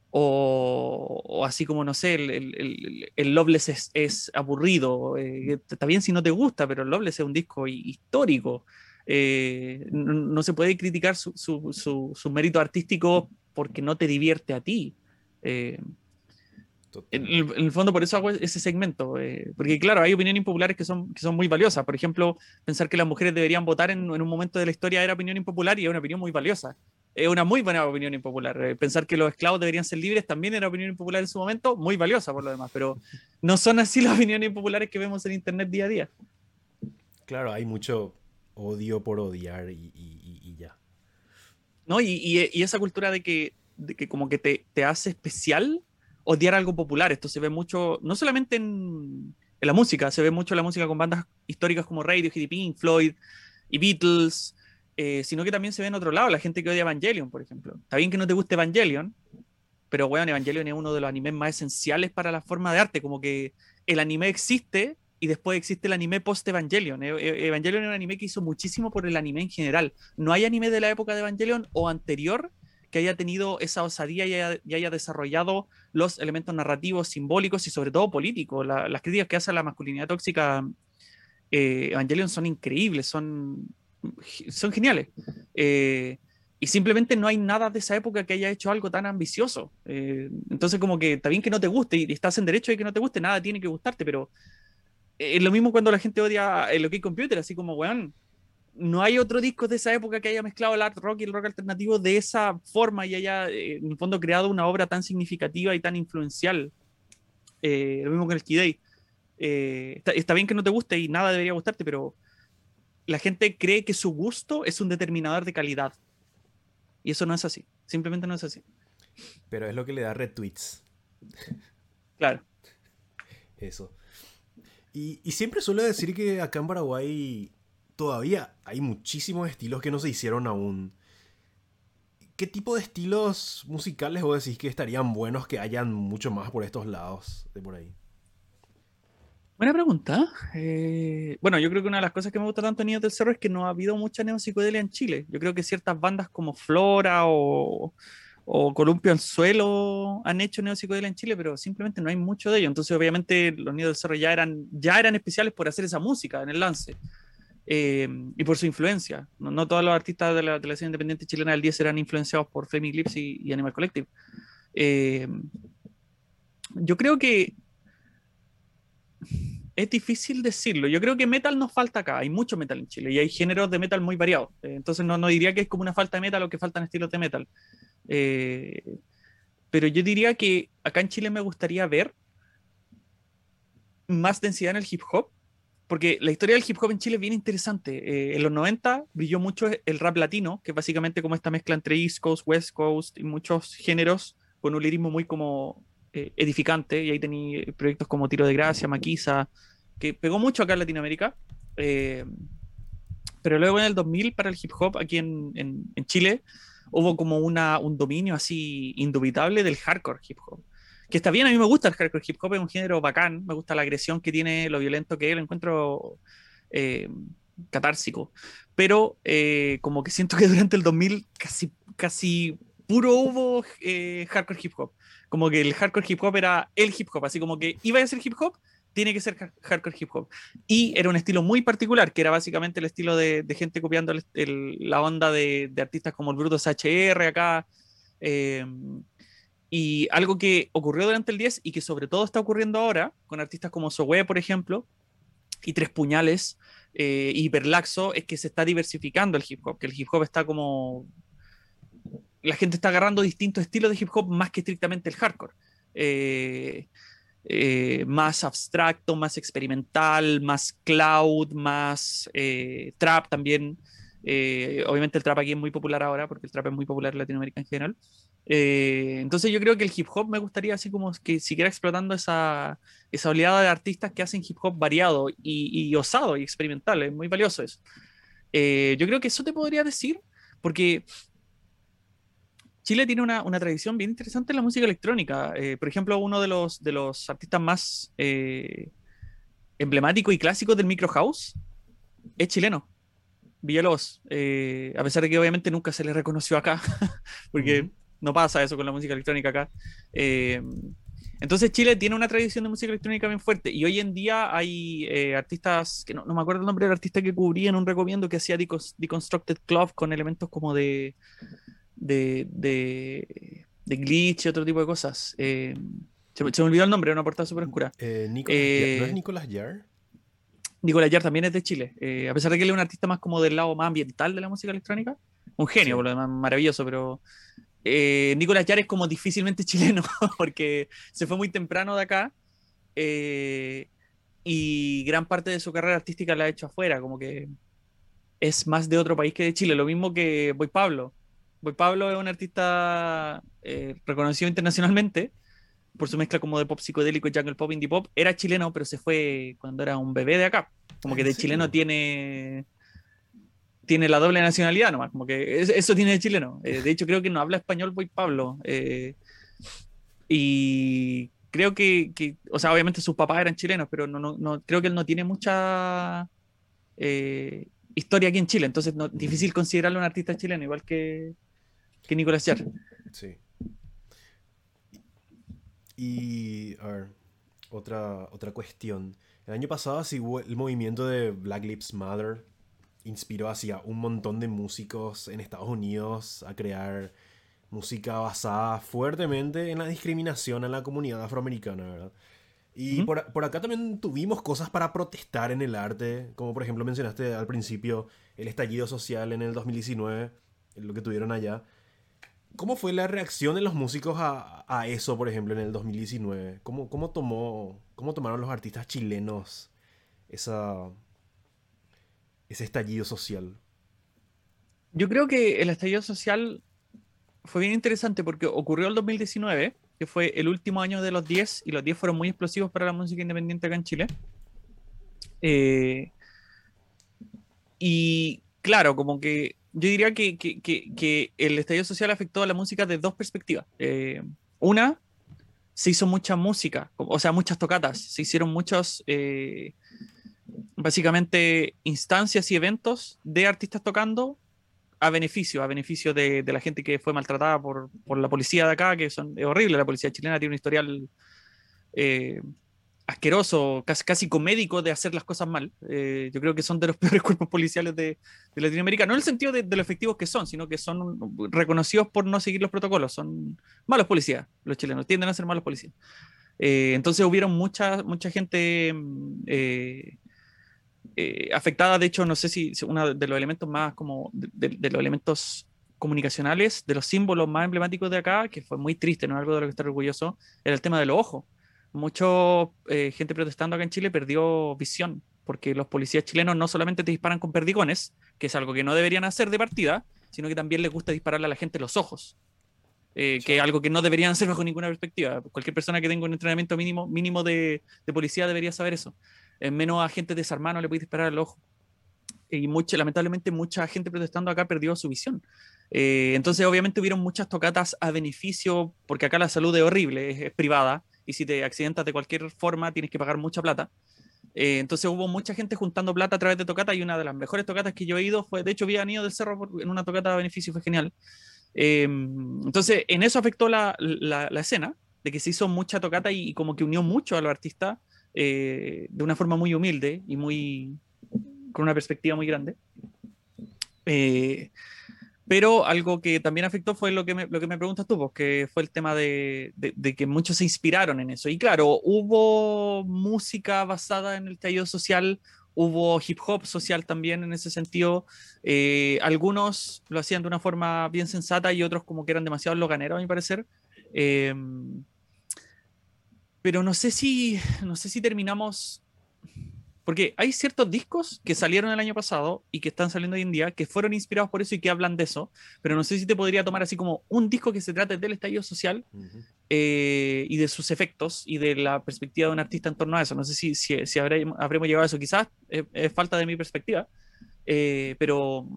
S2: o, así como, no sé, el, el, el, Loveless es, aburrido. Eh, está bien si no te gusta, pero el Loveless es un disco histórico. Eh, no, se puede criticar su, su, su, su, mérito artístico porque no te divierte a ti. Eh, en, el fondo, por eso hago ese segmento, eh, porque claro, hay opiniones impopulares que son, que son muy valiosas. Por ejemplo, pensar que las mujeres deberían votar en, en un momento de la historia era opinión impopular y es una opinión muy valiosa. Es una muy buena opinión impopular. Eh, pensar que los esclavos deberían ser libres también era opinión impopular en su momento, muy valiosa por lo demás, pero no son así las opiniones impopulares que vemos en Internet día a día.
S1: Claro, hay mucho odio por odiar y, y, ya.
S2: ¿No? Y, y, esa cultura de que, de que como que te, te hace especial odiar algo popular. Esto se ve mucho, no solamente en, la música, se ve mucho en la música con bandas históricas como Radiohead y Pink Floyd y Beatles, eh, sino que también se ve en otro lado, la gente que odia Evangelion, por ejemplo. Está bien que no te guste Evangelion, pero bueno, Evangelion es uno de los animes más esenciales para la forma de arte, como que el anime existe y después existe el anime post-Evangelion. E, e, Evangelion es un anime que hizo muchísimo por el anime en general. No hay anime de la época de Evangelion o anterior que haya tenido esa osadía y haya, desarrollado los elementos narrativos, simbólicos y sobre todo políticos. las críticas que hace a la masculinidad tóxica eh, Evangelion son increíbles, son, son geniales. Eh, y simplemente no hay nada de esa época que haya hecho algo tan ambicioso. Eh, entonces, como que está bien que no te guste y estás en derecho de que no te guste, nada tiene que gustarte, pero es lo mismo cuando la gente odia el OK Computer, así como, weón, no hay otro disco de esa época que haya mezclado el art rock y el rock alternativo de esa forma y haya, eh, en el fondo, creado una obra tan significativa y tan influencial. Eh, lo mismo con el Key eh, está, bien que no te guste y nada debería gustarte, pero la gente cree que su gusto es un determinador de calidad. Y eso no es así. Simplemente no es así.
S1: Pero es lo que le da retweets.
S2: Claro.
S1: Eso. Y, y siempre suele decir que acá en Paraguay todavía hay muchísimos estilos que no se hicieron aún. ¿Qué tipo de estilos musicales vos decís que estarían buenos que hayan mucho más por estos lados de por ahí?
S2: Buena pregunta. Eh, bueno, yo creo que una de las cosas que me gusta tanto en Niños del Cerro es que no ha habido mucha neopsicodelia en Chile. Yo creo que ciertas bandas como Flora o, o Columpio al Suelo han hecho neopsicodelia en Chile, pero simplemente no hay mucho de ello. Entonces, obviamente, los Niños del Cerro ya eran, ya eran especiales por hacer esa música en el lance. Eh, y por su influencia. No, todos los artistas de la, televisión independiente chilena del 10 eran influenciados por Flaming Lips y, Animal Collective. Eh, yo creo que es difícil decirlo. Yo creo que metal nos falta acá. Hay mucho metal en Chile y hay géneros de metal muy variados. Eh, entonces no, no, diría que es como una falta de metal o que faltan estilos de metal. pero yo diría que acá en Chile me gustaría ver más densidad en el hip hop porque la historia del hip hop en Chile es bien interesante. Eh, en los 90 brilló mucho el rap latino, que es básicamente como esta mezcla entre East Coast, West Coast y muchos géneros con un lirismo muy como eh, edificante. Y ahí tenía proyectos como Tiro de Gracia, Maquisa, que pegó mucho acá en Latinoamérica. Eh, pero luego en el 2000 para el hip hop aquí en, en Chile hubo como una, un dominio así indubitable del hardcore hip hop que está bien, a mí me gusta el hardcore hip hop, es un género bacán, me gusta la agresión que tiene, lo violento que es, lo encuentro eh, catársico, pero eh, como que siento que *laughs* durante el 2000 casi, casi puro hubo eh, hardcore hip hop, como que el hardcore hip hop era el hip hop, así como que iba a ser hip hop, tiene que ser hardcore hip hop. Y era un estilo muy particular, que era básicamente el estilo de, gente copiando la onda de, artistas como el Brutus HR acá. Eh, y algo que ocurrió durante el 10 y que sobre todo está ocurriendo ahora, con artistas como Sowe, por ejemplo, y Tres Puñales, eh, y Hiperlaxo, es que se está diversificando el hip hop, que el hip hop está como... La gente está agarrando distintos estilos de hip hop más que estrictamente el hardcore. Eh, eh, más abstracto, más experimental, más cloud, más trap también. obviamente el trap aquí es muy popular ahora, porque el trap es muy popular en Latinoamérica en general. Eh, entonces yo creo que el hip hop me gustaría así como que siguiera explotando esa, esa oleada de artistas que hacen hip hop variado y, osado y experimental, es muy valioso eso. Eh, yo creo que eso te podría decir, porque Chile tiene una, una tradición bien interesante en la música electrónica. Eh, por ejemplo, uno de los, de los artistas más emblemáticos y clásicos del micro house es chileno. Villalobos, a pesar de que obviamente nunca se le reconoció acá, *laughs* porque no pasa eso con la música electrónica acá. Eh, entonces Chile tiene una tradición de música electrónica bien fuerte y hoy en día hay eh, artistas, que no, me acuerdo el nombre del artista que cubría en un recomiendo que hacía Deconstructed Club con elementos como de, de, de glitch y otro tipo de cosas. Eh, se, me olvidó el nombre, era una portada súper oscura.
S1: Eh, Nicolás, ¿No es Nicolás Yar?
S2: Nicolás Yar también es de Chile. a pesar de que él es un artista más como del lado más ambiental de la música electrónica. Un genio, por lo demás, maravilloso, pero Nicolás Yar es como difícilmente *laughs* chileno porque se fue muy temprano de acá. y gran parte de su carrera artística la ha hecho afuera, como que es más de otro país que de Chile. Lo mismo que Boy Pablo. Boy Pablo es un artista eh, reconocido internacionalmente por su mezcla como de pop psicodélico y jungle pop, indie pop. Era chileno, pero se fue cuando era un bebé de acá. Como que de chileno tiene tiene la doble nacionalidad nomás, como que eso tiene de chileno. Eh, de hecho, creo que no habla español Boy Pablo. Eh, y creo que, o sea, obviamente sus papás eran chilenos, pero no, no, no creo que él no tiene mucha historia aquí en Chile, entonces no, difícil considerarlo un artista chileno, igual que, que Nicolás Yar.
S1: Sí. Y, a ver, otra, otra cuestión. El año pasado, así, el movimiento de Black Lives Matter inspiró hacia un montón de músicos en Estados Unidos a crear música basada fuertemente en la discriminación a la comunidad afroamericana, ¿verdad? Y por, por, acá también tuvimos cosas para protestar en el arte, como por ejemplo mencionaste al principio el estallido social en el 2019, lo que tuvieron allá. ¿Cómo fue la reacción de los músicos a, a eso, por ejemplo, en el 2019? ¿Cómo, cómo, tomó, ¿Cómo tomaron los artistas chilenos esa, ese estallido social?
S2: Yo creo que el estallido social fue bien interesante porque ocurrió el 2019 que fue el último año de los 10, y los 10 fueron muy explosivos para la música independiente acá en Chile. Eh, y claro, como que yo diría que, que, que, el estallido social afectó a la música de dos perspectivas. Eh, una, se hizo mucha música, o sea, muchas tocatas, se hicieron muchos, eh, básicamente, instancias y eventos de artistas tocando a beneficio, a beneficio de, la gente que fue maltratada por, la policía de acá, que son, es horrible, la policía chilena tiene un historial eh, asqueroso, casi, casi comédico de hacer las cosas mal. Eh, yo creo que son de los *laughs* peores cuerpos policiales de, Latinoamérica, no en el sentido de, lo efectivos que son, sino que son reconocidos por no seguir los protocolos, son malos policías, los chilenos, tienden a ser malos policías. Eh, entonces hubieron mucha, mucha gente eh, afectada, de hecho, no sé si uno de los elementos más como de, los elementos comunicacionales, de los símbolos más emblemáticos de acá, que fue muy triste, no algo de lo que estar orgulloso, era el tema del ojo. Mucha eh, gente protestando acá en Chile perdió visión, porque los policías chilenos no solamente te disparan con perdigones, que es algo que no deberían hacer de partida, sino que también les gusta dispararle a la gente los ojos. Eh, que es algo que no deberían hacer bajo ninguna perspectiva. Cualquier persona que tenga un entrenamiento mínimo, mínimo de, de policía debería saber eso menos a gente desarmada no le puede disparar al ojo. Y mucho, lamentablemente mucha gente protestando acá perdió su visión. Eh, entonces obviamente hubieron muchas tocatas a beneficio, porque acá la salud es horrible, es, privada, y si te accidentas de cualquier forma tienes que pagar mucha plata. Eh, entonces hubo mucha gente juntando plata a través de tocatas y una de las mejores tocatas que yo he ido fue, de hecho, vi a Nido del Cerro en una tocata a beneficio, fue genial. Eh, entonces en eso afectó la, la, la, escena, de que se hizo mucha tocata y, y, como que unió mucho a los artistas eh, de una forma muy humilde y muy con una perspectiva muy grande. Eh, pero algo que también afectó fue lo que me, lo que me preguntas tú, pues, fue el tema de, de, que muchos se inspiraron en eso. Y claro, hubo música basada en el tallo social, hubo hip hop social también en ese sentido. Eh, algunos lo hacían de una forma bien sensata y otros como que eran demasiado loganeros, a mi parecer. Eh, pero no sé si, no sé si terminamos, porque hay ciertos discos que salieron el año pasado y que están saliendo hoy en día, que fueron inspirados por eso y que hablan de eso, pero no sé si te podría tomar así como un disco que se trate del estallido social eh, y de sus efectos y de la perspectiva de un artista en torno a eso. No sé si, si, si habremos, llegado a eso, quizás es, falta de mi perspectiva, eh, pero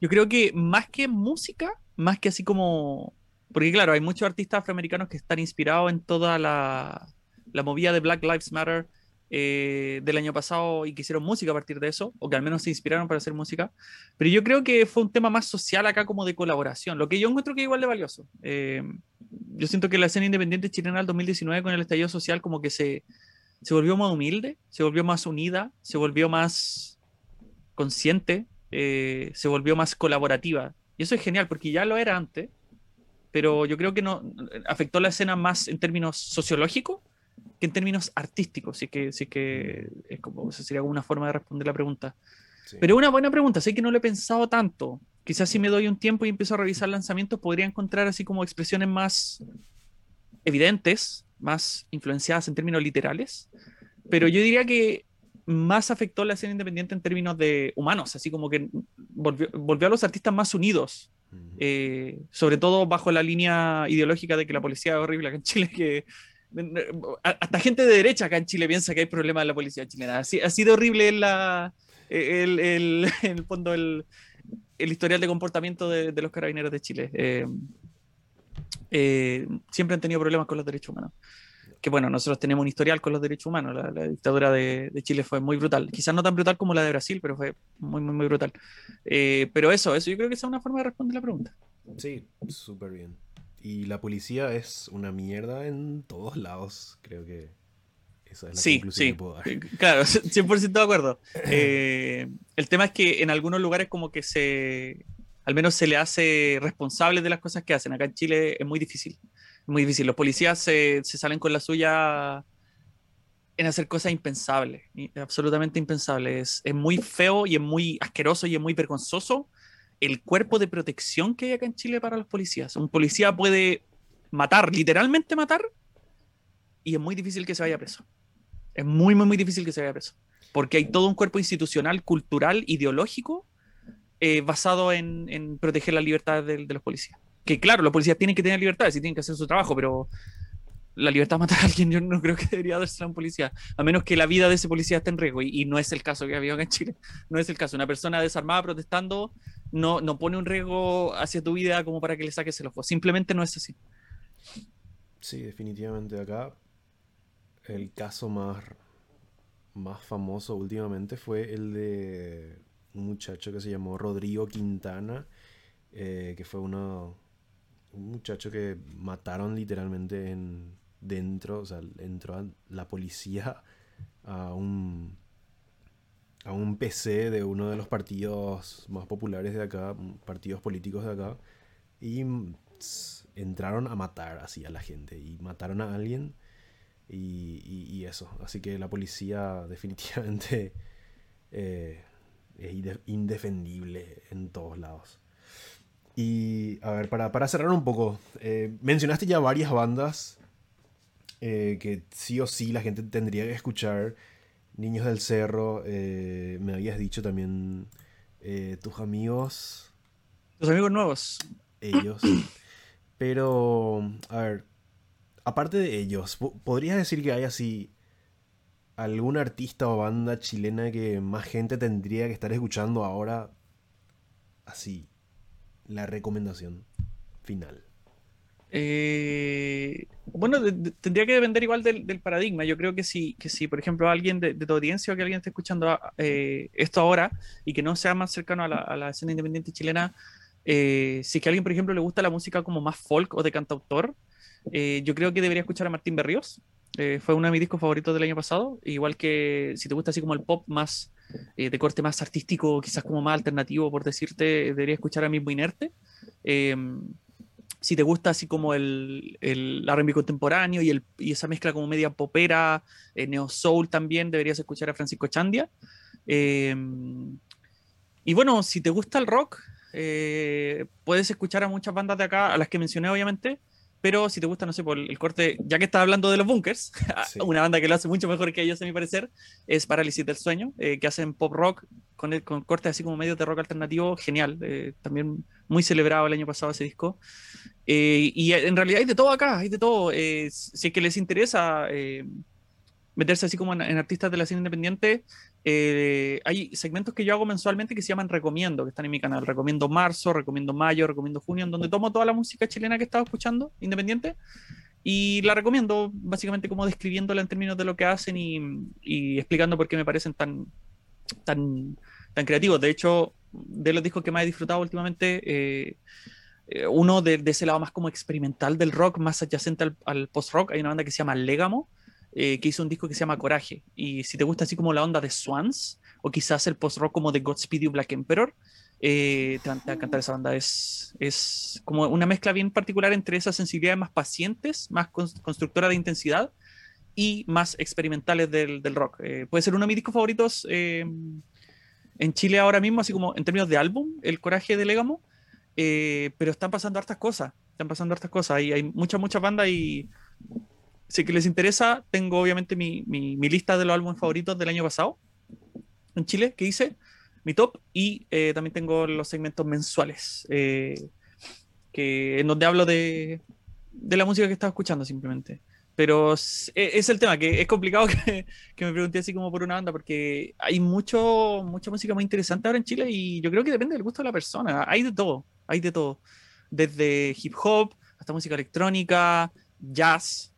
S2: yo creo que más que música, más que así como porque claro, hay muchos artistas afroamericanos que están inspirados en toda la, movida de Black Lives Matter eh, del año pasado y que hicieron música a partir de eso, o que al menos se inspiraron para hacer música. Pero yo creo que fue un tema más social acá como de colaboración, lo que yo encuentro que es igual de valioso. Eh, yo siento que la escena independiente chilena del 2019 con el estallido social como que se, se volvió más humilde, se volvió más unida, se volvió más consciente, eh, se volvió más colaborativa. Y eso es genial porque ya lo era antes, pero yo creo que no afectó la escena más en términos sociológicos que en términos artísticos. Así que, sí que es como, sería una forma de responder la pregunta. Pero una buena pregunta, sé que no lo he pensado tanto. Quizás si me doy un tiempo y empiezo a revisar lanzamientos, podría encontrar así como expresiones más evidentes, más influenciadas en términos literales. Pero yo diría que más afectó la escena independiente en términos de humanos, así como que volvió, volvió a los artistas más unidos, eh, sobre todo bajo la línea ideológica de que la policía es horrible acá en Chile, que hasta gente de derecha acá en Chile piensa que hay problemas en la policía chilena. Así, ha sido horrible la, el, el, *laughs* en el fondo el, el, historial de comportamiento de, de los carabineros de Chile. Eh, eh, siempre han tenido problemas con los derechos humanos que bueno, nosotros tenemos un historial con los derechos humanos. La, dictadura de, Chile fue muy brutal. Quizás no tan brutal como la de Brasil, pero fue muy, muy, muy brutal. Eh, pero eso, eso yo creo que es una forma de responder la pregunta.
S1: Sí, súper bien. Y la policía es una mierda en todos lados, creo que. Esa es la
S2: sí, conclusión sí, que puedo dar. Eh, claro, *laughs* 100% de acuerdo. *laughs* Eh, el tema es que en algunos lugares como que se, al menos se le hace responsable de las cosas que hacen. Acá en Chile es muy difícil muy difícil. Los policías se, salen con la suya en hacer cosas impensables, absolutamente impensables. Es, muy feo y es muy asqueroso y es muy vergonzoso el cuerpo de protección que hay acá en Chile para los policías. Un policía puede matar, literalmente matar, y es muy difícil que se vaya preso. Es muy, muy, muy difícil que se vaya preso. Porque hay todo un cuerpo institucional, cultural, ideológico, eh, basado en, proteger la libertad de los policías que claro, los policías tienen que tener libertad, y tienen que hacer su trabajo, pero la libertad de matar a alguien yo no creo que debería darse a un policía, a menos que la vida de ese policía esté en riesgo, y, no es el caso que ha habido en Chile, no es el caso. Una persona desarmada protestando no, no pone un riesgo hacia tu vida como para que le saques el ojo, simplemente no es así.
S1: Sí, definitivamente acá el caso más, más famoso últimamente fue el de un muchacho que se llamó Rodrigo Quintana, eh, que fue uno, un muchacho que mataron literalmente en, dentro, o sea, entró la policía a un, a un PC de uno de los partidos más populares de acá, partidos políticos de acá, y entraron a matar así a la gente, y mataron a alguien, y, eso. Así que la policía *laughs* definitivamente eh, es indefendible en todos lados. Y a ver, para, para cerrar un poco, eh, mencionaste ya varias bandas eh, que sí o sí la gente tendría que escuchar. Niños del Cerro, eh, me habías dicho también tus amigos.
S2: Tus amigos nuevos.
S1: Ellos. Pero, a ver, aparte de ellos, ¿podrías decir que hay así algún artista o banda chilena que más gente tendría que estar escuchando ahora? Así, la recomendación final?
S2: Eh, bueno, tendría que depender igual del, paradigma. Yo creo que si, que por ejemplo, alguien de, tu audiencia o que alguien esté escuchando ah, eh, esto ahora y que no sea más cercano a la, escena independiente chilena, eh, si es que a alguien, por ejemplo, le gusta la música como más folk o de cantautor, yo creo que debería escuchar a Martín Berríos. fue uno de mis discos favoritos del año pasado. Igual que si te gusta así como el pop más eh, de corte más artístico, quizás como más alternativo, por decirte, debería escuchar a mismo Inerte. Eh, si te gusta así como el, el R&B contemporáneo y, el, y, esa mezcla como media popera, eh, neo soul también, deberías escuchar a Francisco Chandia. y bueno, si te gusta el rock, puedes escuchar a muchas bandas de acá, a las que mencioné obviamente, pero si te gusta, no sé, por el corte, ya que estás hablando de los Bunkers, *laughs* una banda que lo hace mucho mejor que ellos, a mi parecer, es Parálisis del Sueño, eh, que hacen pop rock con, el, con cortes así como medios de rock alternativo, genial. Eh, también muy celebrado el año pasado ese disco. Eh, y en realidad hay de todo acá, hay de todo. si es que les interesa meterse así como en, artistas de la escena independiente, eh, hay segmentos que yo hago mensualmente que se llaman Recomiendo, que están en mi canal. Recomiendo marzo, recomiendo mayo, recomiendo junio, en donde tomo toda la música chilena que he estado escuchando, independiente, y la recomiendo básicamente como describiéndola en términos de lo que hacen y, explicando por qué me parecen tan, tan, tan creativos. De hecho, de los discos que más he disfrutado últimamente, eh, eh, uno de, ese lado más como experimental del rock, más adyacente al, al post-rock, hay una banda que se llama Legamo, eh, que hizo un disco que se llama Coraje. Y si te gusta así como la onda de Swans, o quizás el post-rock como de Godspeed You Black Emperor, Eh, te, va, a encantar esa banda. Es, es como una mezcla bien particular entre esas sensibilidades más pacientes, más constructora de intensidad y más experimentales del, del rock. Eh, puede ser uno de mis discos favoritos eh, en Chile ahora mismo, así como en términos de álbum, El Coraje de Legamo. pero están pasando hartas cosas. Están pasando hartas cosas. Y hay muchas, muchas bandas y si que les interesa, tengo obviamente mi, mi, mi lista de los álbumes favoritos del año pasado en Chile que hice mi top y eh, también tengo los segmentos mensuales eh, que, en donde hablo de, de, la música que estaba escuchando simplemente. Pero es, es el tema, que es complicado *laughs* que, que, me pregunté así como por una banda, porque hay mucho, mucha música muy interesante ahora en Chile y yo creo que depende del gusto de la persona. Hay de todo, hay de todo. Desde hip hop hasta música electrónica, jazz.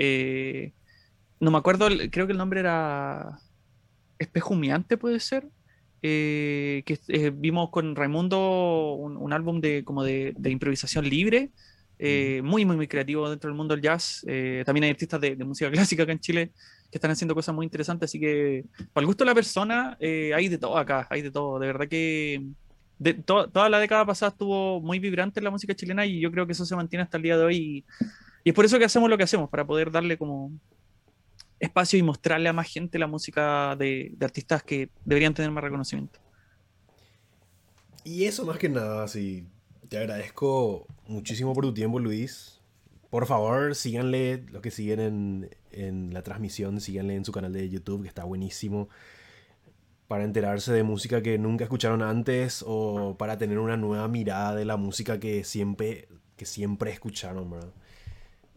S2: Eh, no me acuerdo, creo que el nombre era Espejumiante puede ser, eh, que eh, vimos con Raimundo un, álbum de, como de, improvisación libre, muy, muy, muy creativo dentro del mundo del jazz. también hay artistas de, música *laughs* clásica acá en Chile que están haciendo cosas muy interesantes, así que para el gusto de la persona hay de todo acá, hay de todo. De verdad que de, toda la década pasada estuvo muy vibrante la música chilena y yo creo que eso se mantiene hasta el día de hoy. Y, es por eso que hacemos lo que hacemos, para poder darle como espacio y mostrarle a más gente la música de, artistas que deberían tener más reconocimiento.
S1: Y eso más que nada, sí. Te agradezco muchísimo por tu tiempo, Luis. Por favor, síganle, los que siguen en, en la transmisión, síganle en su canal de YouTube, que está buenísimo. Para enterarse de música que nunca escucharon antes o para tener una nueva mirada de la música que siempre, que siempre escucharon, ¿verdad?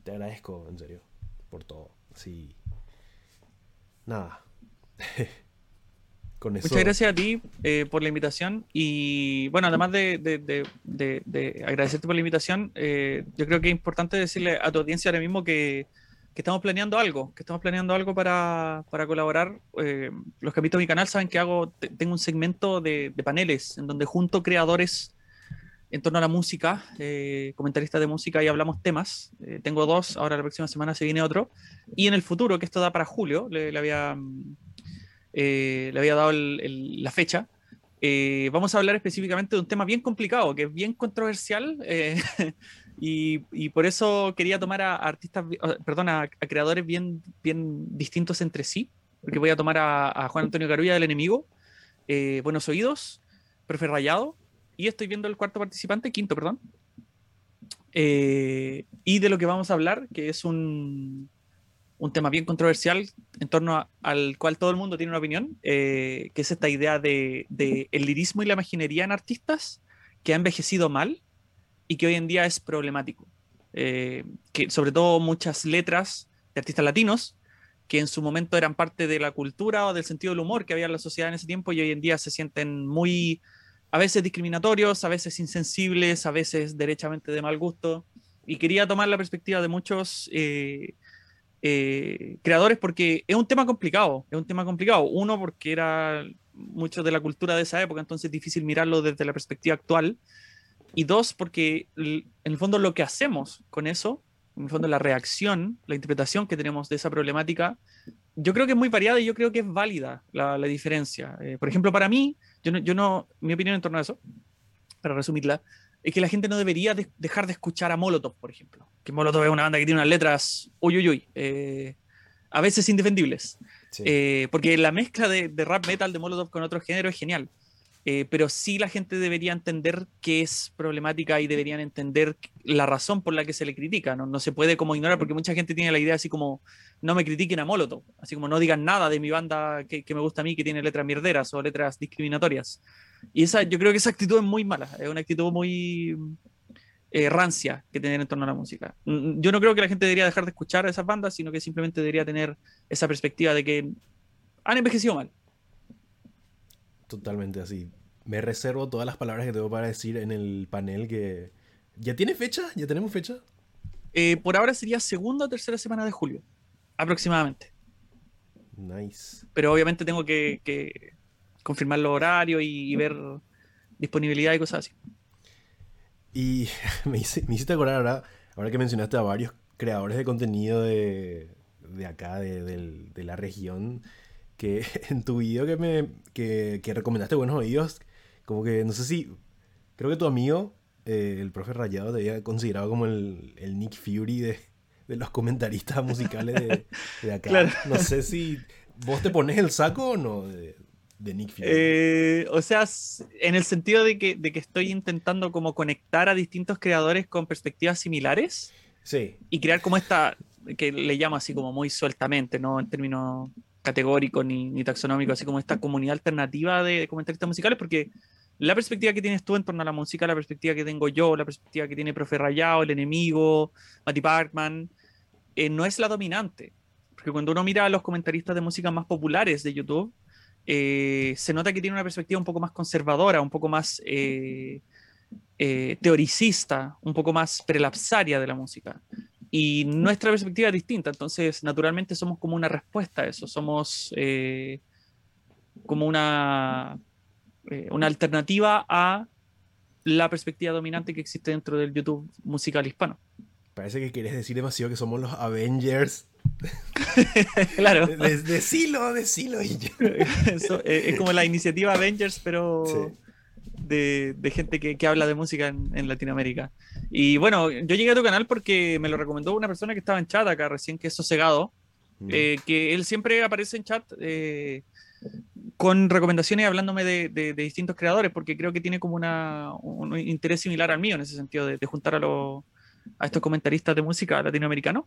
S1: Te agradezco, en serio, por todo. Sí nada. *laughs*
S2: Muchas gracias a ti eh, por la invitación y bueno, además de, agradecerte por la invitación, eh, yo creo que es importante decirle a tu audiencia ahora mismo que, estamos planeando algo, que estamos planeando algo para, colaborar. Eh, los que han visto mi canal saben que hago, tengo un segmento de, paneles en donde junto creadores en torno a la música, eh, comentaristas de música y hablamos temas. Eh, tengo dos, ahora la próxima semana se viene otro. Y en el futuro, que esto da para julio, le, había, eh, le había dado la fecha. vamos a hablar específicamente de un tema bien complicado, que es bien controversial. *laughs* y, por eso quería tomar a, artistas, perdón, a, creadores bien, bien distintos entre sí. Porque voy a tomar a, Juan Antonio Carulla del Enemigo, Buenos Oídos, Profe Rayado, y estoy viendo el cuarto participante, quinto, perdón. Eh, y de lo que vamos a hablar, que es un, un tema bien controversial en torno al cual todo el mundo tiene una opinión, eh, que es esta idea de, de, el lirismo y la imaginería en artistas que ha envejecido mal y que hoy en día es problemático. Eh, que sobre todo muchas letras de artistas latinos que en su momento eran parte de la cultura o del sentido del humor que había en la sociedad en ese tiempo y hoy en día se sienten muy a veces discriminatorios, a veces insensibles, a veces derechamente de mal gusto. Y quería tomar la perspectiva de muchos eh, eh, creadores porque es un tema complicado, es un tema complicado. Uno, porque era mucho de la cultura de esa época, entonces es difícil mirarlo desde la perspectiva actual. Y dos, porque en el fondo lo que hacemos con eso, en el fondo la reacción, la interpretación que tenemos de esa problemática, yo creo que es muy variada y yo creo que es válida la, diferencia. Eh, por ejemplo, para mí, yo no, yo no, mi opinión en torno a eso, para resumirla, es que la gente no debería dejar de escuchar a Molotov, por ejemplo. Que Molotov es una banda que tiene unas letras, uy, uy, uy, eh, a veces indefendibles. Eh, porque la mezcla de, de, rap metal de Molotov con otro género es genial. Eh, pero sí la gente debería entender que es problemática y deberían entender la razón por la que se le critica. No, no se puede como ignorar, porque mucha gente tiene la idea así como, no me critiquen a Molotov, así como no digan nada de mi banda que, que me gusta a mí, que tiene letras mierderas o letras discriminatorias. Y esa, yo creo que esa actitud es muy mala, es una actitud muy eh, rancia que tener en torno a la música. Yo no creo que la gente debería dejar de escuchar a esas bandas, sino que simplemente debería tener esa perspectiva de que han envejecido mal
S1: Totalmente así. Me reservo todas las palabras que tengo para decir en el panel que... ¿Ya tiene fecha? ¿Ya tenemos fecha?
S2: Eh, por ahora sería segunda o tercera semana de julio, aproximadamente.
S1: Nice.
S2: Pero obviamente tengo que, confirmar los horarios y, ver disponibilidad y cosas así.
S1: Y *laughs* me, hiciste acordar ahora, ahora que mencionaste a varios creadores de contenido de, acá, de la región que *laughs* en tu video que me que, recomendaste Buenos Oídos, Como que, no sé si, creo que tu amigo, eh, el profe Rayado, te había considerado como el, el Nick Fury de, de, los comentaristas musicales de, de acá. *laughs* Claro. No sé si vos te pones el saco o no de, de Nick Fury.
S2: Eh, o sea, en el sentido de que, de que estoy intentando como conectar a distintos creadores con perspectivas similares.
S1: Sí.
S2: Y crear como esta, que le llamo así como muy sueltamente, no en términos categóricos ni, ni taxonómicos, así como esta comunidad alternativa de comentaristas musicales, porque la perspectiva que tienes tú en torno a la música, la perspectiva que tengo yo, la perspectiva que tiene Profe Rayado, el enemigo, Matty Parkman, eh, no es la dominante. Porque cuando uno mira a los comentaristas de música más populares de YouTube, eh, se nota que tiene una perspectiva un poco más conservadora, un poco más eh, teoricista, un poco más prelapsaria de la música. Y nuestra perspectiva es distinta, entonces naturalmente somos como una respuesta a eso, somos como una eh, una alternativa a la perspectiva dominante que existe dentro del YouTube musical hispano.
S1: Parece que quieres decir demasiado que somos los Avengers. *laughs*
S2: claro.
S1: Decilo, decilo. Y *laughs*
S2: Eso, eh, es como la iniciativa Avengers, pero de, de, gente que, que, habla de música en, en, Latinoamérica. Y bueno, yo llegué a tu canal porque me lo recomendó una persona que estaba en chat acá recién, que es Sosegado, mm. eh, que él siempre aparece en chat eh, con recomendaciones hablándome de, distintos creadores, porque creo que tiene como una, un interés similar al mío en ese sentido, de, juntar a, a estos comentaristas de música latinoamericanos.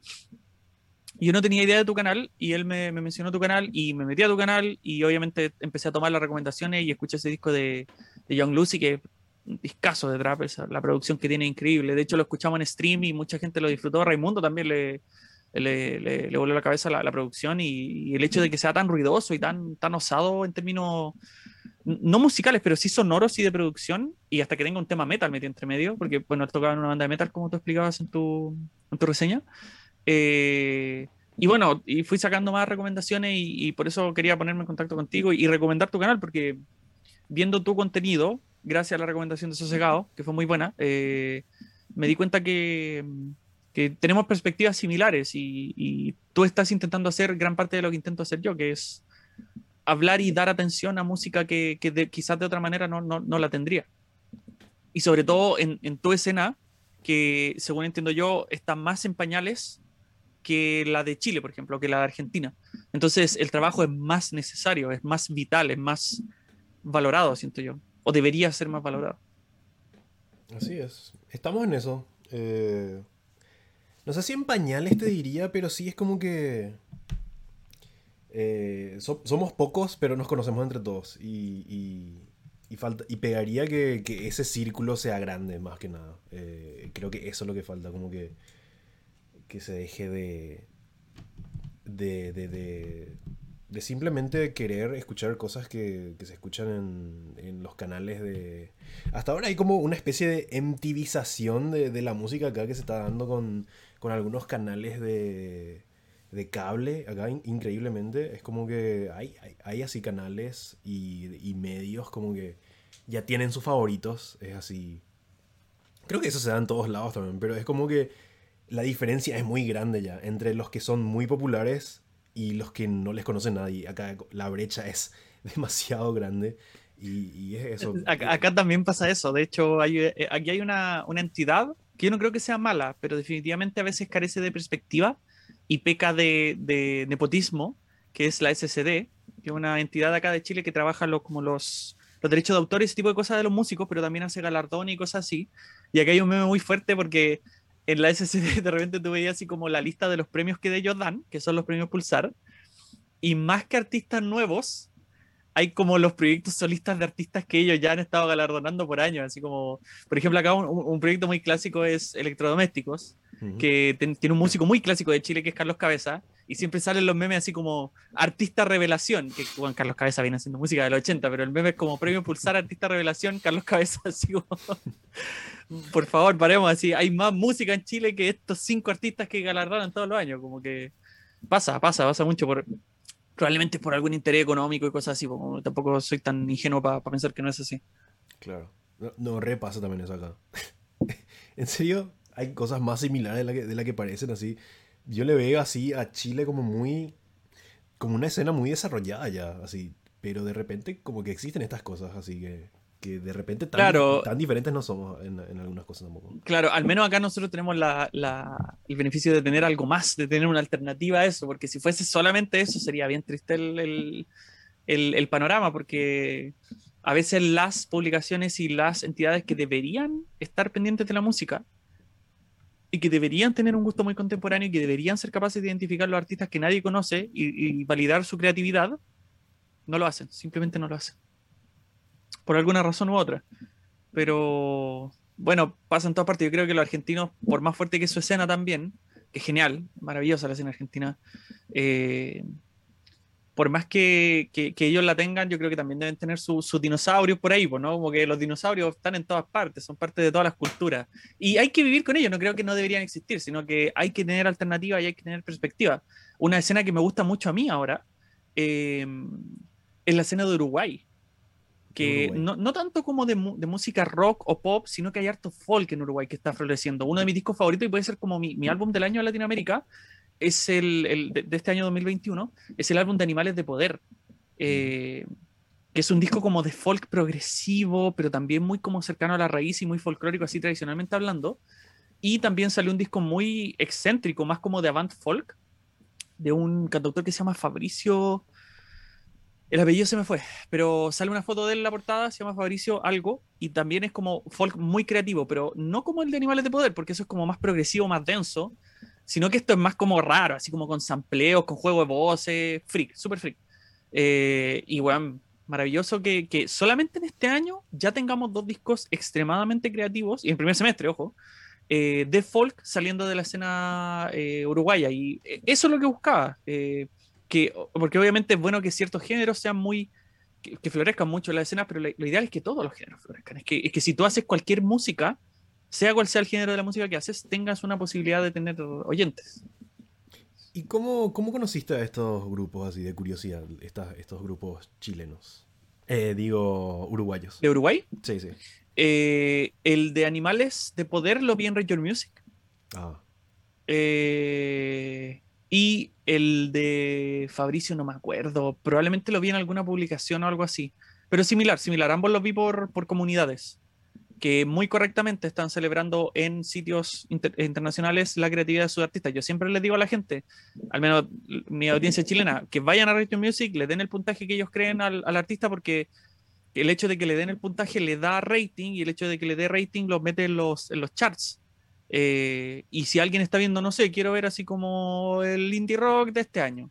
S2: Y yo no tenía idea de tu canal y él me, mencionó tu canal y me metí a tu canal y obviamente empecé a tomar las recomendaciones y escuché ese disco de, de Young Lucy que es un discazo de trap, la producción que tiene increíble. De hecho lo escuchamos en stream y mucha gente lo disfrutó. Raimundo también le, le, le, volvió la cabeza la, la producción y, el hecho de que sea tan ruidoso y tan, tan osado en términos no musicales, pero sí sonoros y de producción, y hasta que tenga un tema metal metido entre medio, porque bueno, tocaba en una banda de metal, como tú explicabas en tu, en tu reseña. Eh, y bueno, y fui sacando más recomendaciones y, por eso quería ponerme en contacto contigo y, recomendar tu canal, porque viendo tu contenido, gracias a la recomendación de Sosegado, que fue muy buena, eh, me di cuenta que, que tenemos perspectivas similares y, tú estás intentando hacer gran parte de lo que intento hacer yo, que es hablar y dar atención a música que, quizás de otra manera no, no, la tendría. Y sobre todo en, en, tu escena, que según entiendo yo, está más en pañales que la de Chile, por ejemplo, que la de Argentina. Entonces el trabajo es más necesario, es más vital, es más valorado, siento yo, o debería ser más valorado.
S1: Así es, estamos en eso. Eh no sé si en pañales te diría, pero sí es como que. Eh, somos pocos, pero nos conocemos entre todos. Y, y, falta, y pegaría que, ese círculo sea grande, más que nada. Eh, creo que eso es lo que falta, como que. Que se deje de. de, de, de simplemente querer escuchar cosas que, que se escuchan en, en, los canales de... Hasta ahora hay como una especie de MTVización de, de la música acá que se está dando con, con algunos canales de, de cable acá, increíblemente. Es como que hay, hay, así canales y, y, medios como que ya tienen sus favoritos. Es así. Creo que eso se da en todos lados también, pero es como que la diferencia es muy grande ya entre los que son muy populares y los que no les conoce nadie. Acá la brecha es *laughs* demasiado grande. Y, y es eso. *laughs*
S2: Acá, acá, también pasa eso. De hecho, hay, eh, aquí hay una, una entidad que yo no creo que sea mala, pero definitivamente a veces carece de perspectiva y peca de, nepotismo, que es la SCD, que es una entidad acá de Chile que trabaja como los, los derechos de autor y ese tipo de cosas de los músicos, pero también hace galardón y cosas así. Y acá hay un meme muy fuerte porque en la SCD de repente tú veías así como la lista de los premios que de ellos dan, que son los premios Pulsar, y más que artistas nuevos, hay como los proyectos solistas de artistas que ellos ya han estado galardonando por años, así como, por ejemplo, acá un, proyecto muy clásico es Electrodomésticos, que tiene un músico muy clásico de Chile que es Carlos Cabeza, y siempre salen los memes así como artista revelación, que bueno, Carlos Cabeza viene haciendo música del 80, pero el meme es como premio pulsar artista revelación, Carlos Cabeza, *laughs* así como, por favor, paremos así, hay más música en Chile que estos cinco artistas que galardonan todos los años, como que pasa, pasa, pasa mucho por probablemente por algún interés económico y cosas así, como tampoco soy tan ingenuo para pensar que no es así.
S1: Claro. No, repasa también eso acá. *laughs* en serio, hay cosas más similares de la, que, de la que parecen así. Yo le veo así a Chile como muy... como una escena muy desarrollada ya, así. Pero de repente como que existen estas cosas así que, que de repente tan, tan diferentes no somos en, algunas cosas tampoco.
S2: Claro, al menos acá nosotros tenemos la, el beneficio de tener algo más, de tener una alternativa a eso, porque si fuese solamente eso sería bien triste el, el, el panorama, porque a veces las publicaciones y las entidades que deberían estar pendientes de la música y que deberían tener un gusto muy contemporáneo y que deberían ser capaces de identificar los artistas que nadie conoce y, y validar su creatividad, no lo hacen, simplemente no lo hacen por alguna razón u otra. Pero bueno, pasa en todas partes. Yo creo que los argentinos, por más fuerte que su escena también, que es genial, maravillosa la escena argentina, eh, por más que, que, ellos la tengan, yo creo que también deben tener sus dinosaurios por ahí, ¿no? Como que los dinosaurios están en todas partes, son parte de todas las culturas. Y hay que vivir con ellos, no creo que no deberían existir, sino que hay que tener alternativa y hay que tener perspectiva. Una escena que me gusta mucho a mí ahora eh, es la escena de Uruguay que no, no, tanto como de, de, música rock o pop, sino que hay harto folk en Uruguay que está floreciendo. Uno de mis discos favoritos, y puede ser como mi, mi álbum del año en Latinoamérica, es el, el de, este año 2021, es el álbum de Animales de Poder, eh, que es un disco como de folk progresivo, pero también muy como cercano a la raíz y muy folclórico, así tradicionalmente hablando. Y también salió un disco muy excéntrico, más como de avant folk, de un cantautor que se llama Fabricio el apellido se me fue, pero sale una foto de él en la portada, se llama Fabricio Algo, y también es como folk muy creativo, pero no como el de Animales de Poder, porque eso es como más progresivo, más denso, sino que esto es más como raro, así como con sampleos, con juego de voces, freak, super freak. Eh, y bueno, maravilloso que, solamente en este año ya tengamos dos discos extremadamente creativos, y en primer semestre, ojo, eh, de folk saliendo de la escena eh, uruguaya, y eso es lo que buscaba porque obviamente es bueno que ciertos géneros sean muy, que, florezcan mucho en la escena, pero lo, ideal es que todos los géneros florezcan. Es que, es que si tú haces cualquier música, sea cual sea el género de la música que haces, tengas una posibilidad de tener oyentes.
S1: ¿Y cómo, cómo conociste a estos grupos así de curiosidad, estos grupos chilenos? Eh, digo, uruguayos.
S2: ¿De Uruguay?
S1: Sí, sí.
S2: Eh, el de Animales de Poder lo vi en Radio Music. Ah. Eh, y el de Fabricio no me acuerdo, probablemente lo vi en alguna publicación o algo así, pero similar, similar, ambos los vi por, por comunidades que muy correctamente están celebrando en sitios internacionales la creatividad de sus artistas. Yo siempre les digo a la gente, al menos mi audiencia chilena, que vayan a Radio Music, le den el puntaje que ellos creen al, al, artista porque el hecho de que le den el puntaje le da rating y el hecho de que le dé rating los mete los, en los charts. Eh, y si alguien está viendo, no sé, quiero ver así como el indie rock de este año.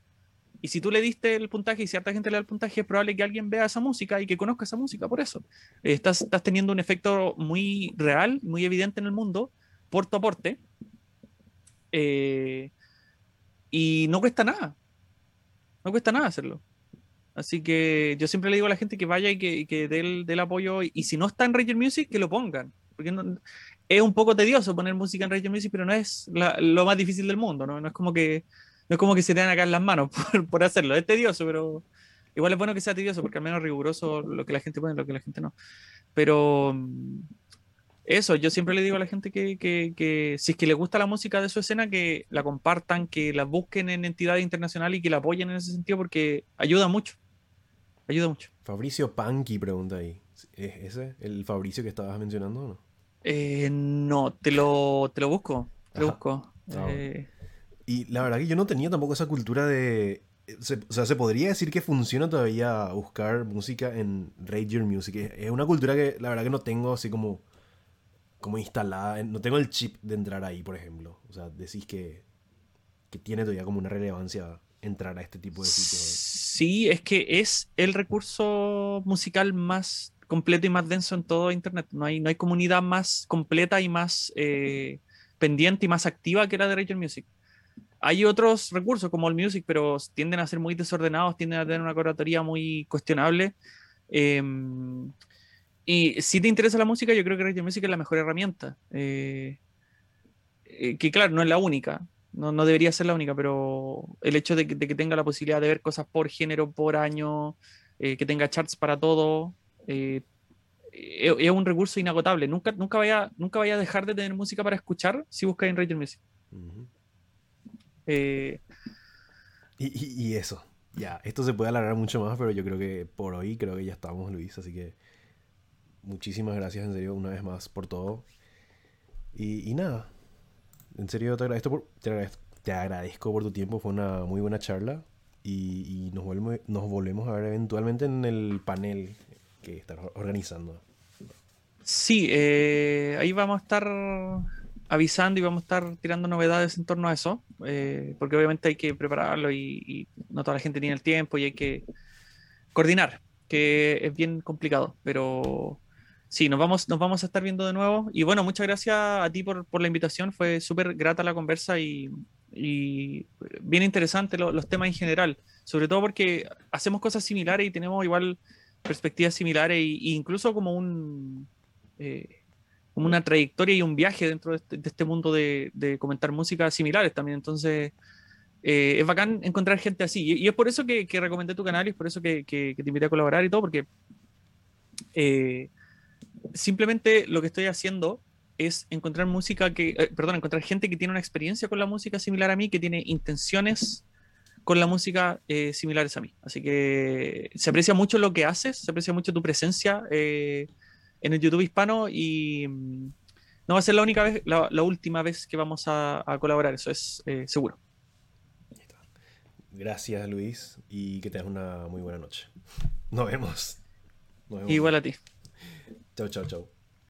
S2: Y si tú le diste el puntaje y cierta gente le da el puntaje, es probable que alguien vea esa música y que conozca esa música por eso. estás, estás teniendo un efecto muy real, muy evidente en el mundo, por tu aporte. Eh, y no cuesta nada. No cuesta nada hacerlo. Así que yo siempre le digo a la gente que vaya y que, que dé el, apoyo. Y, si no está en Ranger Music, que lo pongan. Porque no, es un poco tedioso poner música en Radio Music, pero no es lo más difícil del mundo, ¿no? No es como que, no es como que se te dan acá en las manos *laughs* por, hacerlo. Es tedioso, pero igual es bueno que sea tedioso, porque al menos riguroso lo que la gente pone, lo que la gente no. Pero mm, eso, yo siempre le digo a la gente que, que, si es que le gusta la música de su escena, que la compartan, que la busquen en entidades internacionales y que la apoyen en ese sentido, porque ayuda mucho. Ayuda mucho.
S1: Fabricio Panky pregunta ahí. ¿Es ese el Fabricio que estabas mencionando o no?
S2: Eh, no, te lo, te lo busco. Te lo busco. Ah, eh,
S1: y la verdad que yo no tenía tampoco esa cultura de. o sea, se podría decir que funciona todavía buscar música en Radio Music. Es una cultura que la verdad que no tengo así como, como instalada. No tengo el chip de entrar ahí, por ejemplo. O sea, decís que, que tiene todavía como una relevancia entrar a este tipo de sitios.
S2: Sí, es que es el recurso musical más completo y más denso en todo Internet. No hay, no hay comunidad más completa y más eh, pendiente y más activa que la de Region Music. Hay otros recursos como el Music, pero tienden a ser muy desordenados, tienden a tener una curatoría muy cuestionable. Em, y si te interesa la música, yo creo que Radio Music es la mejor herramienta. Eh, eh, que claro, no es la única, no, no, debería ser la única, pero el hecho de que, de que, tenga la posibilidad de ver cosas por género, por año, que tenga charts para todo, eh, es, un recurso inagotable. Nunca, nunca, vaya, nunca vaya a dejar de tener música para escuchar si buscas en Radio Music.
S1: Eh, y, eso, ya, esto se puede alargar mucho más, pero yo creo que por hoy creo que ya estamos, Luis, así que muchísimas gracias en serio una vez más por todo. Y, nada, en serio te agradezco, por, te, agradezco, por tu tiempo, fue una muy buena charla y, nos, volvemos, nos volvemos a ver eventualmente en el panel que estás organizando.
S2: Sí, eh, ahí vamos a estar avisando y vamos a estar tirando novedades en torno a eso, eh, porque obviamente hay que prepararlo y, no toda la gente tiene el tiempo y hay que coordinar, que es bien complicado, pero sí, nos vamos, nos vamos a estar viendo de nuevo. Y bueno, muchas gracias a ti por, la invitación, fue súper grata la conversa y, bien interesante los temas en general, sobre todo porque hacemos cosas similares y tenemos igual perspectivas similares e, incluso como un... Eh, como una trayectoria y un viaje dentro de este, este mundo de, comentar música similares también. Entonces, eh, es bacán encontrar gente así. Y, es por eso que, recomendé tu canal y es por eso que, te invité a colaborar y todo, porque eh, simplemente lo que estoy haciendo es encontrar música que, perdón, encontrar gente que tiene una experiencia con la música similar a mí, que tiene intenciones con la música similares a mí. Así que se aprecia mucho lo que haces, se aprecia mucho tu presencia en el YouTube hispano y mm, no va a ser la única vez, la, última vez que vamos a, colaborar, eso es eh, seguro.
S1: Gracias Luis y que tengas una muy buena noche. Nos vemos.
S2: Igual a ti.
S1: Chau, chau, chau.